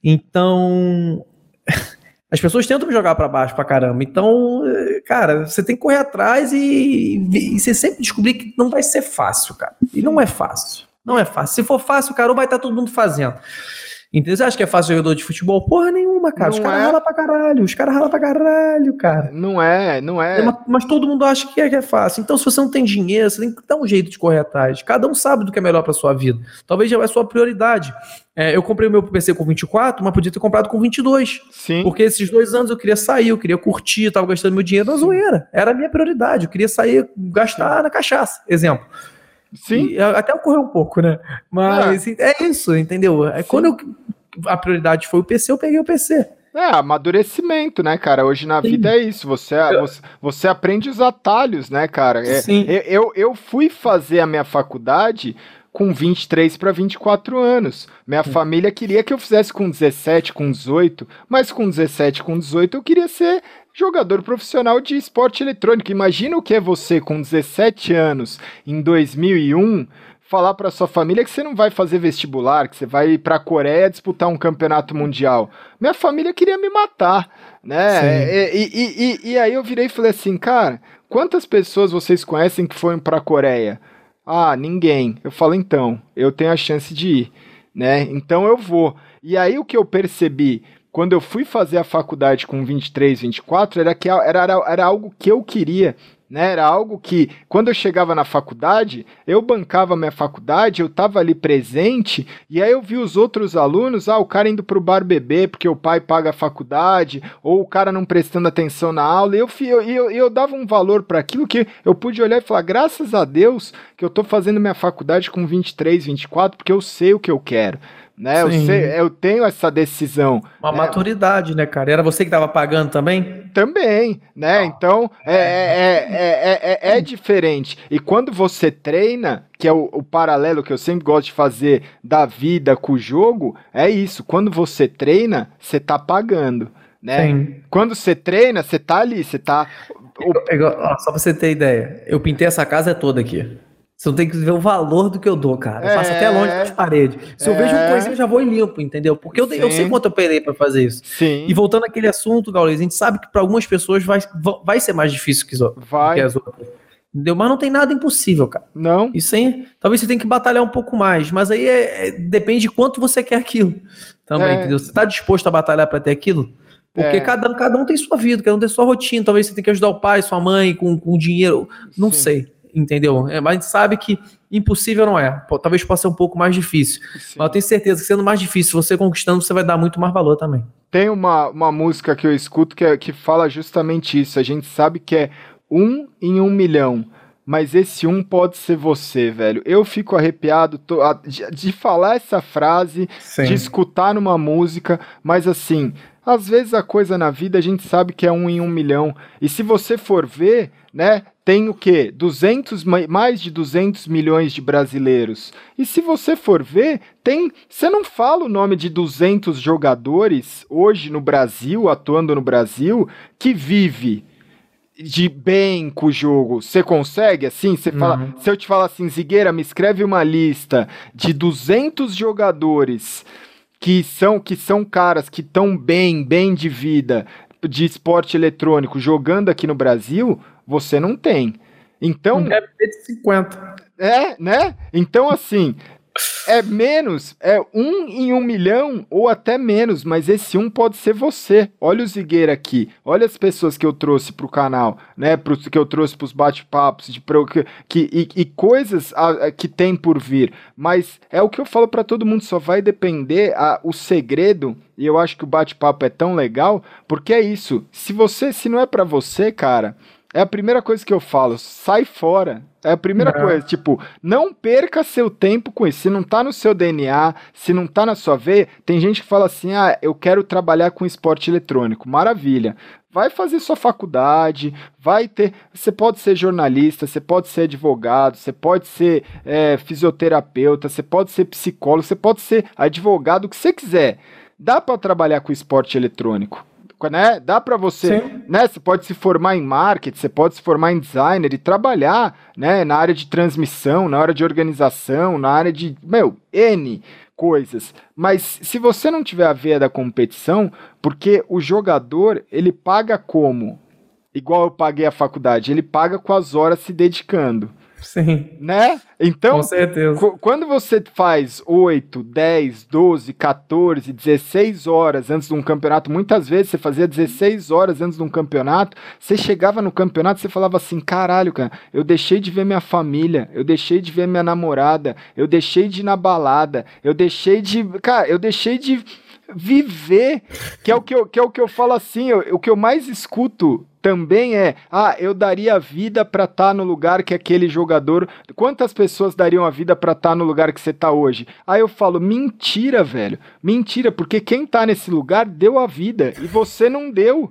Então, as pessoas tentam me jogar para baixo pra caramba. Então, cara, você tem que correr atrás e, e, você sempre descobrir que não vai ser fácil, cara. E não é fácil. Não é fácil. Se for fácil, cara, vai estar todo mundo fazendo. Entendeu? Você acha que é fácil jogador de futebol? Porra nenhuma, cara. Não os caras é... ralam pra caralho. Os caras ralam pra caralho, cara. Não é, não é. mas, mas, todo mundo acha que é, que é fácil. Então, se você não tem dinheiro, você tem que dar um jeito de correr atrás. Cada um sabe do que é melhor pra sua vida. Talvez já é a sua prioridade. É, eu comprei o meu PC com 24, mas podia ter comprado com 22. Sim. Porque esses dois anos eu queria sair, eu queria curtir, eu tava gastando meu dinheiro na zoeira. Era a minha prioridade. Eu queria sair, gastar Sim. na cachaça. Exemplo. Sim. E, até ocorreu um pouco, né? Mas é, é isso, entendeu? É quando eu a prioridade foi o PC, eu peguei o PC. É, amadurecimento, né, cara? Hoje na Sim. vida é isso. Você, você, você, aprende os atalhos, né, cara? É, Sim. Eu, eu fui fazer a minha faculdade com 23 para 24 anos. Minha Sim. família queria que eu fizesse com 17, com 18, mas com 17, com 18 eu queria ser jogador profissional de esporte eletrônico. Imagina o que é você com 17 anos em 2001 falar para sua família que você não vai fazer vestibular, que você vai para a Coreia disputar um campeonato mundial. Minha família queria me matar, né? E, e, e, e, aí eu virei e falei assim, cara, quantas pessoas vocês conhecem que foram para a Coreia? Ah, ninguém. Eu falo então, eu tenho a chance de ir, né? Então eu vou. E aí o que eu percebi quando eu fui fazer a faculdade com 23, 24, era que era, era, era algo que eu queria né? Era algo que, quando eu chegava na faculdade, eu bancava minha faculdade, eu estava ali presente, e aí eu vi os outros alunos, ah, o cara indo para o bar beber porque o pai paga a faculdade, ou o cara não prestando atenção na aula, e eu, eu, eu, eu dava um valor para aquilo que eu pude olhar e falar, graças a Deus que eu estou fazendo minha faculdade com 23, 24, porque eu sei o que eu quero né? Eu, sei, eu, tenho essa decisão. Uma né? maturidade, né, cara? Era você que estava pagando também? Também, né? Ah. Então é, é, é, é, diferente. E quando você treina, que é o, o, paralelo que eu sempre gosto de fazer da vida com o jogo, é isso. Quando você treina, você tá pagando. Né? Sim. Quando você treina, você tá ali, você tá. Eu, eu, ó, só pra você ter ideia, eu pintei essa casa toda aqui. Você tem que ver o valor do que eu dou, cara. Eu é, faço até longe das paredes. Se é, eu vejo uma coisinha, eu já vou e limpo, entendeu? Porque eu, eu sei quanto eu perei para fazer isso. Sim. E voltando àquele assunto, Gaules, a gente sabe que para algumas pessoas vai, vai ser mais difícil que, vai. que as outras. Entendeu? Mas não tem nada impossível, cara. Não. Isso aí, talvez você tenha que batalhar um pouco mais, mas aí é, é, depende de quanto você quer aquilo. Também, é. entendeu? Você está disposto a batalhar para ter aquilo? Porque é. cada, cada um tem sua vida, cada um tem sua rotina. Talvez você tenha que ajudar o pai, sua mãe com, com dinheiro. Não Sim. sei entendeu? É, mas a gente sabe que impossível não é. Pô, talvez possa ser um pouco mais difícil. Sim. Mas eu tenho certeza que sendo mais difícil, você conquistando, você vai dar muito mais valor também. Tem uma, uma música que eu escuto que, é, que fala justamente isso. A gente sabe que é um em um milhão. Mas esse um pode ser você, velho. Eu fico arrepiado tô, a, de, de, falar essa frase, Sim. de escutar numa música, mas assim, às vezes a coisa na vida a gente sabe que é um em um milhão. E se você for ver, né, tem o quê? 200, mais de 200 milhões de brasileiros. E se você for ver, tem, você não fala o nome de 200 jogadores hoje no Brasil, atuando no Brasil, que vive de bem com o jogo. Você consegue assim? Você fala, uhum. se eu te falar assim, Zigueira, me escreve uma lista de 200 jogadores que são que são caras que estão bem, bem de vida, de esporte eletrônico jogando aqui no Brasil, você não tem. Então. Deve ter 50. É, né? Então, assim, é menos, é um em um milhão ou até menos, mas esse um pode ser você. Olha o Zigueira aqui, olha as pessoas que eu trouxe pro canal, né? Pro, que eu trouxe pros bate-papos, de pro, que, que, e, e coisas a, a, que tem por vir. Mas é o que eu falo para todo mundo, só vai depender a, o segredo. E eu acho que o bate-papo é tão legal, porque é isso. Se você, se não é para você, cara, é a primeira coisa que eu falo, sai fora. É a primeira não. coisa, tipo, não perca seu tempo com isso. Se não tá no seu DNA, se não tá na sua veia, tem gente que fala assim: "Ah, eu quero trabalhar com esporte eletrônico". Maravilha. Vai fazer sua faculdade, vai ter. Você pode ser jornalista, você pode ser advogado, você pode ser é, fisioterapeuta, você pode ser psicólogo, você pode ser advogado, o que você quiser. Dá para trabalhar com esporte eletrônico né? Dá para você, Sim. né? Você pode se formar em marketing, você pode se formar em designer e trabalhar, né? Na área de transmissão, na área de organização, na área de, meu, N coisas. Mas se você não tiver a veia da competição, porque o jogador, ele paga como? Igual eu paguei a faculdade, ele paga com as horas se dedicando. Sim. Né? Então, Com certeza. quando você faz 8, 10, 12, 14, 16 horas antes de um campeonato, muitas vezes você fazia 16 horas antes de um campeonato, você chegava no campeonato e você falava assim: caralho, cara, eu deixei de ver minha família, eu deixei de ver minha namorada, eu deixei de ir na balada, eu deixei de. Cara, eu deixei de viver, que é o que eu, que é o que eu falo assim, eu, o que eu mais escuto também é, ah, eu daria a vida para estar tá no lugar que aquele jogador. Quantas pessoas dariam a vida para estar tá no lugar que você tá hoje? Aí eu falo, mentira, velho. Mentira, porque quem tá nesse lugar deu a vida e você não deu.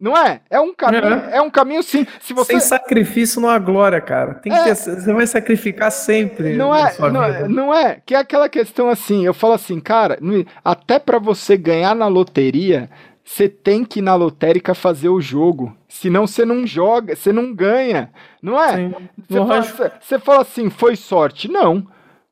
Não é? É um caminho, é, é um caminho sim. Se você... Sem sacrifício não há glória, cara. Tem que é. ter, você vai sacrificar sempre. Não é, não, é, não, é, que é aquela questão assim, eu falo assim, cara, até para você ganhar na loteria, você tem que ir na lotérica fazer o jogo. Senão você não joga, você não ganha. Não é? Você fala, você fala assim, foi sorte. Não.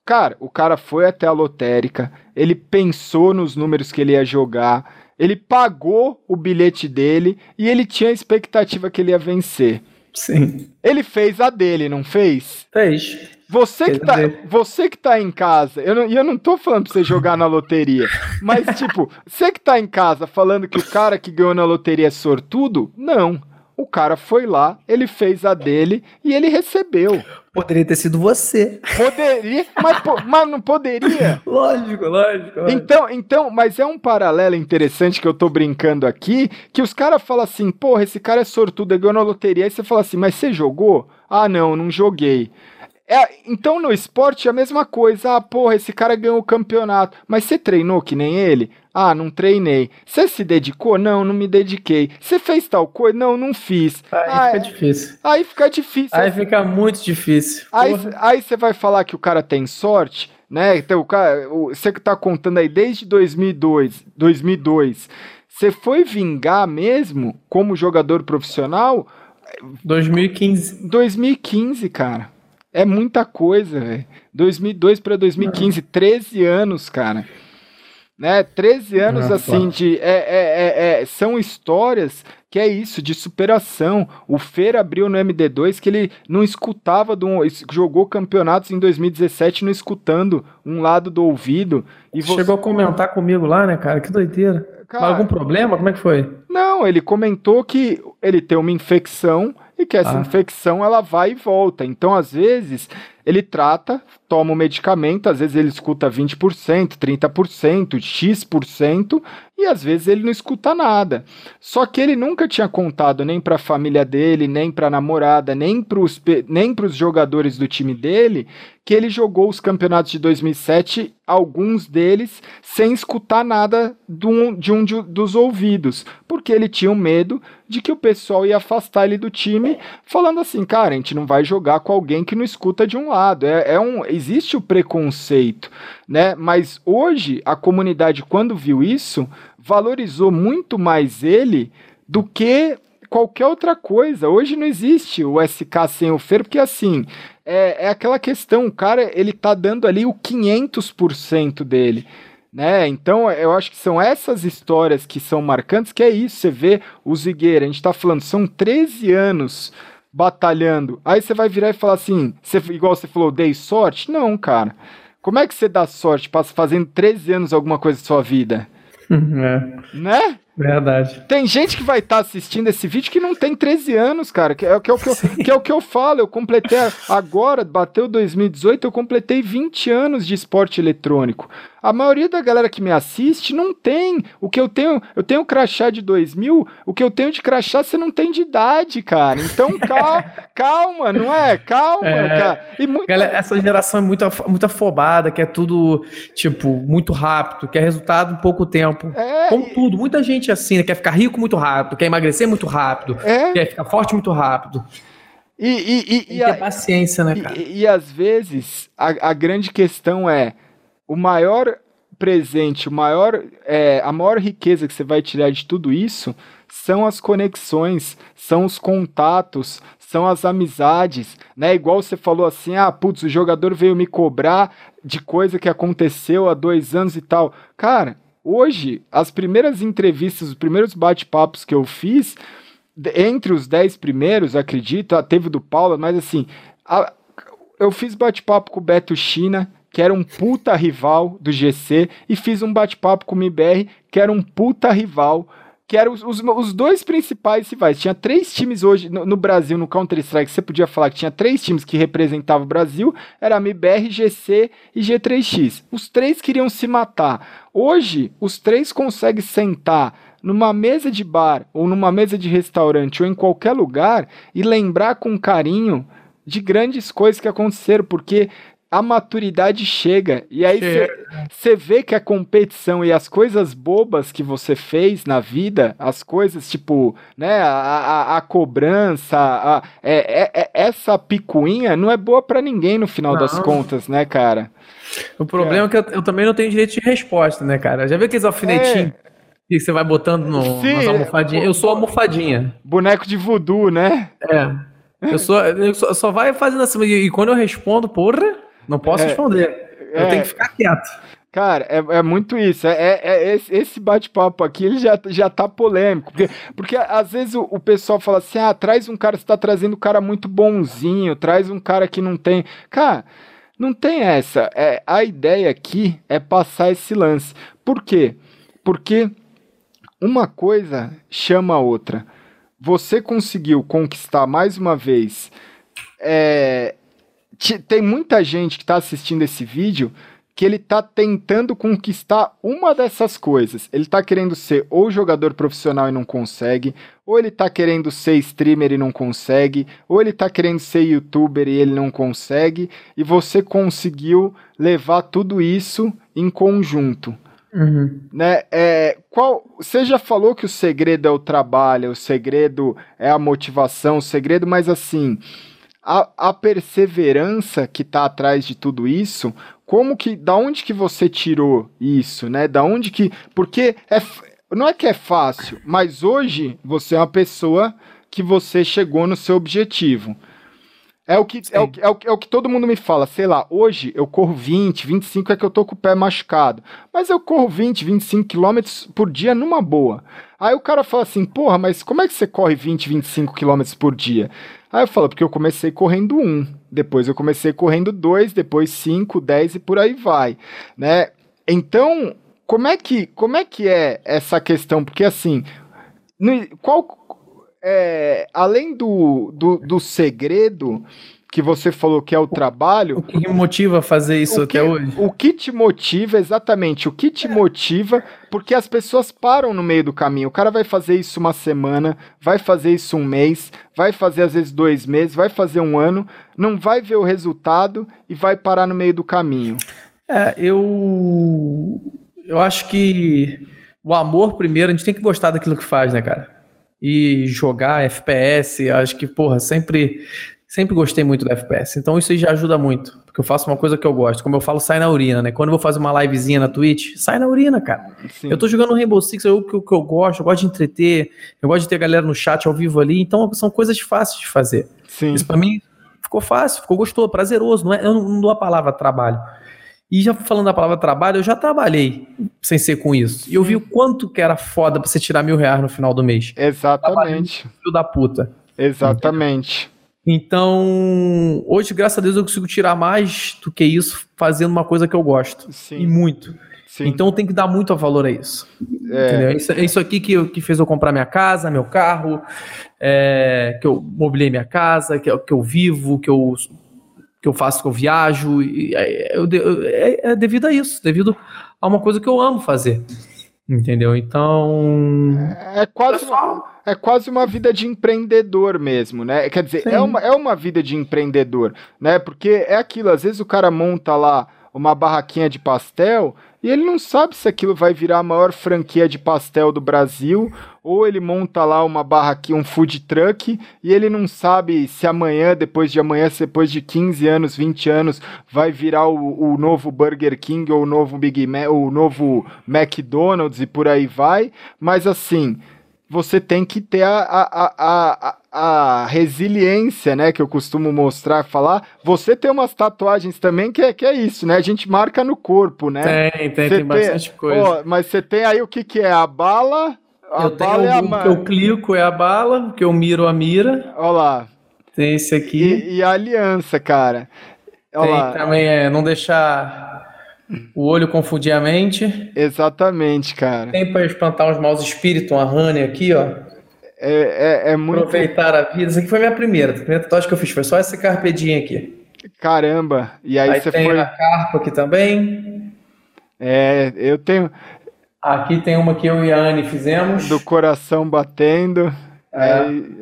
Cara, o cara foi até a lotérica, ele pensou nos números que ele ia jogar ele pagou o bilhete dele e ele tinha a expectativa que ele ia vencer. Sim. Ele fez a dele, não fez? Fez. Você que, tá, você que tá em casa, eu não, eu não tô falando pra você jogar na loteria, mas tipo, você que tá em casa falando que o cara que ganhou na loteria é sortudo, não. O cara foi lá, ele fez a dele e ele recebeu. Poderia ter sido você. Poderia, mas, mas não poderia. lógico, lógico, lógico. Então, então, mas é um paralelo interessante que eu tô brincando aqui, que os caras falam assim, porra, esse cara é sortudo, ele ganhou na loteria. Aí você fala assim, mas você jogou? Ah, não, não joguei. É, então no esporte é a mesma coisa. Ah, porra, esse cara ganhou o campeonato. Mas você treinou que nem ele? Ah, não treinei. Você se dedicou? Não, não me dediquei. Você fez tal coisa? Não, não fiz. Aí ah, fica difícil. Aí fica difícil. Aí fica muito difícil. Aí você vai falar que o cara tem sorte, né? Então, o cara, você que tá contando aí desde 2002, 2002, você foi vingar mesmo como jogador profissional? 2015. 2015, cara. É muita coisa, velho. 2002 para 2015, 13 anos, cara né? 13 anos ah, assim de é, é, é, é, são histórias que é isso de superação. O Fer abriu no MD2 que ele não escutava do jogou campeonatos em 2017 não escutando um lado do ouvido e você... chegou a comentar comigo lá, né, cara? Que doideira. Cara, algum problema? Como é que foi? Não, ele comentou que ele tem uma infecção e que essa ah. infecção ela vai e volta. Então, às vezes, ele trata, toma o medicamento, às vezes ele escuta 20%, 30%, X%, e às vezes ele não escuta nada. Só que ele nunca tinha contado nem para a família dele, nem para a namorada, nem para os nem jogadores do time dele que ele jogou os campeonatos de 2007, alguns deles sem escutar nada um, de um de, dos ouvidos, porque ele tinha um medo de que o pessoal ia afastar ele do time, falando assim, cara, a gente não vai jogar com alguém que não escuta de um lado. É, é um, existe o preconceito, né? Mas hoje a comunidade, quando viu isso, valorizou muito mais ele do que qualquer outra coisa. Hoje não existe o SK sem o Fer, porque assim, é, é aquela questão, o cara, ele tá dando ali o 500% dele. Né? Então, eu acho que são essas histórias que são marcantes, que é isso, você vê o Zigueira, a gente tá falando, são 13 anos batalhando. Aí você vai virar e falar assim, você, igual você falou, dei sorte? Não, cara. Como é que você dá sorte fazendo 13 anos alguma coisa da sua vida? É. Né? Verdade. Tem gente que vai estar tá assistindo esse vídeo que não tem 13 anos, cara. Que é, que é, o, que, eu, que é o que eu falo. Eu completei agora, bateu 2018, eu completei 20 anos de esporte eletrônico. A maioria da galera que me assiste não tem. O que eu tenho, eu tenho crachá de 2000, o que eu tenho de crachá você não tem de idade, cara. Então calma, calma não é? Calma, é, cara. E muita... galera, essa geração é muito, muito afobada, que é tudo, tipo, muito rápido, que é resultado em pouco tempo. É, Como tudo, muita gente assim, né? quer ficar rico muito rápido, quer emagrecer muito rápido, é. quer ficar forte muito rápido. E, e, e, e ter paciência, né, cara? E, e, às vezes a, a grande questão é o maior presente, o maior, é, a maior riqueza que você vai tirar de tudo isso são as conexões, são os contatos, são as amizades, né? Igual você falou assim, ah, putz, o jogador veio me cobrar de coisa que aconteceu há dois anos e tal. Cara, hoje, as primeiras entrevistas, os primeiros bate-papos que eu fiz, entre os dez primeiros, acredito, teve do Paulo, mas assim, a, eu fiz bate-papo com o Beto China, que era um puta rival do GC, e fiz um bate-papo com o MBR, que era um puta rival que eram os, os, os, dois principais rivais. Tinha três times hoje no, no Brasil, no Counter-Strike, você podia falar que tinha três times que representavam o Brasil, era MBR, GC e G3X. Os três queriam se matar. Hoje, os três conseguem sentar numa mesa de bar, ou numa mesa de restaurante, ou em qualquer lugar, e lembrar com carinho de grandes coisas que aconteceram, porque a maturidade chega. E aí você vê que a competição e as coisas bobas que você fez na vida, as coisas tipo, né, a, a, a cobrança, a, é, é, é, essa picuinha não é boa para ninguém no final não. das contas, né, cara? O problema é, é que eu, eu, também não tenho direito de resposta, né, cara? Já viu aqueles alfinetinhos? É. Que você vai botando no, Sim, nas almofadinhas. Eu sou almofadinha. Boneco de voodoo, né? É. Eu sou, eu só, só vai fazendo assim. E quando eu respondo, porra, não posso é, responder. Eu tenho que ficar quieto. Cara, é, é muito isso. É, é, é esse, esse bate-papo aqui, ele já, já tá polêmico. Porque, porque às vezes o, o pessoal fala assim: ah, traz um cara, você tá trazendo um cara muito bonzinho, traz um cara que não tem. Cara, não tem essa. É, a ideia aqui é passar esse lance. Por quê? Porque uma coisa chama a outra. Você conseguiu conquistar mais uma vez é, tem muita gente que está assistindo esse vídeo que ele está tentando conquistar uma dessas coisas. Ele está querendo ser ou jogador profissional e não consegue, ou ele está querendo ser streamer e não consegue, ou ele está querendo ser youtuber e ele não consegue, e você conseguiu levar tudo isso em conjunto. Uhum. Né? É, qual, você já falou que o segredo é o trabalho, o segredo é a motivação, o segredo, mas assim, a, a perseverança que está atrás de tudo isso, como que, da onde que você tirou isso, né? Da onde que, porque é, não é que é fácil, mas hoje você é uma pessoa que você chegou no seu objetivo. É o, que, é, o, é, o, é o que todo mundo me fala, sei lá, hoje eu corro 20, 25 é que eu tô com o pé machucado. Mas eu corro 20, 25 quilômetros por dia numa boa. Aí o cara fala assim, porra, mas como é que você corre 20, 25 quilômetros por dia? Aí eu falo, porque eu comecei correndo um, depois eu comecei correndo dois, depois cinco, dez e por aí vai, né? Então, como é que, como é, que é essa questão? Porque assim, qual, é, além do, do, do segredo, que você falou que é o, trabalho. O que me motiva a fazer isso que, até hoje? O que te motiva, exatamente, o que te motiva, porque as pessoas param no meio do caminho. O cara vai fazer isso uma semana, vai fazer isso um mês, vai fazer às vezes dois meses, vai fazer um ano, não vai ver o resultado e vai parar no meio do caminho. É, eu. Eu acho que o amor, primeiro, a gente tem que gostar daquilo que faz, né, cara? E jogar FPS, acho que, porra, sempre sempre gostei muito do FPS. Então isso aí já ajuda muito. Porque eu faço uma coisa que eu gosto. Como eu falo, sai na urina, né? Quando eu vou fazer uma livezinha na Twitch, sai na urina, cara. Sim. Eu tô jogando Rainbow Six, é o que, eu gosto, eu gosto de entreter, eu gosto de ter a galera no chat ao vivo ali. Então são coisas fáceis de fazer. Sim. Isso pra mim ficou fácil, ficou gostoso, prazeroso. Não é, eu não dou a palavra trabalho. E já falando da palavra trabalho, eu já trabalhei sem ser com isso. E eu vi o quanto que era foda pra você tirar mil reais no final do mês. Exatamente. Filho da puta. Exatamente. Então, hoje, graças a Deus, eu consigo tirar mais do que isso fazendo uma coisa que eu gosto. Sim. E muito. Sim. Então tem que dar muito valor a isso. É. Isso, é isso aqui que, que fez eu comprar minha casa, meu carro, é, que eu mobilei minha casa, que, que eu vivo, que eu, que eu faço, que eu viajo. E, é, eu, é, é devido a isso, devido a uma coisa que eu amo fazer. Entendeu? Então. É quase, uma, é quase uma vida de empreendedor mesmo, né? Quer dizer, é uma, é uma vida de empreendedor, né? Porque é aquilo, às vezes o cara monta lá uma barraquinha de pastel e ele não sabe se aquilo vai virar a maior franquia de pastel do Brasil, ou ele monta lá uma barra aqui, um food truck, e ele não sabe se amanhã, depois de amanhã, depois de 15 anos, 20 anos, vai virar o, o novo Burger King ou o novo Big Mac, o novo McDonald's e por aí vai. Mas assim, você tem que ter a, a, a, a, resiliência, né? Que eu costumo mostrar, falar. Você tem umas tatuagens também que é, que é isso, né? A gente marca no corpo, né? Tem, tem, tem bastante coisa. Mas você tem aí o que, que é? A bala. A eu bala tenho é o, a... que eu clico é a bala, que eu miro a mira. Olha lá. Tem esse aqui. E, a aliança, cara. Tem também é não deixar o olho confundir a mente. Exatamente, cara. Tem para espantar os maus espíritos, uma honey aqui, ó. É, é, é muito. Aproveitar a vida. Isso aqui foi minha primeira. A primeira tatuagem que eu fiz foi só essa carpedinha aqui. Caramba. E aí, aí você tem foi. a carpa aqui também. É, eu tenho. Aqui tem uma que eu e a Anne fizemos. Do coração batendo. É,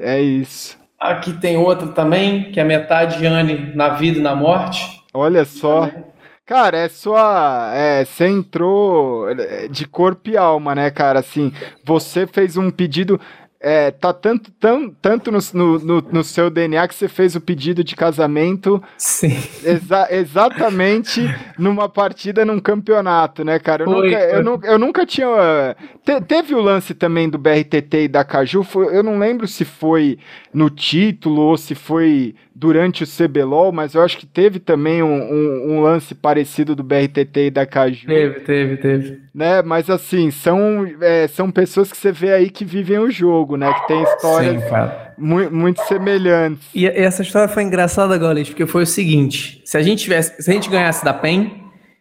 é, é isso. Aqui tem outra também, que é metade Anne na vida e na morte. Olha só. Também. Cara, é sua. É, você entrou de corpo e alma, né, cara? Assim, você fez um pedido é, tá tanto, tão, tanto no, no, no, seu DNA que você fez o pedido de casamento Sim. Exa exatamente numa partida num campeonato, né, cara? Eu, foi, nunca, foi. Eu, nu eu, nunca tinha. Te teve o lance também do BRTT e da Caju, foi, eu não lembro se foi no título ou se foi durante o CBLOL, mas eu acho que teve também um, um, um lance parecido do BRTT e da Caju. Teve, teve, teve. Né? Mas assim, são, é, são pessoas que você vê aí que vivem o jogo, né? Que tem histórias muito, muito semelhantes. E essa história foi engraçada, Gaules, porque foi o seguinte: se a gente tivesse, se a gente ganhasse da PEN,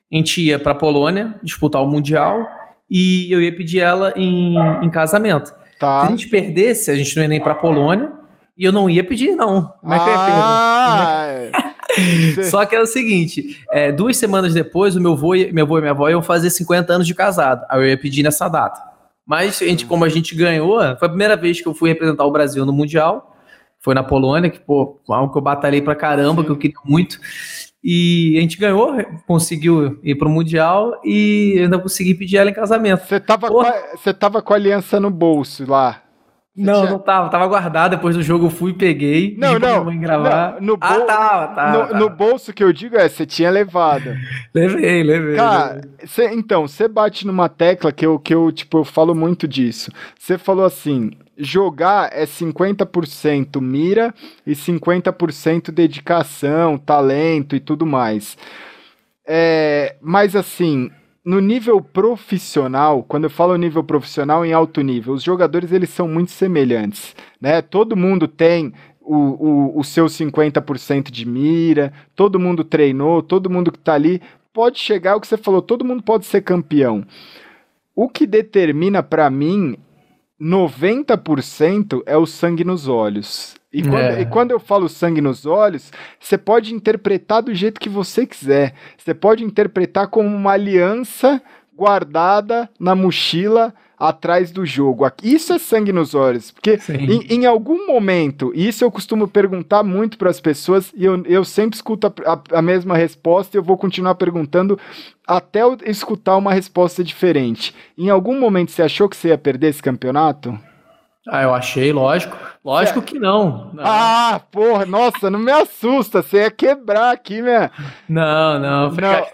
a gente ia pra Polônia disputar o Mundial e eu ia pedir ela em, em casamento. Tá. Se a gente perdesse, a gente não ia nem pra Polônia e eu não ia pedir, não. Como é que ah, eu ia pedir? Só que é o seguinte: é, duas semanas depois, o meu avô, meu avô e minha avó iam fazer 50 anos de casado. Aí eu ia pedir nessa data. Mas, a gente, como a gente ganhou, foi a primeira vez que eu fui representar o Brasil no Mundial. Foi na Polônia, que, pô, algo que eu batalhei pra caramba, Sim. que eu queria muito. E a gente ganhou, conseguiu ir pro Mundial e ainda consegui pedir ela em casamento. Você tava, com a, você tava com a aliança no bolso lá. Não, não tava. Tava guardado. Depois do jogo eu fui e peguei. Não, não. Mãe gravar. Não, no ah, bol... tava, tava, no, tava. no, bolso que eu digo é, você tinha levado. levei, levei. Cara, cê, então, você bate numa tecla que eu, que eu, tipo, eu falo muito disso. Você falou assim, jogar é 50% mira e 50% dedicação, talento e tudo mais. É, mas assim, no nível profissional, quando eu falo nível profissional em alto nível, os jogadores eles são muito semelhantes, né? Todo mundo tem o, o, o seu 50% de mira, todo mundo treinou, todo mundo que está ali pode chegar, o que você falou, todo mundo pode ser campeão. O que determina para mim 90% é o sangue nos olhos. E quando, é. e quando, eu falo sangue nos olhos, você pode interpretar do jeito que você quiser. Você pode interpretar como uma aliança guardada na mochila atrás do jogo. Isso é sangue nos olhos, porque em, em, algum momento, e isso eu costumo perguntar muito para as pessoas, e eu, eu sempre escuto a, a, a, mesma resposta e eu vou continuar perguntando até eu escutar uma resposta diferente. Em algum momento você achou que você ia perder esse campeonato? Ah, eu achei, lógico. Lógico que não. não. Ah, porra, nossa, não me assusta. Você ia quebrar aqui, né? Não, não. Não,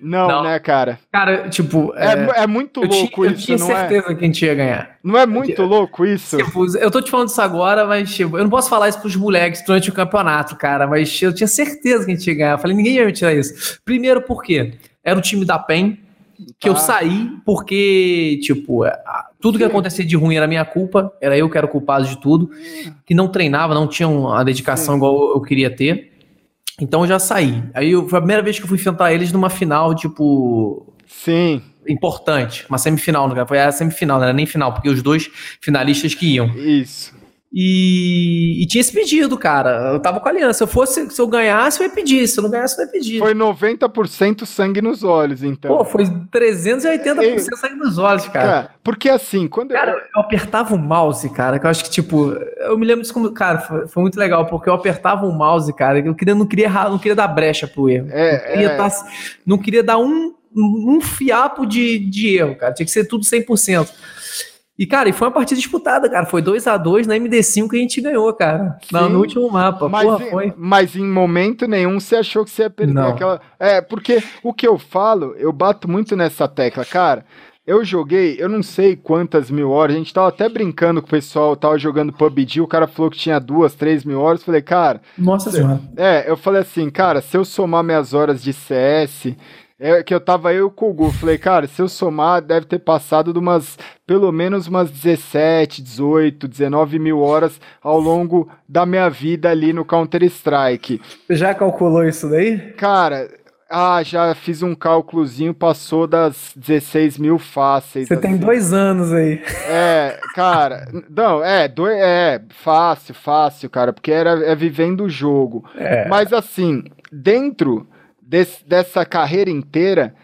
não, não, né, cara? Cara, tipo. É, é, é muito louco tinha, isso, Eu tinha é? certeza é? que a gente ia ganhar. Não é muito louco isso? Tipo, eu tô te falando isso agora, mas, tipo, eu não posso falar isso pros moleques durante o campeonato, cara, mas eu tinha certeza que a gente ia ganhar. Eu falei, ninguém ia me tirar isso. Primeiro, por quê? Era o time da PEN que eu tá. saí porque, tipo, é, tudo que acontecia de ruim era minha culpa, era eu que era o culpado de tudo, que não treinava, não tinha a dedicação igual eu queria ter. Então eu já saí. Aí eu, foi a primeira vez que eu fui enfrentar eles numa final, tipo. Sim. Importante, uma semifinal, não foi a semifinal, não era nem final, porque os dois finalistas que iam. Isso. E, e, tinha esse pedido, cara. Eu tava com a aliança. Se eu fosse, se eu ganhasse, eu ia pedir. Se eu não ganhasse, eu ia pedir. Foi 90% sangue nos olhos, então. Pô, foi 380% e... sangue nos olhos, cara. cara. Porque assim, quando Cara, eu... eu apertava o mouse, cara, que eu acho que, tipo, eu me lembro disso como. Cara, foi, foi muito legal, porque eu apertava o mouse, cara, eu queria, não queria errar, não queria dar brecha pro erro. É, não, queria é... Tá, não queria dar um um fiapo de, de erro, cara. Tinha que ser tudo 100%. E, cara, e foi uma partida disputada, cara. Foi 2 a 2 na MD5 que a gente ganhou, cara. Sim, no último mapa. Mas, Porra, em, foi. mas em momento nenhum você achou que você ia perder Não. aquela. É, porque o que eu falo, eu bato muito nessa tecla, cara. Eu joguei, eu não sei quantas mil horas, a gente tava até brincando com o pessoal, tava jogando PUBG, o cara falou que tinha duas, três mil horas, falei, cara... Nossa senhora. É, eu falei assim, cara, se eu somar minhas horas de CS, é que eu tava eu com o Gu, falei, cara, se eu somar, deve ter passado de umas, pelo menos umas 17, 18, 19 mil horas ao longo da minha vida ali no Counter-Strike. Você já calculou isso daí? Cara, ah, já fiz um cálculozinho, passou das 16 mil fáceis. Você assim. tem dois anos aí. É, cara, não, é, dois, é, fácil, fácil, cara, porque era é vivendo o jogo. É. Mas assim, dentro desse, dessa carreira inteira,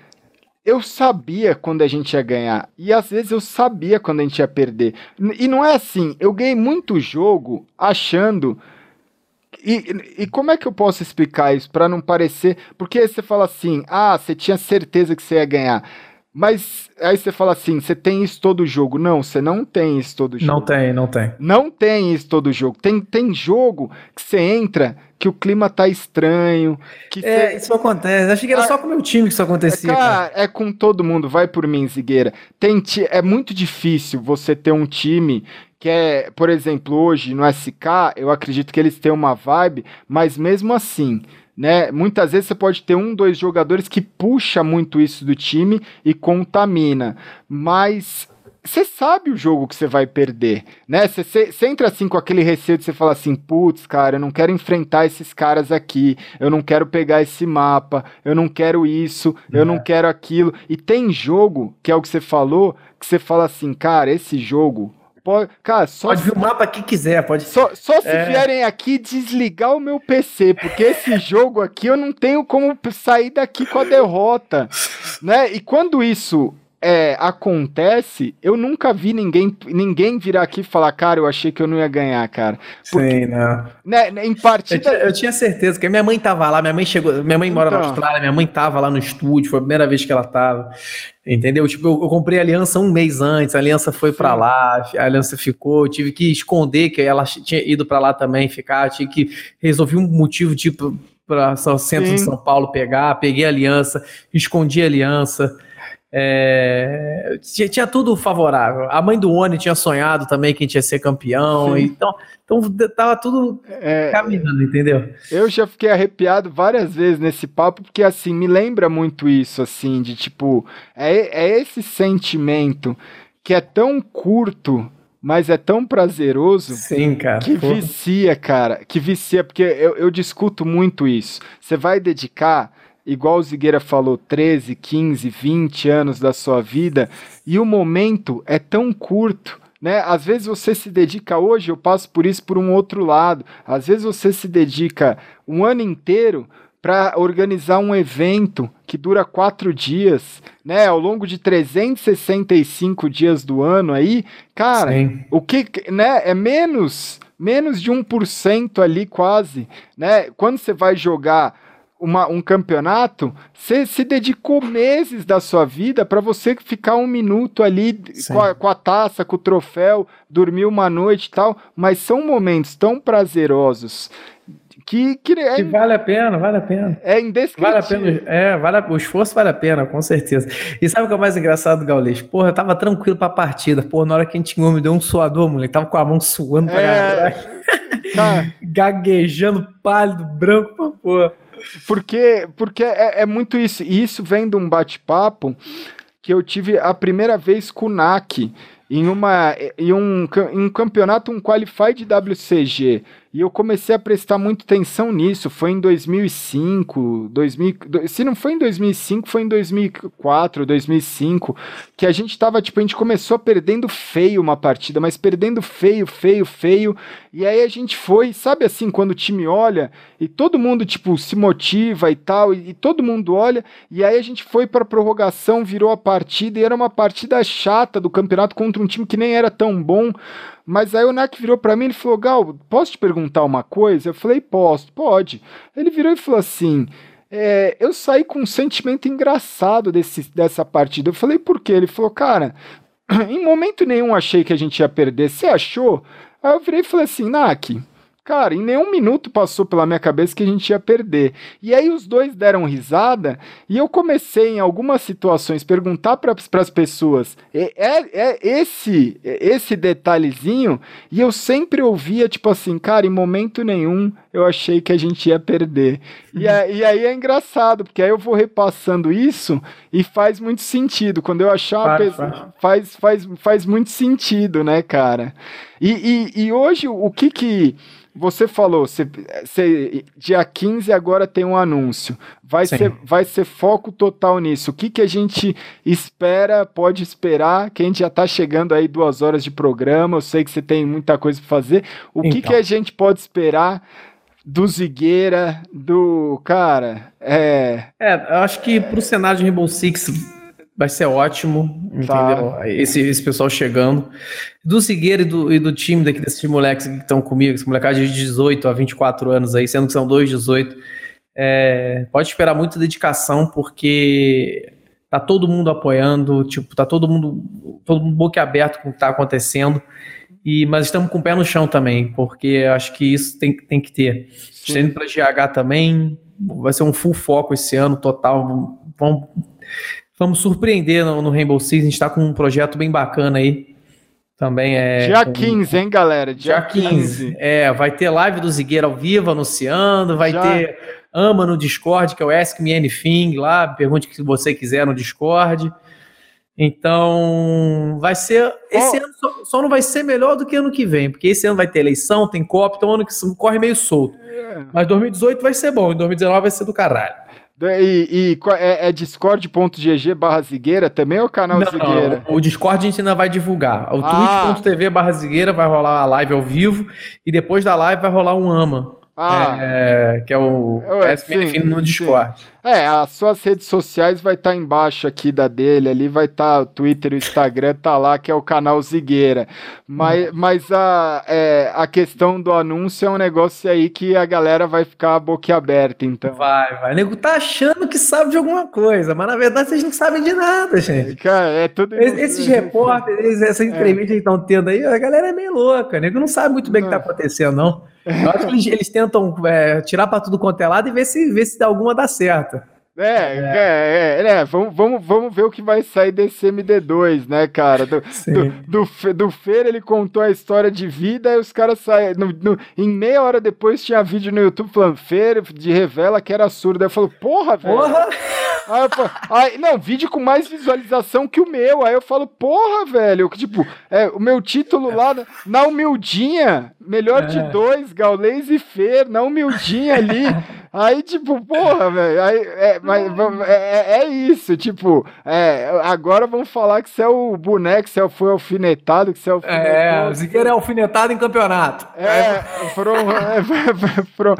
eu sabia quando a gente ia ganhar. E às vezes eu sabia quando a gente ia perder. E não é assim, eu ganhei muito jogo achando. E, e como é que eu posso explicar isso para não parecer. Porque você fala assim, ah, você tinha certeza que você ia ganhar. Mas aí você fala assim, você tem isso todo jogo. Não, você não tem isso todo jogo. Não tem, não tem. Não tem isso todo jogo. Tem, tem jogo que você entra que o clima tá estranho. Que é, cê... isso acontece. Achei que era ah, só com o meu time que isso acontecia. Cara, cara, é com todo mundo. Vai por mim, Zigueira. Tem É muito difícil você ter um time que é, por exemplo, hoje no SK, eu acredito que eles têm uma vibe, mas mesmo assim né? Muitas vezes você pode ter um, dois jogadores que puxa muito isso do time e contamina, mas você sabe o jogo que você vai perder, né? Você, entra assim com aquele receio de você falar assim, putz, cara, eu não quero enfrentar esses caras aqui, eu não quero pegar esse mapa, eu não quero isso, é. eu não é. quero aquilo. E tem jogo, que é o que você falou, que você fala assim, cara, esse jogo Pode, cara, só pode se... vir o mapa que quiser, pode. Só, só se é... vierem aqui desligar o meu PC, porque esse jogo aqui eu não tenho como sair daqui com a derrota, né? E quando isso é, acontece, eu nunca vi ninguém, ninguém virar aqui e falar, cara, eu achei que eu não ia ganhar, cara. Porque, Sim, não. Né, né em partida. Eu, eu, tinha certeza, que minha mãe tava lá, minha mãe chegou, minha mãe mora então... na Austrália, minha mãe tava lá no estúdio, foi a primeira vez que ela tava. Entendeu? Tipo, eu, eu comprei a aliança um mês antes, a aliança foi para lá, a aliança ficou, eu tive que esconder que ela tinha ido para lá também ficar, tive que resolver um motivo tipo para o centro Sim. de São Paulo pegar, peguei a aliança, escondi a aliança. É, tinha, tinha, tudo favorável. A mãe do Oni tinha sonhado também que a gente ia ser campeão. Então, então tava tudo é, caminhando, entendeu? Eu já fiquei arrepiado várias vezes nesse papo, porque assim, me lembra muito isso, assim, de tipo, é, é esse sentimento que é tão curto, mas é tão prazeroso Sim, cara, que vicia, cara. Que vicia, porque eu, eu discuto muito isso. Você vai dedicar igual o Zigueira falou, 13, 15, 20 anos da sua vida, e o momento é tão curto. Né? Às vezes você se dedica hoje, eu passo por isso por um outro lado. Às vezes você se dedica um ano inteiro para organizar um evento que dura quatro dias, né? Ao longo de 365 dias do ano aí, cara, Sim. o que, né? É menos, menos de 1% ali quase, né? Quando você vai jogar uma, um campeonato, você se dedicou meses da sua vida para você ficar um minuto ali com a, com a, taça, com o troféu, dormir uma noite e tal, mas são momentos tão prazerosos que, que, é, que vale a pena, vale a pena. É indescritível. Vale a pena, é, vale a, o esforço vale a pena, com certeza. E sabe o que é mais engraçado, Gaules? Porra, eu tava tranquilo pra partida. Porra, na hora que a gente me deu um suador, moleque. Tava com a mão suando pra é... Tá. Gaguejando, pálido, branco, porra. Porque, porque é, é muito isso. E isso vem de um bate-papo que eu tive a primeira vez com o NAC em, uma, em, um, em um campeonato, um Qualified WCG. E eu comecei a prestar muita atenção nisso. Foi em 2005, 2000, se não foi em 2005, foi em 2004, 2005, que a gente tava, tipo, a gente começou perdendo feio uma partida, mas perdendo feio, feio, feio. E aí a gente foi, sabe assim, quando o time olha e todo mundo, tipo, se motiva e tal, e, e todo mundo olha, e aí a gente foi para prorrogação, virou a partida e era uma partida chata do campeonato contra um time que nem era tão bom. Mas aí o NAC virou para mim e falou: Gal, posso te perguntar uma coisa? Eu falei: Posso, pode. Ele virou e falou assim: é, eu saí com um sentimento engraçado desse, dessa partida. Eu falei, por quê? Ele falou, cara, em momento nenhum achei que a gente ia perder. Você achou? Aí eu virei e falei assim, Nak, Cara, em nenhum minuto passou pela minha cabeça que a gente ia perder. E aí os dois deram risada e eu comecei em algumas situações perguntar para as pessoas é, é, é, esse esse detalhezinho e eu sempre ouvia tipo assim, cara, em momento nenhum eu achei que a gente ia perder. E, é, e aí é engraçado porque aí eu vou repassando isso e faz muito sentido quando eu achar uma pessoa, faz, faz faz muito sentido, né, cara? E, e, e hoje o que que você falou, cê, cê, dia 15 agora tem um anúncio. Vai ser, vai ser foco total nisso. O que, que a gente espera, pode esperar, que a gente já está chegando aí duas horas de programa, eu sei que você tem muita coisa para fazer. O então. que, que a gente pode esperar do Zigueira, do. Cara, é. É, eu acho que para o cenário de Rainbow Six vai ser ótimo, tá. entendeu? Esse, esse pessoal chegando. Do Cigueira e do, e do time daqui, desses moleques que estão comigo, esse molecagem de 18 a 24 anos aí, sendo que são dois 18, é, pode esperar muita dedicação, porque tá todo mundo apoiando, tipo, tá todo mundo, todo mundo boca aberto com o que tá acontecendo. E, mas estamos com o pé no chão também, porque acho que isso tem, tem que ter. Estando para GH também, vai ser um full foco esse ano, total. Vamos Vamos surpreender no, no Rainbow Six. A gente está com um projeto bem bacana aí. Também é. Dia com... 15, hein, galera? Dia, Dia 15. 15. É, vai ter live do Zigueira ao vivo anunciando, vai Já. ter Ama no Discord, que é o Ask Me Anything lá, pergunte o que você quiser no Discord. Então, vai ser. Esse oh. ano só, só, não vai ser melhor do que ano que vem, porque esse ano vai ter eleição, tem Copa, então ano que corre meio solto. É. Mas 2018 vai ser bom, e 2019 vai ser do caralho. E, e é, é discord.gg barra Zigueira também ou canal não, Zigueira? Não, o Discord a gente ainda vai divulgar. O ah. twitch.tv barra Zigueira vai rolar a live ao vivo e depois da live vai rolar um AMA. Ah. É, que é o é, sim, no Discord. Sim. É, as suas redes sociais vai estar tá embaixo aqui da dele, ali vai estar tá o Twitter o Instagram, tá lá, que é o canal Zigueira. Mas, hum. mas a, é, a questão do anúncio é um negócio aí que a galera vai ficar boquiaberta, então. Vai, vai. O nego tá achando que sabe de alguma coisa, mas na verdade vocês não sabem de nada, gente. Cara, é tudo. Esses repórteres, essa é. entrevista é. que estão tendo aí, a galera é meio louca, o nego não sabe muito bem o que tá acontecendo, não. Eu acho que eles, eles tentam é, tirar para tudo quanto é lado e ver se, ver se alguma dá certo. É, é, é, é, vamos, vamos, vamos ver o que vai sair desse MD2, né, cara? Do, do, do, do Fer, ele contou a história de vida e os caras saíram. em meia hora depois tinha vídeo no YouTube falando Fer de revela que era surdo. Eu falo, porra, velho. Porra! Aí eu falo, aí, não, vídeo com mais visualização que o meu. Aí eu falo, porra, velho. Tipo, é, o meu título lá na humildinha, melhor é. de dois, Gaulês e Fer, na humildinha ali. Aí, tipo, porra, velho. É, mas é, é, é, isso, tipo, é, agora vamos falar que você é o boneco, que você foi alfinetado, que você é alfinetado. É, o Ziqueira é alfinetado em campeonato. É, foram. É, foram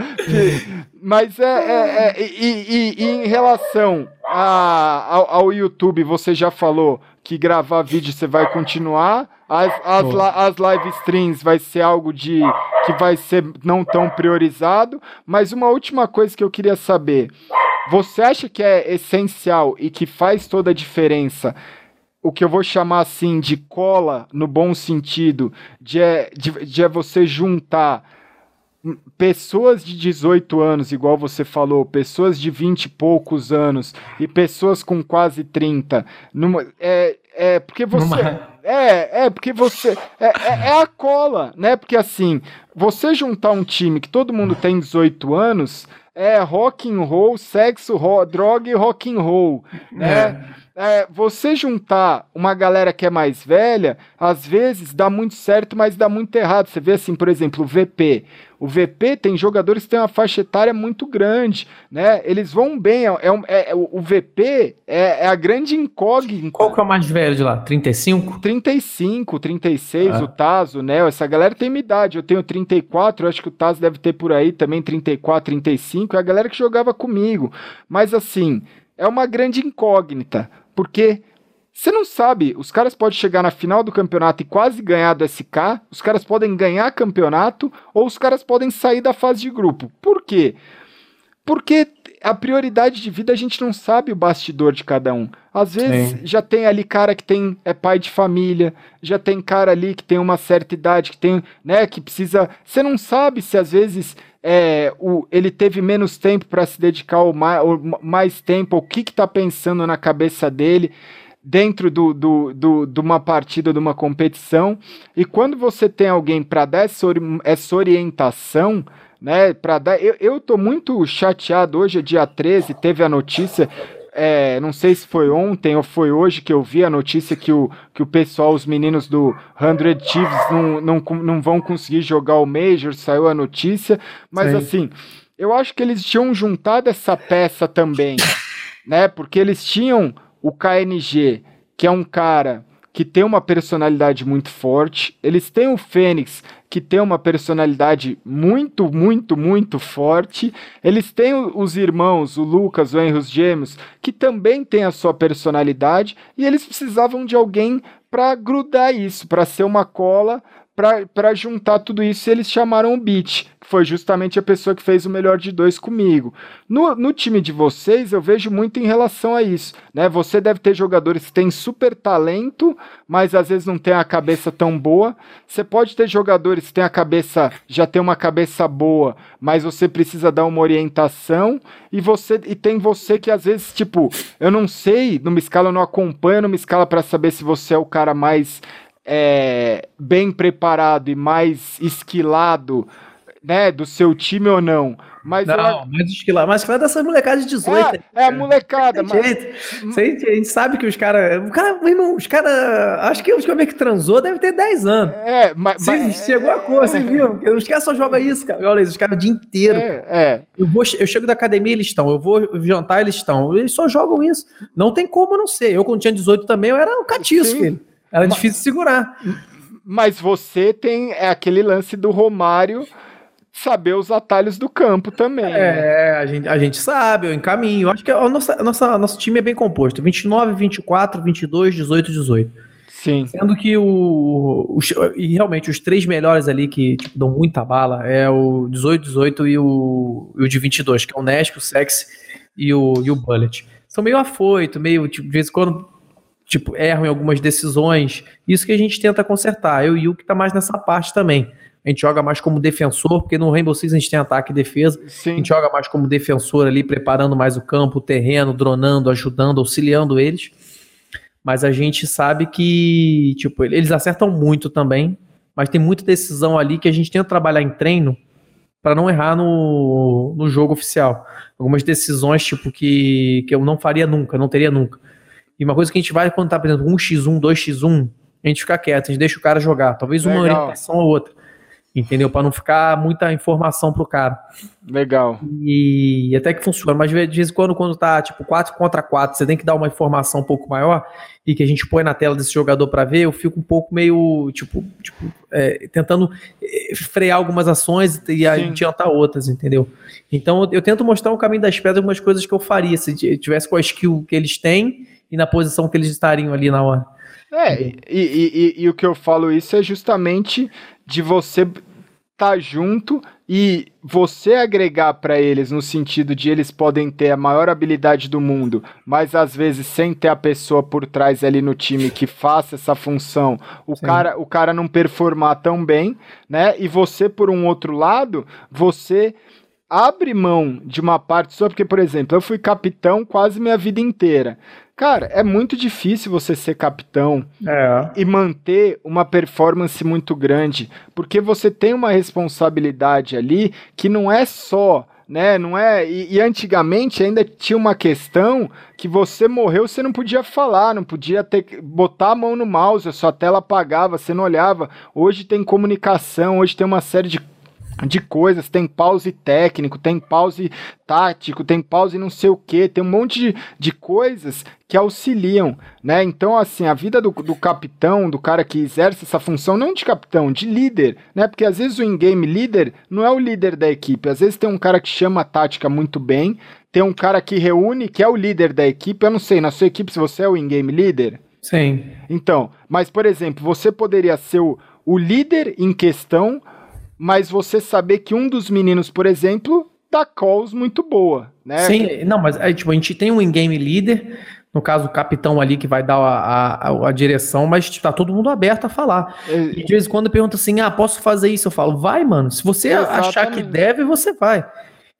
mas é, é, é e, e, e, em relação a, ao, ao YouTube, você já falou que gravar vídeo você vai continuar. As, as, as live streams vai ser algo de que vai ser não tão priorizado. Mas uma última coisa que eu queria saber: você acha que é essencial e que faz toda a diferença? O que eu vou chamar assim de cola, no bom sentido, de, é, de, de é você juntar pessoas de 18 anos, igual você falou, pessoas de 20 e poucos anos e pessoas com quase 30, numa, é, é porque você. Numa... É, é, porque você. É, é, é, a cola, né? Porque assim, você juntar um time que todo mundo tem 18 anos é rock and roll, sexo, ro droga e rock and roll, né? É é, você juntar uma galera que é mais velha, às vezes dá muito certo, mas dá muito errado. Você vê assim, por exemplo, o VP. O VP tem jogadores que têm uma faixa etária muito grande, né? Eles vão bem. É, é, é o VP é, é, a grande incógnita. Qual que é o mais velho de lá? 35? 35, 36, ah. o Tazo, né? Essa galera tem minha idade. Eu tenho 34, acho que o Tazo deve ter por aí também 34, 35. É a galera que jogava comigo. Mas assim, é uma grande incógnita. Porque você não sabe, os caras podem chegar na final do campeonato e quase ganhar do SK, os caras podem ganhar campeonato ou os caras podem sair da fase de grupo. Por quê? Porque a prioridade de vida a gente não sabe o bastidor de cada um. Às vezes Sim. já tem ali cara que tem é pai de família, já tem cara ali que tem uma certa idade, que tem, né, que precisa. Você não sabe se às vezes é, o, ele teve menos tempo para se dedicar ou mais, mais tempo, o que está pensando na cabeça dele dentro do, do, do, de uma partida, de uma competição. E quando você tem alguém para dar essa, essa orientação, né, para dar. Eu, eu tô muito chateado. Hoje é dia 13, teve a notícia. É, não sei se foi ontem ou foi hoje que eu vi a notícia que o, que o pessoal, os meninos do 100 Chiefs não, não, não vão conseguir jogar o Major, saiu a notícia, mas Sim. assim, eu acho que eles tinham juntado essa peça também, né? Porque eles tinham o KNG, que é um cara que tem uma personalidade muito forte. Eles têm o Fênix, que tem uma personalidade muito, muito, muito forte. Eles têm os irmãos, o Lucas, o Henry, os gêmeos, que também tem a sua personalidade. E eles precisavam de alguém para grudar isso, para ser uma cola para juntar tudo isso, eles chamaram o Beat, que foi justamente a pessoa que fez o melhor de dois comigo. No, no time de vocês, eu vejo muito em relação a isso. Né? Você deve ter jogadores que têm super talento, mas às vezes não tem a cabeça tão boa. Você pode ter jogadores que têm a cabeça, já tem uma cabeça boa, mas você precisa dar uma orientação. E você e tem você que às vezes, tipo, eu não sei, numa escala eu não acompanho numa escala para saber se você é o cara mais é, bem preparado e mais esquilado né, do seu time ou não. Mas não, eu... mais esquilado. Mas esquilado dessas molecadas de 18. É, é a molecada. mas... a gente sabe que os caras. O cara, meu irmão, os caras. Acho que os caras que transou deve ter 10 anos. É, mas. mas chegou a cor, você viu? Os caras só jogam isso, cara. Olha, os caras o dia inteiro. É, é. Eu, vou, eu chego da academia, eles estão. Eu vou jantar, eles estão. Eles só jogam isso. Não tem como não ser. Eu, quando tinha 18 também, eu era um catiço, Sim. filho. Era mas, difícil segurar. Mas você tem é aquele lance do Romário saber os atalhos do campo também. É, né? a, gente, a gente sabe, eu encaminho. Acho que a nossa, a nossa, nosso time é bem composto: 29, 24, 22, 18, 18. Sim. Sendo que o, o, E realmente, os três melhores ali que tipo, dão muita bala é o 18, 18 e o, e o de 22, que é o Nesp, o Sex e o, e o Bullet. São meio afoito, meio, tipo, de vez em quando tipo, erram em algumas decisões. Isso que a gente tenta consertar. Eu e o que tá mais nessa parte também. A gente joga mais como defensor, porque no Rainbow Six a gente tem ataque e defesa. Sim. A gente joga mais como defensor ali, preparando mais o campo, o terreno, dronando, ajudando, auxiliando eles. Mas a gente sabe que, tipo, eles acertam muito também, mas tem muita decisão ali que a gente tenta trabalhar em treino para não errar no, no jogo oficial. Algumas decisões, tipo, que, que eu não faria nunca, não teria nunca. E uma coisa que a gente vai quando tá, por exemplo, 1x1, 2x1, a gente fica quieto, a gente deixa o cara jogar. Talvez uma Legal. orientação ou outra. Entendeu? Para não ficar muita informação pro cara. Legal. E até que funciona. Mas de vez em quando, quando tá tipo 4 contra 4, você tem que dar uma informação um pouco maior e que a gente põe na tela desse jogador para ver, eu fico um pouco meio, tipo, tipo é, tentando é, frear algumas ações e adiantar outras, entendeu? Então eu tento mostrar o caminho das pedras, algumas coisas que eu faria se tivesse com a skill que eles têm e na posição que eles estariam ali na hora. É, e, e, e, e o que eu falo isso é justamente de você estar tá junto e você agregar para eles no sentido de eles podem ter a maior habilidade do mundo, mas às vezes sem ter a pessoa por trás ali no time que faça essa função, o cara o cara não performar tão bem, né? E você por um outro lado, você abre mão de uma parte só porque, por exemplo, eu fui capitão quase minha vida inteira. Cara, é muito difícil você ser capitão é. e manter uma performance muito grande, porque você tem uma responsabilidade ali que não é só né? Não é. E, e, antigamente ainda tinha uma questão que você morreu, você não podia falar, não podia ter botar a mão no mouse, a sua tela apagava, você não olhava. Hoje tem comunicação, hoje tem uma série de de coisas, tem pause técnico, tem pause tático, tem pause não sei o que, tem um monte de, de coisas que auxiliam, né? Então, assim, a vida do, do capitão, do cara que exerce essa função, não de capitão, de líder, né? Porque às vezes o in-game líder não é o líder da equipe, às vezes tem um cara que chama a tática muito bem, tem um cara que reúne, que é o líder da equipe, eu não sei, na sua equipe se você é o in-game líder? Sim. Então, mas por exemplo, você poderia ser o, o líder em questão mas você saber que um dos meninos, por exemplo, dá calls muito boa, né? Sim, não, mas é, tipo, a gente tem um in-game leader, no caso o capitão ali que vai dar a, a, a direção, mas tipo, tá todo mundo aberto a falar. É, e de vez em quando pergunta assim, ah, posso fazer isso? Eu falo, vai, mano, se você Exatamente. achar que deve, você vai.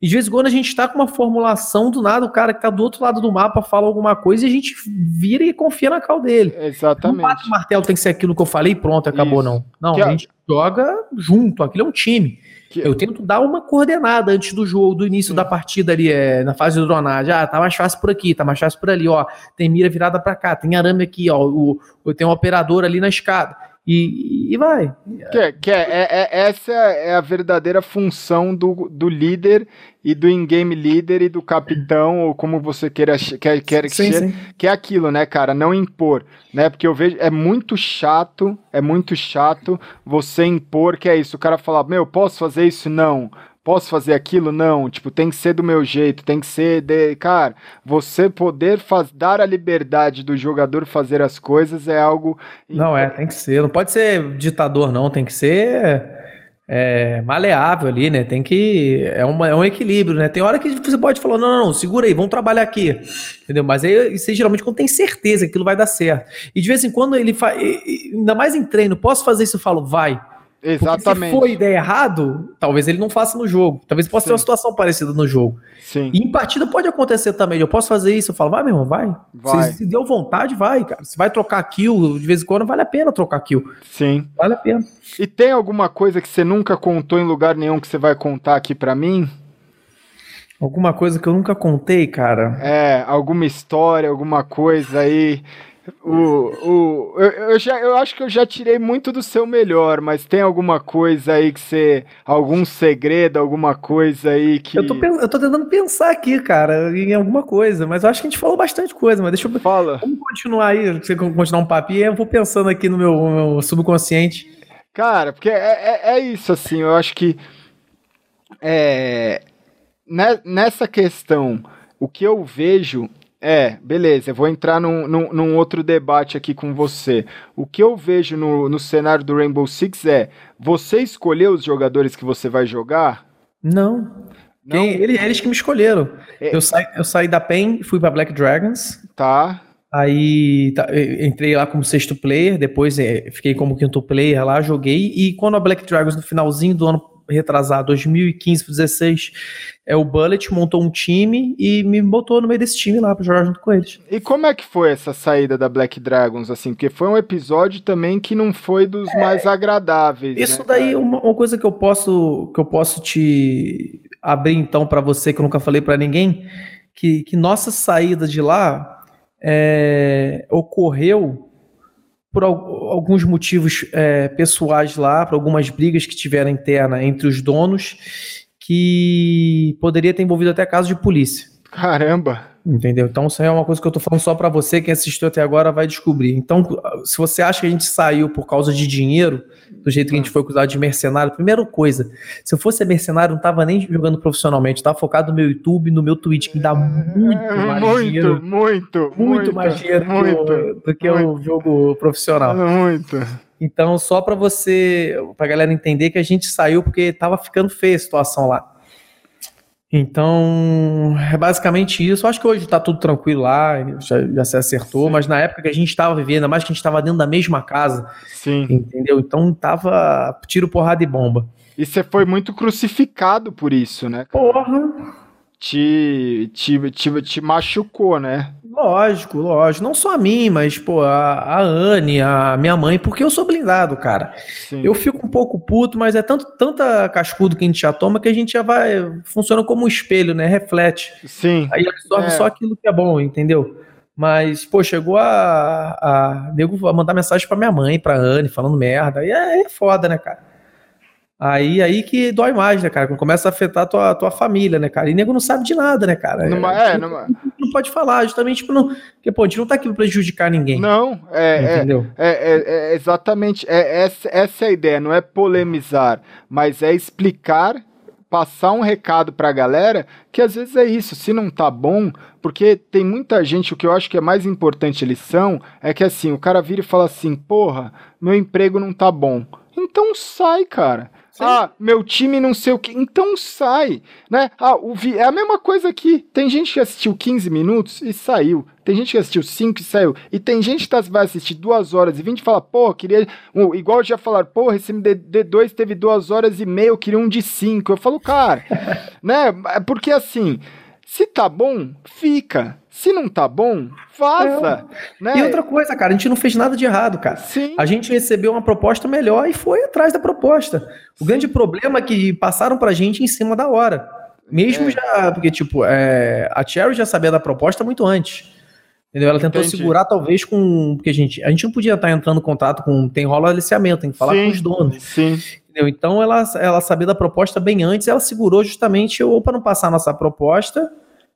E de vez em quando a gente tá com uma formulação do nada, o cara que tá do outro lado do mapa fala alguma coisa e a gente vira e confia na cal dele. Exatamente. Não bate o martelo, tem que ser aquilo que eu falei e pronto, acabou, Isso. não. Não, que a gente joga junto, aquilo é um time. Que... Eu tento dar uma coordenada antes do jogo, do início Sim. da partida ali, é, na fase de dronagem. Ah, tá mais fácil por aqui, tá mais fácil por ali, ó. Tem mira virada para cá, tem arame aqui, ó. O, tem um operador ali na escada. E, e vai. Que, que é, é, é, essa é a verdadeira função do, do líder e do in-game líder e do capitão, ou como você queira quer, quer que sim, sim. que é aquilo, né, cara? Não impor, né? Porque eu vejo, é muito chato, é muito chato você impor que é isso. O cara fala, meu, posso fazer isso? Não posso fazer aquilo? Não, tipo, tem que ser do meu jeito, tem que ser de. Cara, você poder faz, dar a liberdade do jogador fazer as coisas é algo. Não, é, tem que ser. Não pode ser ditador, não, tem que ser. É, maleável ali, né? Tem que. É, uma, é um equilíbrio, né? Tem hora que você pode falar: não, não, não, segura aí, vamos trabalhar aqui. Entendeu? Mas aí, aí, geralmente quando tem certeza que aquilo vai dar certo. E de vez em quando ele faz. Ainda mais em treino, posso fazer isso? Eu falo, vai. Exatamente. Porque se for ideia errado, talvez ele não faça no jogo. Talvez possa Sim. ter uma situação parecida no jogo. Sim. E em partida pode acontecer também. Eu posso fazer isso. Eu falo, vai, meu irmão, vai. vai. Se, se deu vontade, vai, cara. Se vai trocar kill, de vez em quando vale a pena trocar kill. Sim. Vale a pena. E tem alguma coisa que você nunca contou em lugar nenhum que você vai contar aqui para mim? Alguma coisa que eu nunca contei, cara? É, alguma história, alguma coisa aí o, o, eu, eu, já, eu acho que eu já tirei muito do seu melhor, mas tem alguma coisa aí que você. Algum segredo, alguma coisa aí que. Eu tô, eu tô tentando pensar aqui, cara, em alguma coisa, mas eu acho que a gente falou bastante coisa, mas deixa eu. Fala. Vamos continuar aí, você continuar um papinho, eu vou pensando aqui no meu, meu subconsciente. Cara, porque é, é, é, isso, assim, eu acho que. É, nessa questão, o que eu vejo é, beleza, eu vou entrar num, num, num, outro debate aqui com você. O que eu vejo no, no cenário do Rainbow Six é: você escolheu os jogadores que você vai jogar? Não. Não? Quem, eles, eles que me escolheram. É. Eu, saí, eu saí da PEN e fui pra Black Dragons. Tá. Aí tá, entrei lá como sexto player, depois é, fiquei como quinto player lá, joguei. E quando a Black Dragons, no finalzinho do ano retrasado, 2015 para 16, é o Bullet montou um time e me botou no meio desse time lá para jogar junto com eles. E como é que foi essa saída da Black Dragons assim? Porque foi um episódio também que não foi dos é, mais agradáveis. Isso né, daí é uma, uma, coisa que eu posso que eu posso te abrir então para você que eu nunca falei para ninguém, que, que nossa saída de lá é, ocorreu por alguns motivos é, pessoais lá, por algumas brigas que tiveram interna entre os donos, que poderia ter envolvido até caso de polícia. Caramba! Entendeu? Então, isso é uma coisa que eu tô falando só para você, quem assistiu até agora vai descobrir. Então, se você acha que a gente saiu por causa de dinheiro, do jeito que a gente foi acusado de mercenário, primeira coisa, se eu fosse mercenário, não tava nem jogando profissionalmente, tava focado no meu YouTube, no meu Twitch, que me dá muito é, mais muito, dinheiro. Muito, muito. Muito mais dinheiro muito, do que o jogo profissional. Muito. Então, só para você, pra galera entender que a gente saiu porque tava ficando feia a situação lá. Então, é basicamente isso. Eu acho que hoje está tudo tranquilo lá, já, já se acertou, Sim. mas na época que a gente estava vivendo, ainda mais que a gente estava dentro da mesma casa, Sim. entendeu? Então tava tiro, porrada e bomba. E você foi muito crucificado por isso, né? Cara? Porra! te, te, te, te machucou, né? Lógico, lógico. Não só a mim, mas, pô, a, a Anne, a minha mãe, porque eu sou blindado, cara. Sim. Eu fico um pouco puto, mas é tanto, tanta cascudo que a gente já toma que a gente já vai. Funciona como um espelho, né? Reflete. Sim. Aí absorve é. só aquilo que é bom, entendeu? Mas, pô, chegou a, a nego a mandar mensagem pra minha mãe, pra Anne, falando merda. Aí é, é foda, né, cara? Aí, aí que dói mais, né, cara? Quando começa a afetar a tua, tua família, né, cara? E nego não sabe de nada, né, cara? Numa, é, numa... não pode falar, justamente tipo, não, porque, pô, a gente não tá aqui pra prejudicar ninguém. Não, é, é entendeu? É, é, é exatamente, é, essa, essa é a ideia, não é polemizar, mas é explicar, passar um recado pra galera, que às vezes é isso, se não tá bom, porque tem muita gente, o que eu acho que é mais importante lição, é que assim, o cara vira e fala assim, porra, meu emprego não tá bom. Então sai, cara Ah, meu time não sei o que. Então sai, né? Ah, o vi... É a mesma coisa aqui. Tem gente que assistiu 15 minutos e saiu. Tem gente que assistiu 5 e saiu. E tem gente que tá, vai assistir 2 horas e 20 e fala, pô, queria. Um, igual já falaram, porra, esse MD2 teve 2 horas e meia, eu queria um de 5. Eu falo, cara, né? É porque assim, se tá bom, fica. Se não tá bom, vaza. É. Né? E outra coisa, cara, a gente não fez nada de errado, cara. Sim. A gente recebeu uma proposta melhor e foi atrás da proposta. O Sim. grande problema é que passaram pra gente em cima da hora. Mesmo é. já, porque, tipo, é, a Cherry já sabia da proposta muito antes. Entendeu? Ela tentou Entendi. segurar, talvez, com. Porque a gente, a gente não podia estar entrando em contato com. Tem rola aliciamento, tem que falar Sim. com os donos. Sim. Entendeu? Então ela, ela sabia da proposta bem antes, ela segurou justamente ou para não passar a nossa proposta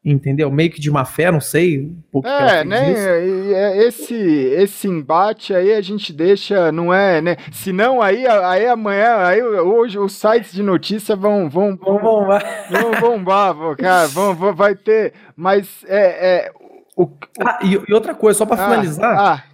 entendeu? Meio que de má fé, não sei. Um é, né? É, esse, esse embate aí a gente deixa, não é, né? Senão aí, aí amanhã, aí hoje os sites de notícia vão vão vão bombar, vão bombar, cara, vão, vão, vai ter, mas é, é o, o... Ah, e, e, outra coisa, só para ah, finalizar. Ah.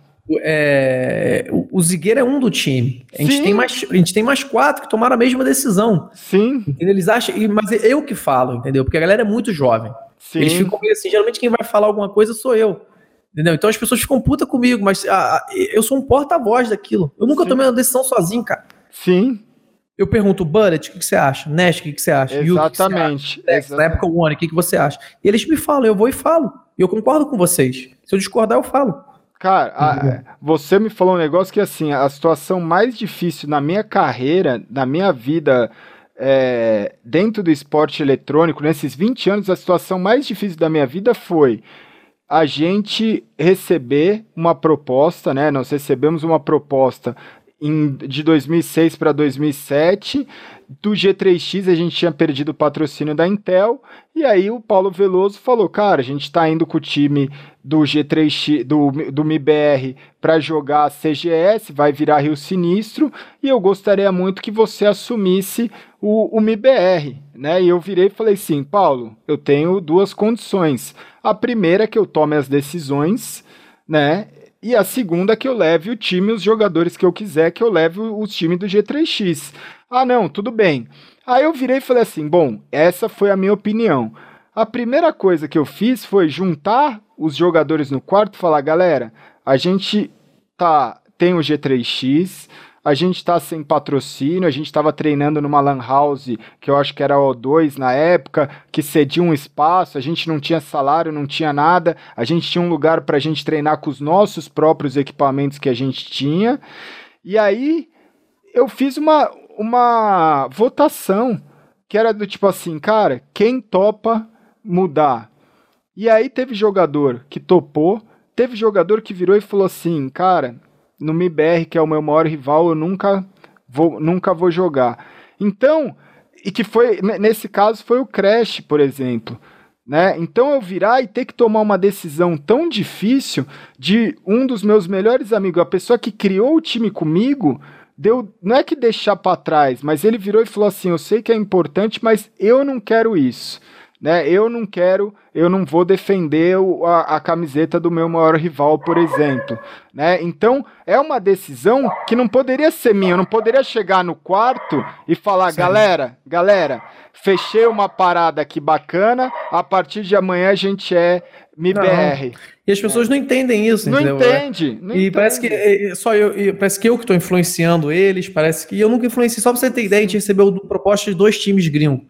É, o Zigueira é um do time. A gente, tem mais, a gente tem mais quatro que tomaram a mesma decisão. Sim. Eles acham. Mas eu que falo, entendeu? Porque a galera é muito jovem. Sim. Eles ficam meio assim, geralmente quem vai falar alguma coisa sou eu. Entendeu? Então as pessoas ficam puta comigo, mas ah, ah eu sou um porta-voz daquilo. Eu nunca Sim. tomei uma decisão sozinho, cara. Sim. Eu pergunto, Bullet, o que, que você acha? Nash, o que, que você acha? Exatamente. Na época, o One, o que, que você acha? E eles me falam, eu vou e falo. E eu concordo com vocês. Se eu discordar, eu falo. Cara, a, você me falou um negócio que, assim, a situação mais difícil na minha carreira, na minha vida é, dentro do esporte eletrônico, nesses 20 anos, a situação mais difícil da minha vida foi a gente receber uma proposta, né? Nós recebemos uma proposta em, de 2006 para 2007. Do G3X a gente tinha perdido o patrocínio da Intel. E aí o Paulo Veloso falou: Cara, a gente está indo com o time do G3X, do, do MIBR, para jogar CGS, vai virar Rio Sinistro. E eu gostaria muito que você assumisse o, o MIBR. Né? E eu virei e falei assim: Paulo, eu tenho duas condições. A primeira é que eu tome as decisões, né? E a segunda é que eu leve o time, os jogadores que eu quiser, que eu leve o time do G3X. Ah, não, tudo bem. Aí eu virei e falei assim: bom, essa foi a minha opinião. A primeira coisa que eu fiz foi juntar os jogadores no quarto e falar: galera, a gente tá tem o G3X, a gente está sem patrocínio, a gente estava treinando numa lan house, que eu acho que era O2 na época, que cedia um espaço, a gente não tinha salário, não tinha nada, a gente tinha um lugar para a gente treinar com os nossos próprios equipamentos que a gente tinha. E aí eu fiz uma, uma votação que era do tipo assim, cara, quem topa mudar? E aí teve jogador que topou, teve jogador que virou e falou assim, cara, no MIBR, que é o meu maior rival, eu nunca vou, nunca vou jogar. Então, e que foi, nesse caso, foi o Crash, por exemplo. Né? Então eu virar e ter que tomar uma decisão tão difícil de um dos meus melhores amigos, a pessoa que criou o time comigo, deu, não é que deixar para trás, mas ele virou e falou assim: "Eu sei que é importante, mas eu não quero isso" né? Eu não quero, eu não vou defender o, a, a, camiseta do meu maior rival, por exemplo, né? Então é uma decisão que não poderia ser minha. Eu não poderia chegar no quarto e falar, Sim. galera, galera, fechei uma parada aqui bacana. A partir de amanhã a gente é MIBR. E as pessoas é. não entendem isso, não entendeu? Entende, não e entende. parece que é, só eu, parece que eu que estou influenciando eles. Parece que eu nunca influenciei. Só para você ter ideia, a gente recebeu proposta de dois times gringos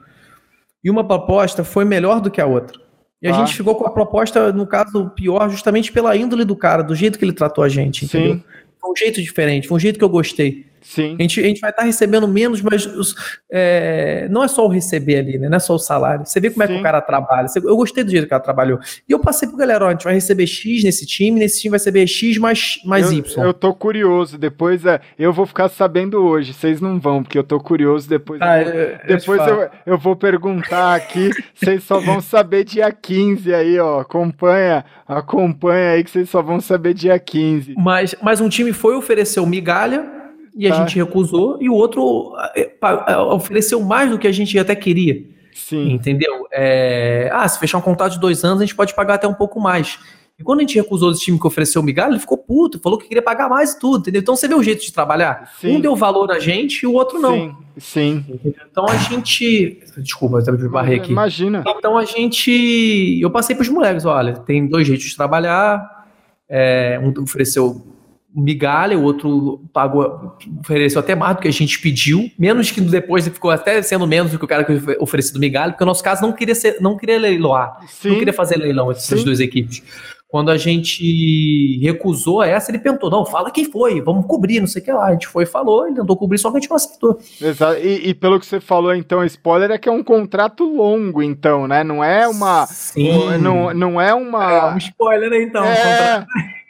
e uma proposta foi melhor do que a outra. E a ah. gente ficou com a proposta, no caso, pior, justamente pela índole do cara, do jeito que ele tratou a gente, entendeu? Sim. Foi um jeito diferente, foi um jeito que eu gostei. Sim. A gente, a gente vai estar tá recebendo menos, mas os, é, não é só o receber ali, né? Não é só o salário. Você vê como Sim. é que o cara trabalha. Eu gostei do jeito que o cara trabalhou. E eu passei pro galera, ó, a gente vai receber X nesse time, nesse time vai receber X mais, mais eu, Y. Eu tô curioso. Depois é, eu vou ficar sabendo hoje. Vocês não vão, porque eu tô curioso. Depois, ah, eu, eu, depois eu, eu, vou perguntar aqui. Vocês só vão saber dia 15 aí, ó. Acompanha, acompanha aí que vocês só vão saber dia 15. Mas, mas um time foi oferecer o migalha e a tá. gente recusou, e o outro é, ofereceu mais do que a gente até queria. Sim. Entendeu? É, ah, se fechar um contrato de dois anos, a gente pode pagar até um pouco mais. E quando a gente recusou esse time que ofereceu o migalha, ele ficou puto, falou que queria pagar mais e tudo, entendeu? Então você vê o jeito de trabalhar. Sim. Um deu valor a gente e o outro não. Sim, sim. Então a gente. Desculpa, eu me barrei aqui. Imagina. Então a gente. Eu passei para os moleques: olha, tem dois jeitos de trabalhar. É, um ofereceu migalha, o outro pagou, ofereceu até mais do que a gente pediu, menos que depois ficou até sendo menos do que o cara que oferecido migalha, porque o nosso caso não queria ser, não queria leiloar, Sim. não queria fazer leilão entre essas duas equipes. Quando a gente recusou essa, ele perguntou: não, fala quem foi, vamos cobrir, não sei o que lá. A gente foi e falou, ele tentou cobrir, só que a gente não aceitou. Exato. E, e, pelo que você falou, então, spoiler é que é um contrato longo, então, né? Não é uma. Sim. Não, não é uma. É um spoiler, né, então. É...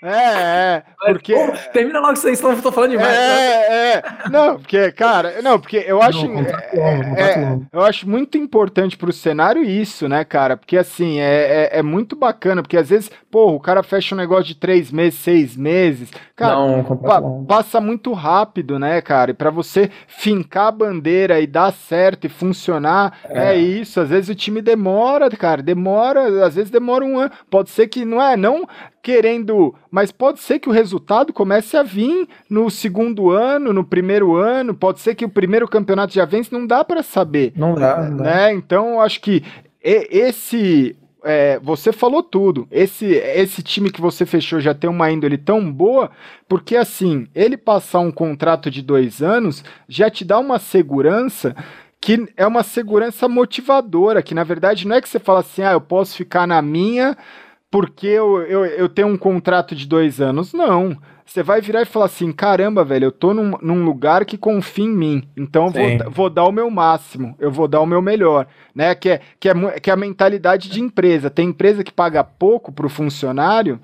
É, é, porque. Pô, termina logo isso aí, senão eu tô falando demais. É, né? é. Não, porque, cara, não, porque eu acho. Não, é, é, eu acho muito importante pro cenário isso, né, cara? Porque assim, é, é, é, muito bacana, porque às vezes, pô, o cara fecha um negócio de três meses, seis meses. Cara, não, pa passa muito rápido, né, cara? E pra você fincar a bandeira e dar certo e funcionar, é. é isso. Às vezes o time demora, cara, demora, às vezes demora um ano. Pode ser que não é, não querendo, mas pode ser que o resultado comece a vir no segundo ano, no primeiro ano, pode ser que o primeiro campeonato já vence, não dá para saber. Não dá, não né? Dá. Então, acho que esse é, você falou tudo. Esse, esse time que você fechou já tem uma índole tão boa, porque assim, ele passar um contrato de dois anos já te dá uma segurança que é uma segurança motivadora, que na verdade não é que você fala assim, ah, eu posso ficar na minha porque eu, eu, eu tenho um contrato de dois anos. Não. Você vai virar e falar assim: caramba, velho, eu tô num, num lugar que confia em mim. Então eu vou, vou, dar o meu máximo, eu vou dar o meu melhor. Né? Que, é, que, é, que é a mentalidade de empresa. Tem empresa que paga pouco pro funcionário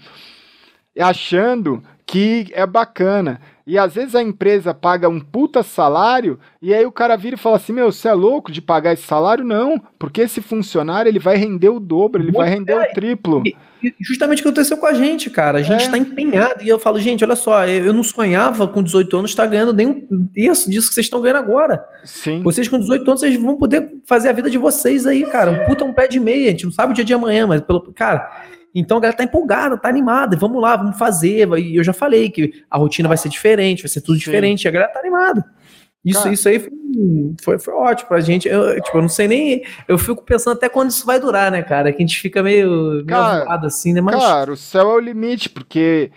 achando que é bacana. E às vezes a empresa paga um puta salário e aí o cara vira e fala assim: Meu, você é louco de pagar esse salário? Não, porque esse funcionário ele vai render o dobro, ele vai render é, o triplo. E, justamente o que aconteceu com a gente, cara. A gente está é. empenhado. E eu falo, gente, olha só, eu não sonhava com 18 anos estar ganhando nem um terço disso que vocês estão ganhando agora. Sim. Vocês com 18 anos, vocês vão poder fazer a vida de vocês aí, cara. Um puta um pé de meia. A gente não sabe o dia de amanhã, mas pelo. Cara. Então a galera tá empolgada, tá animada, vamos lá, vamos fazer. E eu já falei que a rotina vai ser diferente, vai ser tudo Sim. diferente, a galera tá animada. Isso, isso aí foi, foi, foi, ótimo pra gente. Eu, tipo, eu não sei nem. Eu fico pensando até quando isso vai durar, né, cara? Que a gente fica meio, meio assim, né? Mas... Cara, o céu é o limite, porque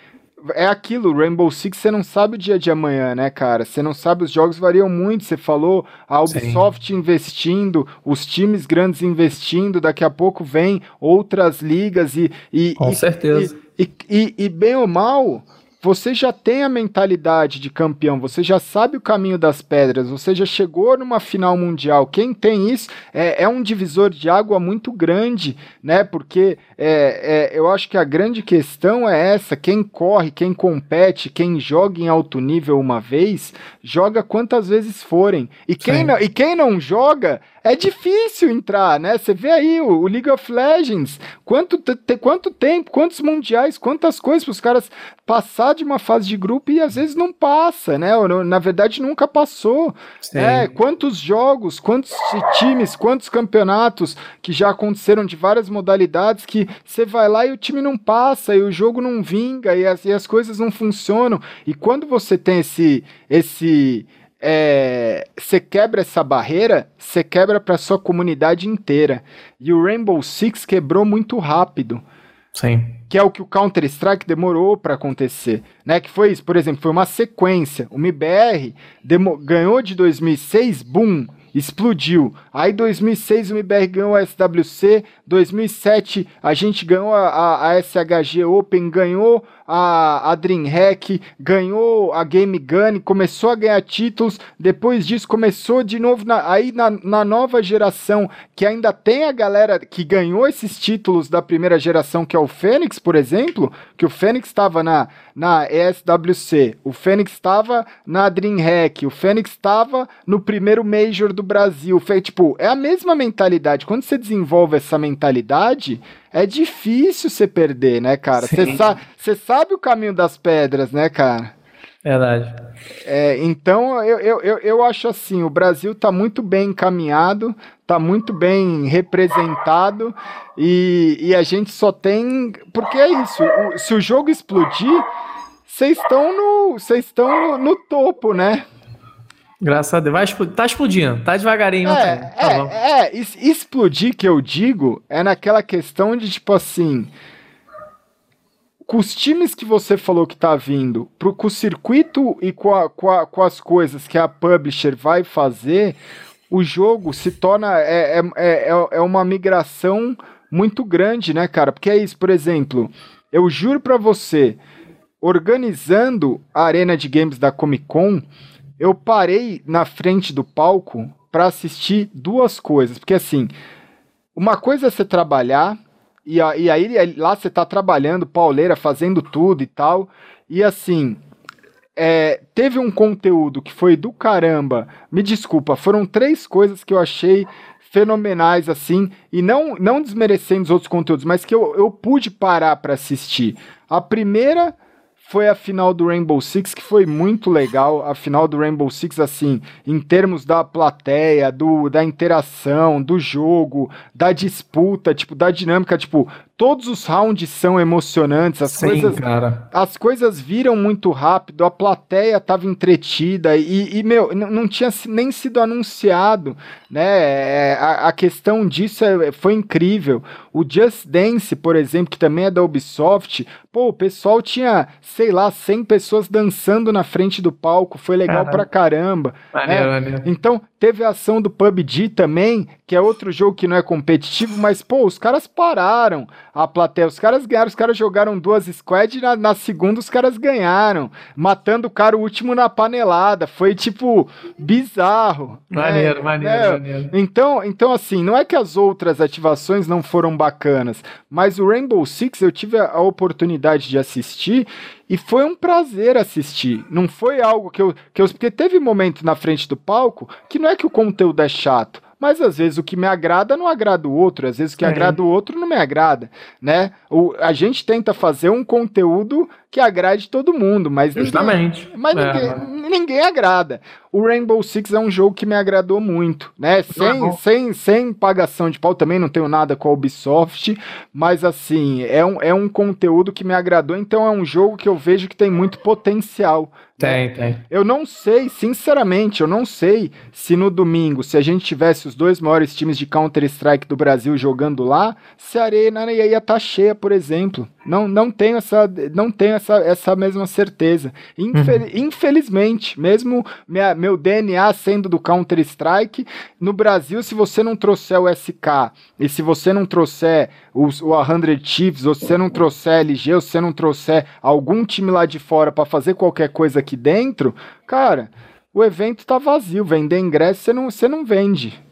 é aquilo, Rainbow Six, você não sabe o dia de amanhã, né, cara? Você não sabe, os jogos variam muito. Você falou, a Ubisoft Sim. investindo, os times grandes investindo, daqui a pouco vem outras ligas e. e Com e, certeza. E, e, e, bem ou mal você já tem a mentalidade de campeão, você já sabe o caminho das pedras, você já chegou numa final mundial. Quem tem isso é, é um divisor de água muito grande, né? Porque é, é, eu acho que a grande questão é essa: quem corre, quem compete, quem joga em alto nível uma vez, joga quantas vezes forem. E quem, não, e quem não joga é difícil entrar, né? Você vê aí o, o League of Legends, quanto, te, quanto tempo, quantos mundiais, quantas coisas para os caras passar de uma fase de grupo e às vezes não passa, né? Ou, na verdade nunca passou. É, quantos jogos, quantos times, quantos campeonatos que já aconteceram de várias modalidades que você vai lá e o time não passa e o jogo não vinga e as, e as coisas não funcionam. E quando você tem esse esse é, você quebra essa barreira, você quebra para sua comunidade inteira. E o Rainbow Six quebrou muito rápido. Sim. Que é o que o Counter Strike demorou para acontecer, né? Que foi isso, por exemplo, foi uma sequência. O MBR ganhou de 2006, boom, explodiu. Aí 2006 o MBR ganhou a SWC, 2007 a gente ganhou a, a, a SHG Open, ganhou a, a DreamHack, ganhou a Game Gun, começou a ganhar títulos. Depois disso, começou de novo na, aí na, na nova geração, que ainda tem a galera que ganhou esses títulos da primeira geração, que é o Fênix, por exemplo, que o Fênix estava na, na ESWC, o Fênix estava na DreamHack, o Fênix estava no primeiro Major do Brasil. Foi, tipo, é a mesma mentalidade. Quando você desenvolve essa mentalidade, é difícil você perder, né, cara? Você sa sabe o caminho das pedras, né, cara? Verdade. É, então, eu, eu, eu, eu acho assim, o Brasil está muito bem encaminhado, está muito bem representado e, e a gente só tem... Porque é isso, o, se o jogo explodir, vocês estão no, estão no, no topo, né? Graças a Deus. Vai tá explodindo, tá devagarinho. É, tá é, é, explodir que eu digo é naquela questão de tipo assim. Com os times que você falou que tá vindo, pro, com o circuito e com, a, com, a, com as coisas que a publisher vai fazer, o jogo se torna. É, é, é, é uma migração muito grande, né, cara? Porque é isso, por exemplo, eu juro pra você, organizando a arena de games da Comic Con eu parei na frente do palco para assistir duas coisas. Porque assim, uma coisa é você trabalhar, e, e aí lá você tá trabalhando, pauleira, fazendo tudo e tal. E assim, é, teve um conteúdo que foi do caramba. Me desculpa, foram três coisas que eu achei fenomenais assim, e não, não desmerecendo os outros conteúdos, mas que eu, eu pude parar para assistir. A primeira foi a final do Rainbow Six, que foi muito legal. A final do Rainbow Six, assim, em termos da plateia, do, da interação, do jogo, da disputa, tipo, da dinâmica, tipo, todos os rounds são emocionantes, as Sim, coisas cara. as coisas viram muito rápido, a plateia estava entretida e, e, meu, não tinha nem sido anunciado, né? É, a, a questão disso é, foi incrível. O Just Dance, por exemplo, que também é da Ubisoft, pô, o pessoal tinha, sei lá, 100 pessoas dançando na frente do palco, foi legal caramba. pra caramba. Maneiro, né? maneiro. Então, teve a ação do PUBG também, que é outro jogo que não é competitivo, mas, pô, os caras pararam a plateia. Os caras ganharam, os caras jogaram duas squads e na, na segunda os caras ganharam, matando o cara o último na panelada. Foi tipo bizarro. Maneiro, né? maneiro, é, maneiro. Então, então, assim, não é que as outras ativações não foram bacanas, mas o Rainbow Six eu tive a, a oportunidade de assistir e foi um prazer assistir. Não foi algo que eu, que eu. Porque teve momento na frente do palco que não é que o conteúdo é chato mas às vezes o que me agrada não agrada o outro, às vezes o que é. agrada o outro não me agrada, né? O, a gente tenta fazer um conteúdo que agrade todo mundo, mas Justamente. Ninguém, mas é. ninguém, ninguém, agrada. O Rainbow Six é um jogo que me agradou muito, né? Sem, sem, sem pagação de pau, também não tenho nada com a Ubisoft, mas assim, é um, é um conteúdo que me agradou, então é um jogo que eu vejo que tem muito potencial. Tem, né? tem. Eu não sei, sinceramente, eu não sei se no domingo, se a gente tivesse os dois maiores times de Counter-Strike do Brasil jogando lá, se a arena ia estar tá cheia, por exemplo. Não, não tenho essa, não tenho essa, essa mesma certeza. Infel uhum. Infelizmente, mesmo minha, meu DNA sendo do Counter Strike, no Brasil, se você não trouxer o SK e se você não trouxer os, o 100 Chiefs, ou se você não trouxer LG, ou se você não trouxer algum time lá de fora para fazer qualquer coisa aqui dentro, cara, o evento tá vazio. Vender ingresso você não, você não vende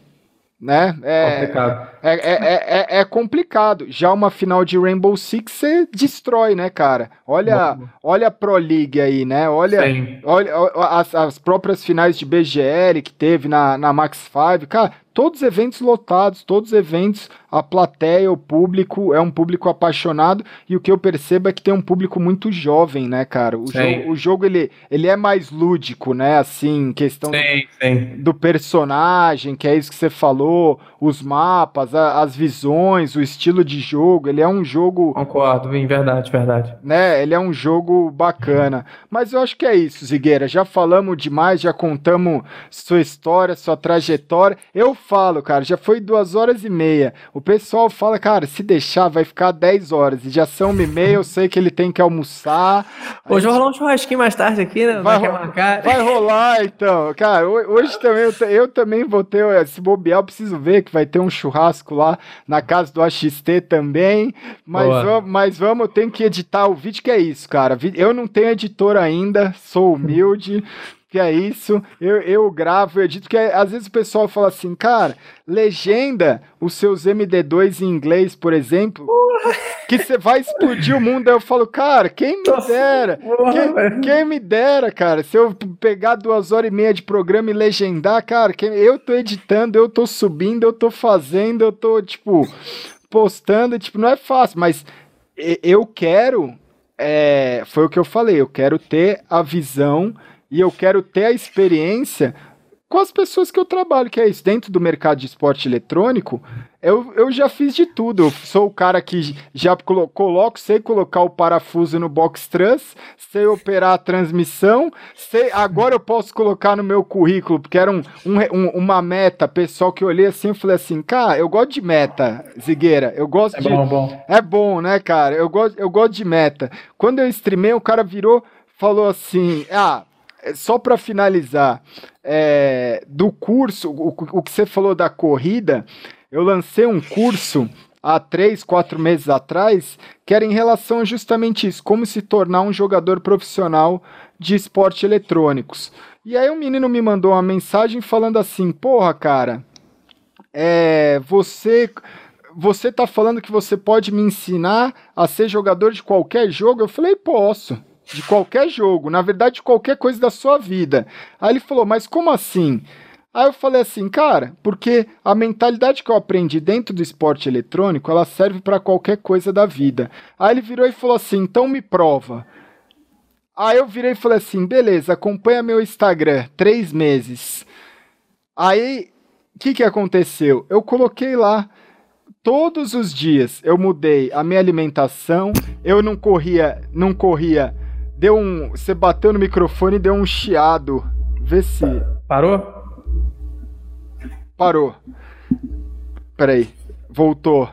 né? É complicado. É, é, é, é, é, complicado. Já uma final de Rainbow Six você destrói, né, cara? Olha, olha a Pro League aí, né? Olha, olha as, as próprias finais de BGL que teve na, na Max 5. Cara, todos eventos lotados, todos eventos, a plateia, o público é um público apaixonado e o que eu percebo é que tem um público muito jovem, né, cara? O, jogo, o jogo, ele, ele é mais lúdico, né? Assim, questão sim, do, sim. do, personagem, que é isso que você falou, os mapas, a, as visões, o estilo de jogo, ele é um jogo. Concordo, em verdade, verdade. Né? Ele é um jogo bacana. Mas eu acho que é isso, Zigueira. Já falamos demais, já contamos sua história, sua trajetória. Eu falo, cara, já foi duas horas e meia. O pessoal fala, cara, se deixar vai ficar dez horas. E já são uma e meia, eu sei que ele tem que almoçar. Hoje vai rolar um churrasquinho mais tarde aqui, né? Vai, vai, vai rolar, então. Cara, hoje também, eu, eu também vou ter, esse bobear, eu preciso ver que vai ter um churrasco lá na casa do AXT também. Mas, vamos, mas vamos, tem que editar o vídeo, que é isso, cara. Eu não tenho editor ainda, sou humilde que é isso, eu, eu gravo, eu edito, que é, às vezes o pessoal fala assim, cara, legenda os seus MD2 em inglês, por exemplo, que você vai explodir o mundo. Aí eu falo, cara, quem me dera, quem, quem, me dera, cara, se eu pegar duas horas e meia de programa e legendar, cara, quem, eu tô editando, eu tô subindo, eu tô fazendo, eu tô, tipo, postando, tipo, não é fácil, mas eu quero é, foi o que eu falei, eu quero ter a visão e eu quero ter a experiência com as pessoas que eu trabalho, que é isso, dentro do mercado de esporte eletrônico, eu, eu já fiz de tudo. Eu sou o cara que já colo coloco, sei colocar o parafuso no box trans, sei operar a transmissão, sei, agora eu posso colocar no meu currículo, porque era um, um, uma meta pessoal que eu olhei assim e falei assim, cara, eu gosto de meta, Zigueira, eu gosto é de... Bom, bom. É bom, né, cara? Eu gosto, eu gosto de meta. Quando eu streamei, o cara virou, falou assim, ah, só para finalizar, é, do curso, o, o que você falou da corrida, eu lancei um curso há três, quatro meses atrás, que era em relação justamente isso, como se tornar um jogador profissional de esporte eletrônicos. E aí um menino me mandou uma mensagem falando assim, porra, cara, é, você você tá falando que você pode me ensinar a ser jogador de qualquer jogo? Eu falei, posso de qualquer jogo, na verdade, de qualquer coisa da sua vida. Aí ele falou, mas como assim? Aí eu falei assim, cara, porque a mentalidade que eu aprendi dentro do esporte eletrônico, ela serve para qualquer coisa da vida. Aí ele virou e falou assim, então me prova. Aí eu virei e falei assim, beleza, acompanha meu Instagram, três meses. Aí, o que, que aconteceu? Eu coloquei lá, todos os dias eu mudei a minha alimentação, eu não corria, não corria Deu um. Você bateu no microfone e deu um chiado. Vê se. Parou? Parou. Peraí. Voltou.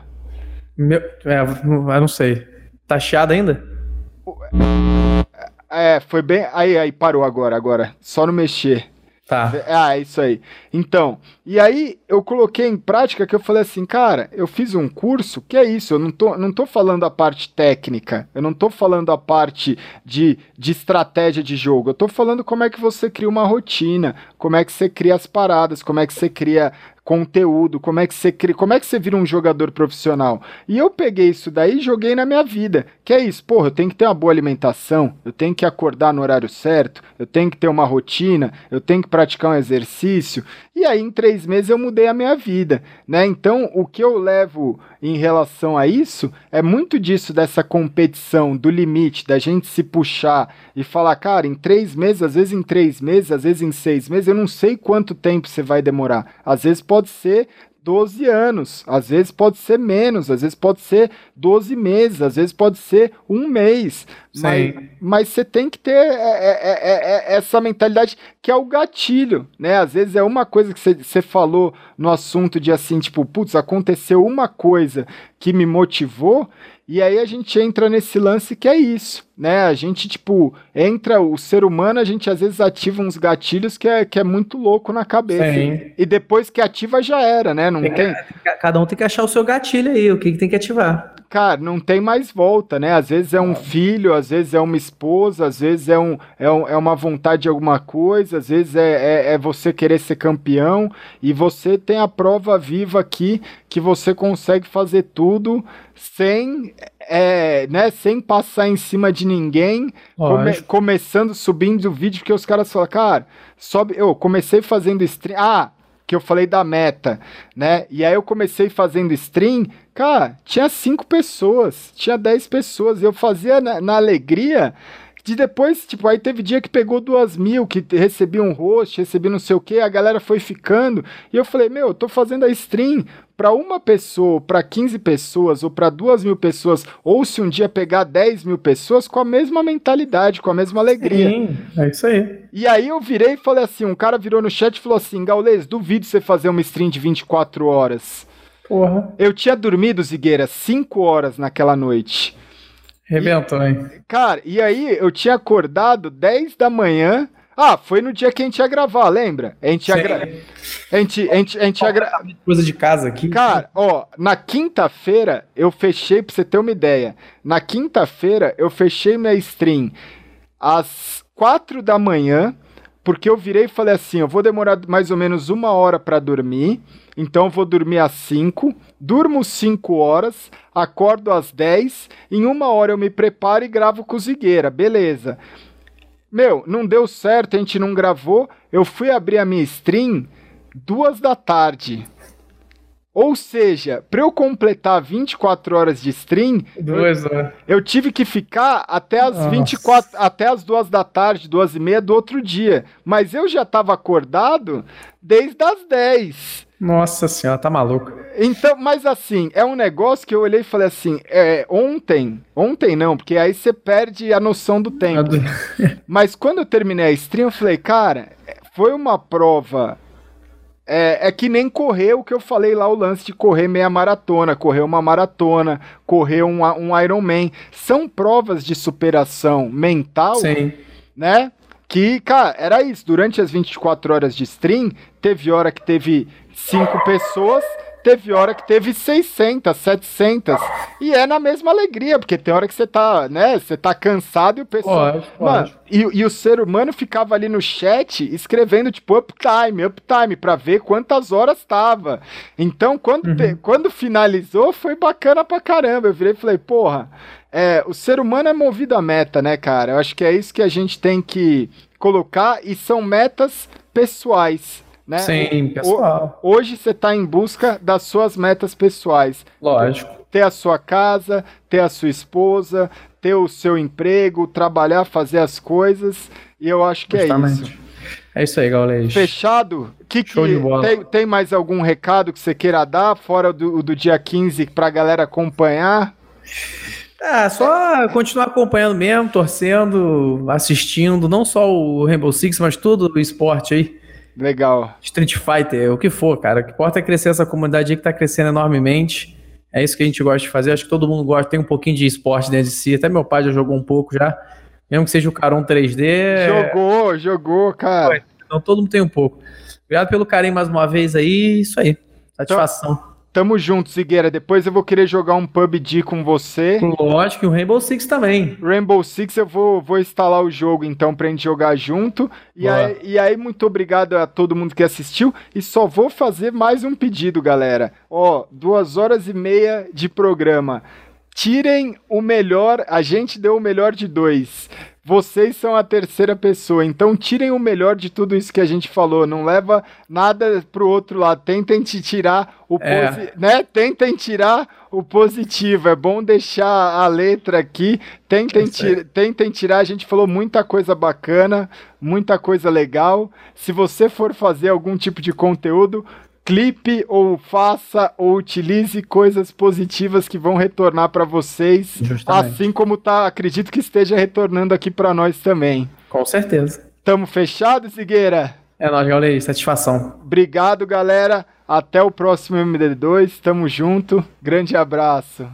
Meu. É, eu não sei. Tá chiado ainda? É, foi bem. Aí, aí, parou agora, agora. Só não mexer. Tá. Ah, é isso aí. Então, e aí eu coloquei em prática que eu falei assim, cara, eu fiz um curso que é isso, eu não tô, não tô falando a parte técnica, eu não tô falando a parte de, de estratégia de jogo, eu tô falando como é que você cria uma rotina, como é que você cria as paradas, como é que você cria conteúdo, como é que você cria, como é que você vira um jogador profissional. E eu peguei isso daí e joguei na minha vida. Que é isso, porra, eu tenho que ter uma boa alimentação, eu tenho que acordar no horário certo, eu tenho que ter uma rotina, eu tenho que praticar um exercício. E aí, em três meses, eu mudei a minha vida, né? Então, o que eu levo em relação a isso é muito disso, dessa competição, do limite, da gente se puxar e falar, cara, em três meses, às vezes em três meses, às vezes em seis meses, eu não sei quanto tempo você vai demorar. Às vezes pode ser 12 anos, às vezes pode ser menos, às vezes pode ser 12 meses, às vezes pode ser um mês. Mas, mas você tem que ter é, é, é, essa mentalidade que é o gatilho, né? Às vezes é uma coisa que você falou no assunto de assim, tipo, putz, aconteceu uma coisa que me motivou, e aí a gente entra nesse lance que é isso, né? A gente, tipo, entra, o ser humano, a gente às vezes ativa uns gatilhos que é, que é muito louco na cabeça. Sim. E depois que ativa já era, né? Não tem, tem... Cada um tem que achar o seu gatilho aí, o que, que tem que ativar. Cara, não tem mais volta, né? Às vezes é um filho, às vezes é uma esposa, às vezes é, um, é, um, é uma vontade de alguma coisa, às vezes é, é, é você querer ser campeão, e você tem a prova viva aqui que você consegue fazer tudo sem, é, né, sem passar em cima de ninguém, come, começando, subindo o vídeo, porque os caras falam, cara, sobe, eu comecei fazendo stream, ah, que eu falei da meta, né, e aí eu comecei fazendo stream, cara, tinha cinco pessoas, tinha dez pessoas, eu fazia na, na alegria, de depois, tipo, aí teve dia que pegou duas mil, que recebi um host, recebi não sei o que, a galera foi ficando, e eu falei, meu, eu tô fazendo a stream para uma pessoa, para 15 pessoas ou para duas mil pessoas, ou se um dia pegar 10 mil pessoas com a mesma mentalidade, com a mesma alegria. Sim, é isso aí. E aí eu virei e falei assim: um cara virou no chat e falou assim: Gaules, duvido você fazer uma stream de 24 horas. Porra. Eu tinha dormido, Zigueira, 5 horas naquela noite. Rebentou, hein? Cara, e aí eu tinha acordado 10 da manhã. Ah, foi no dia que a gente ia gravar, lembra? A gente ia, gra... a gente, a gente, a gente ia gra... Coisa de casa aqui. Cara, ó, na quinta-feira eu fechei, pra você ter uma ideia. Na quinta-feira eu fechei minha stream às quatro da manhã, porque eu virei e falei assim: eu vou demorar mais ou menos uma hora para dormir. Então eu vou dormir às 5, durmo 5 horas, acordo às 10, em uma hora eu me preparo e gravo com Zigueira, beleza. Meu, não deu certo, a gente não gravou. Eu fui abrir a minha stream duas da tarde. Ou seja, para eu completar 24 horas de stream, Duas horas. eu tive que ficar até as Nossa. 24, até as duas da tarde, duas e meia do outro dia. Mas eu já estava acordado desde as 10. Nossa senhora, tá maluco. Então, mas assim, é um negócio que eu olhei e falei assim, é, ontem, ontem não, porque aí você perde a noção do tempo. Mas quando eu terminei a stream, eu falei, cara, foi uma prova. É, é que nem correr o que eu falei lá, o lance de correr meia maratona, correr uma maratona, correr um, um Ironman. São provas de superação mental, Sim. né? Que, cara, era isso. Durante as 24 horas de stream, teve hora que teve cinco pessoas, teve hora que teve 600, 700. E é na mesma alegria, porque tem hora que você tá, né? Você tá cansado e o pessoal. Lógico, Mano, lógico. e, e o ser humano ficava ali no chat escrevendo, tipo, uptime, uptime, pra ver quantas horas tava. Então, quando, Uhum. te- quando finalizou, foi bacana pra caramba. Eu virei e falei, porra, é, o ser humano é movido a meta, né, cara? Eu acho que é isso que a gente tem que colocar e são metas pessoais, né? Sim, O- pessoal. Hoje você está em busca das suas metas pessoais. Lógico. Ter a sua casa, ter a sua esposa, ter o seu emprego, trabalhar, fazer as coisas. E eu acho que é isso. Justamente. É isso aí, Gaulês. Fechado? Que, Show que- de bola. Tem, tem mais algum recado que você queira dar, fora do, do dia 15, pra galera acompanhar? Ah, só continuar acompanhando mesmo, torcendo, assistindo, não só o Rainbow Six, mas todo o esporte aí. Legal. Street Fighter, o que for, cara. O que importa é crescer essa comunidade aí que tá crescendo enormemente. É isso que a gente gosta de fazer. Acho que todo mundo gosta, tem um pouquinho de esporte dentro de si. Até meu pai já jogou um pouco já. Mesmo que seja o Caron 3D. é- Jogou, jogou, cara. Então todo mundo tem um pouco. Obrigado pelo carinho mais uma vez aí. Isso aí. Satisfação. Tamo junto, Zigueira. Depois eu vou querer jogar um PUBG com você. Lógico, e o Rainbow Six também. Rainbow Six eu vou, vou instalar o jogo então pra gente jogar junto. E aí, e aí, muito obrigado a todo mundo que assistiu. E só vou fazer mais um pedido, galera. Ó, duas horas e meia de programa. Tirem o melhor, a gente deu o melhor de dois. Vocês são a terceira pessoa, então tirem o melhor de tudo isso que a gente falou. Não leva nada pro outro lado. Tentem te tirar o É. posi- né? Tentem tirar o positivo. É bom deixar a letra aqui. Tentem, É isso aí. ti- tentem tirar. A gente falou muita coisa bacana, muita coisa legal. Se você for fazer algum tipo de conteúdo, clipe ou faça ou utilize coisas positivas que vão retornar para vocês, Justamente. assim como tá, acredito que esteja retornando aqui para nós também. Com certeza. Tamo fechado, Zigueira? É nóis, Gaulês. Satisfação. Obrigado, galera. Até o próximo MD2. Tamo junto. Grande abraço.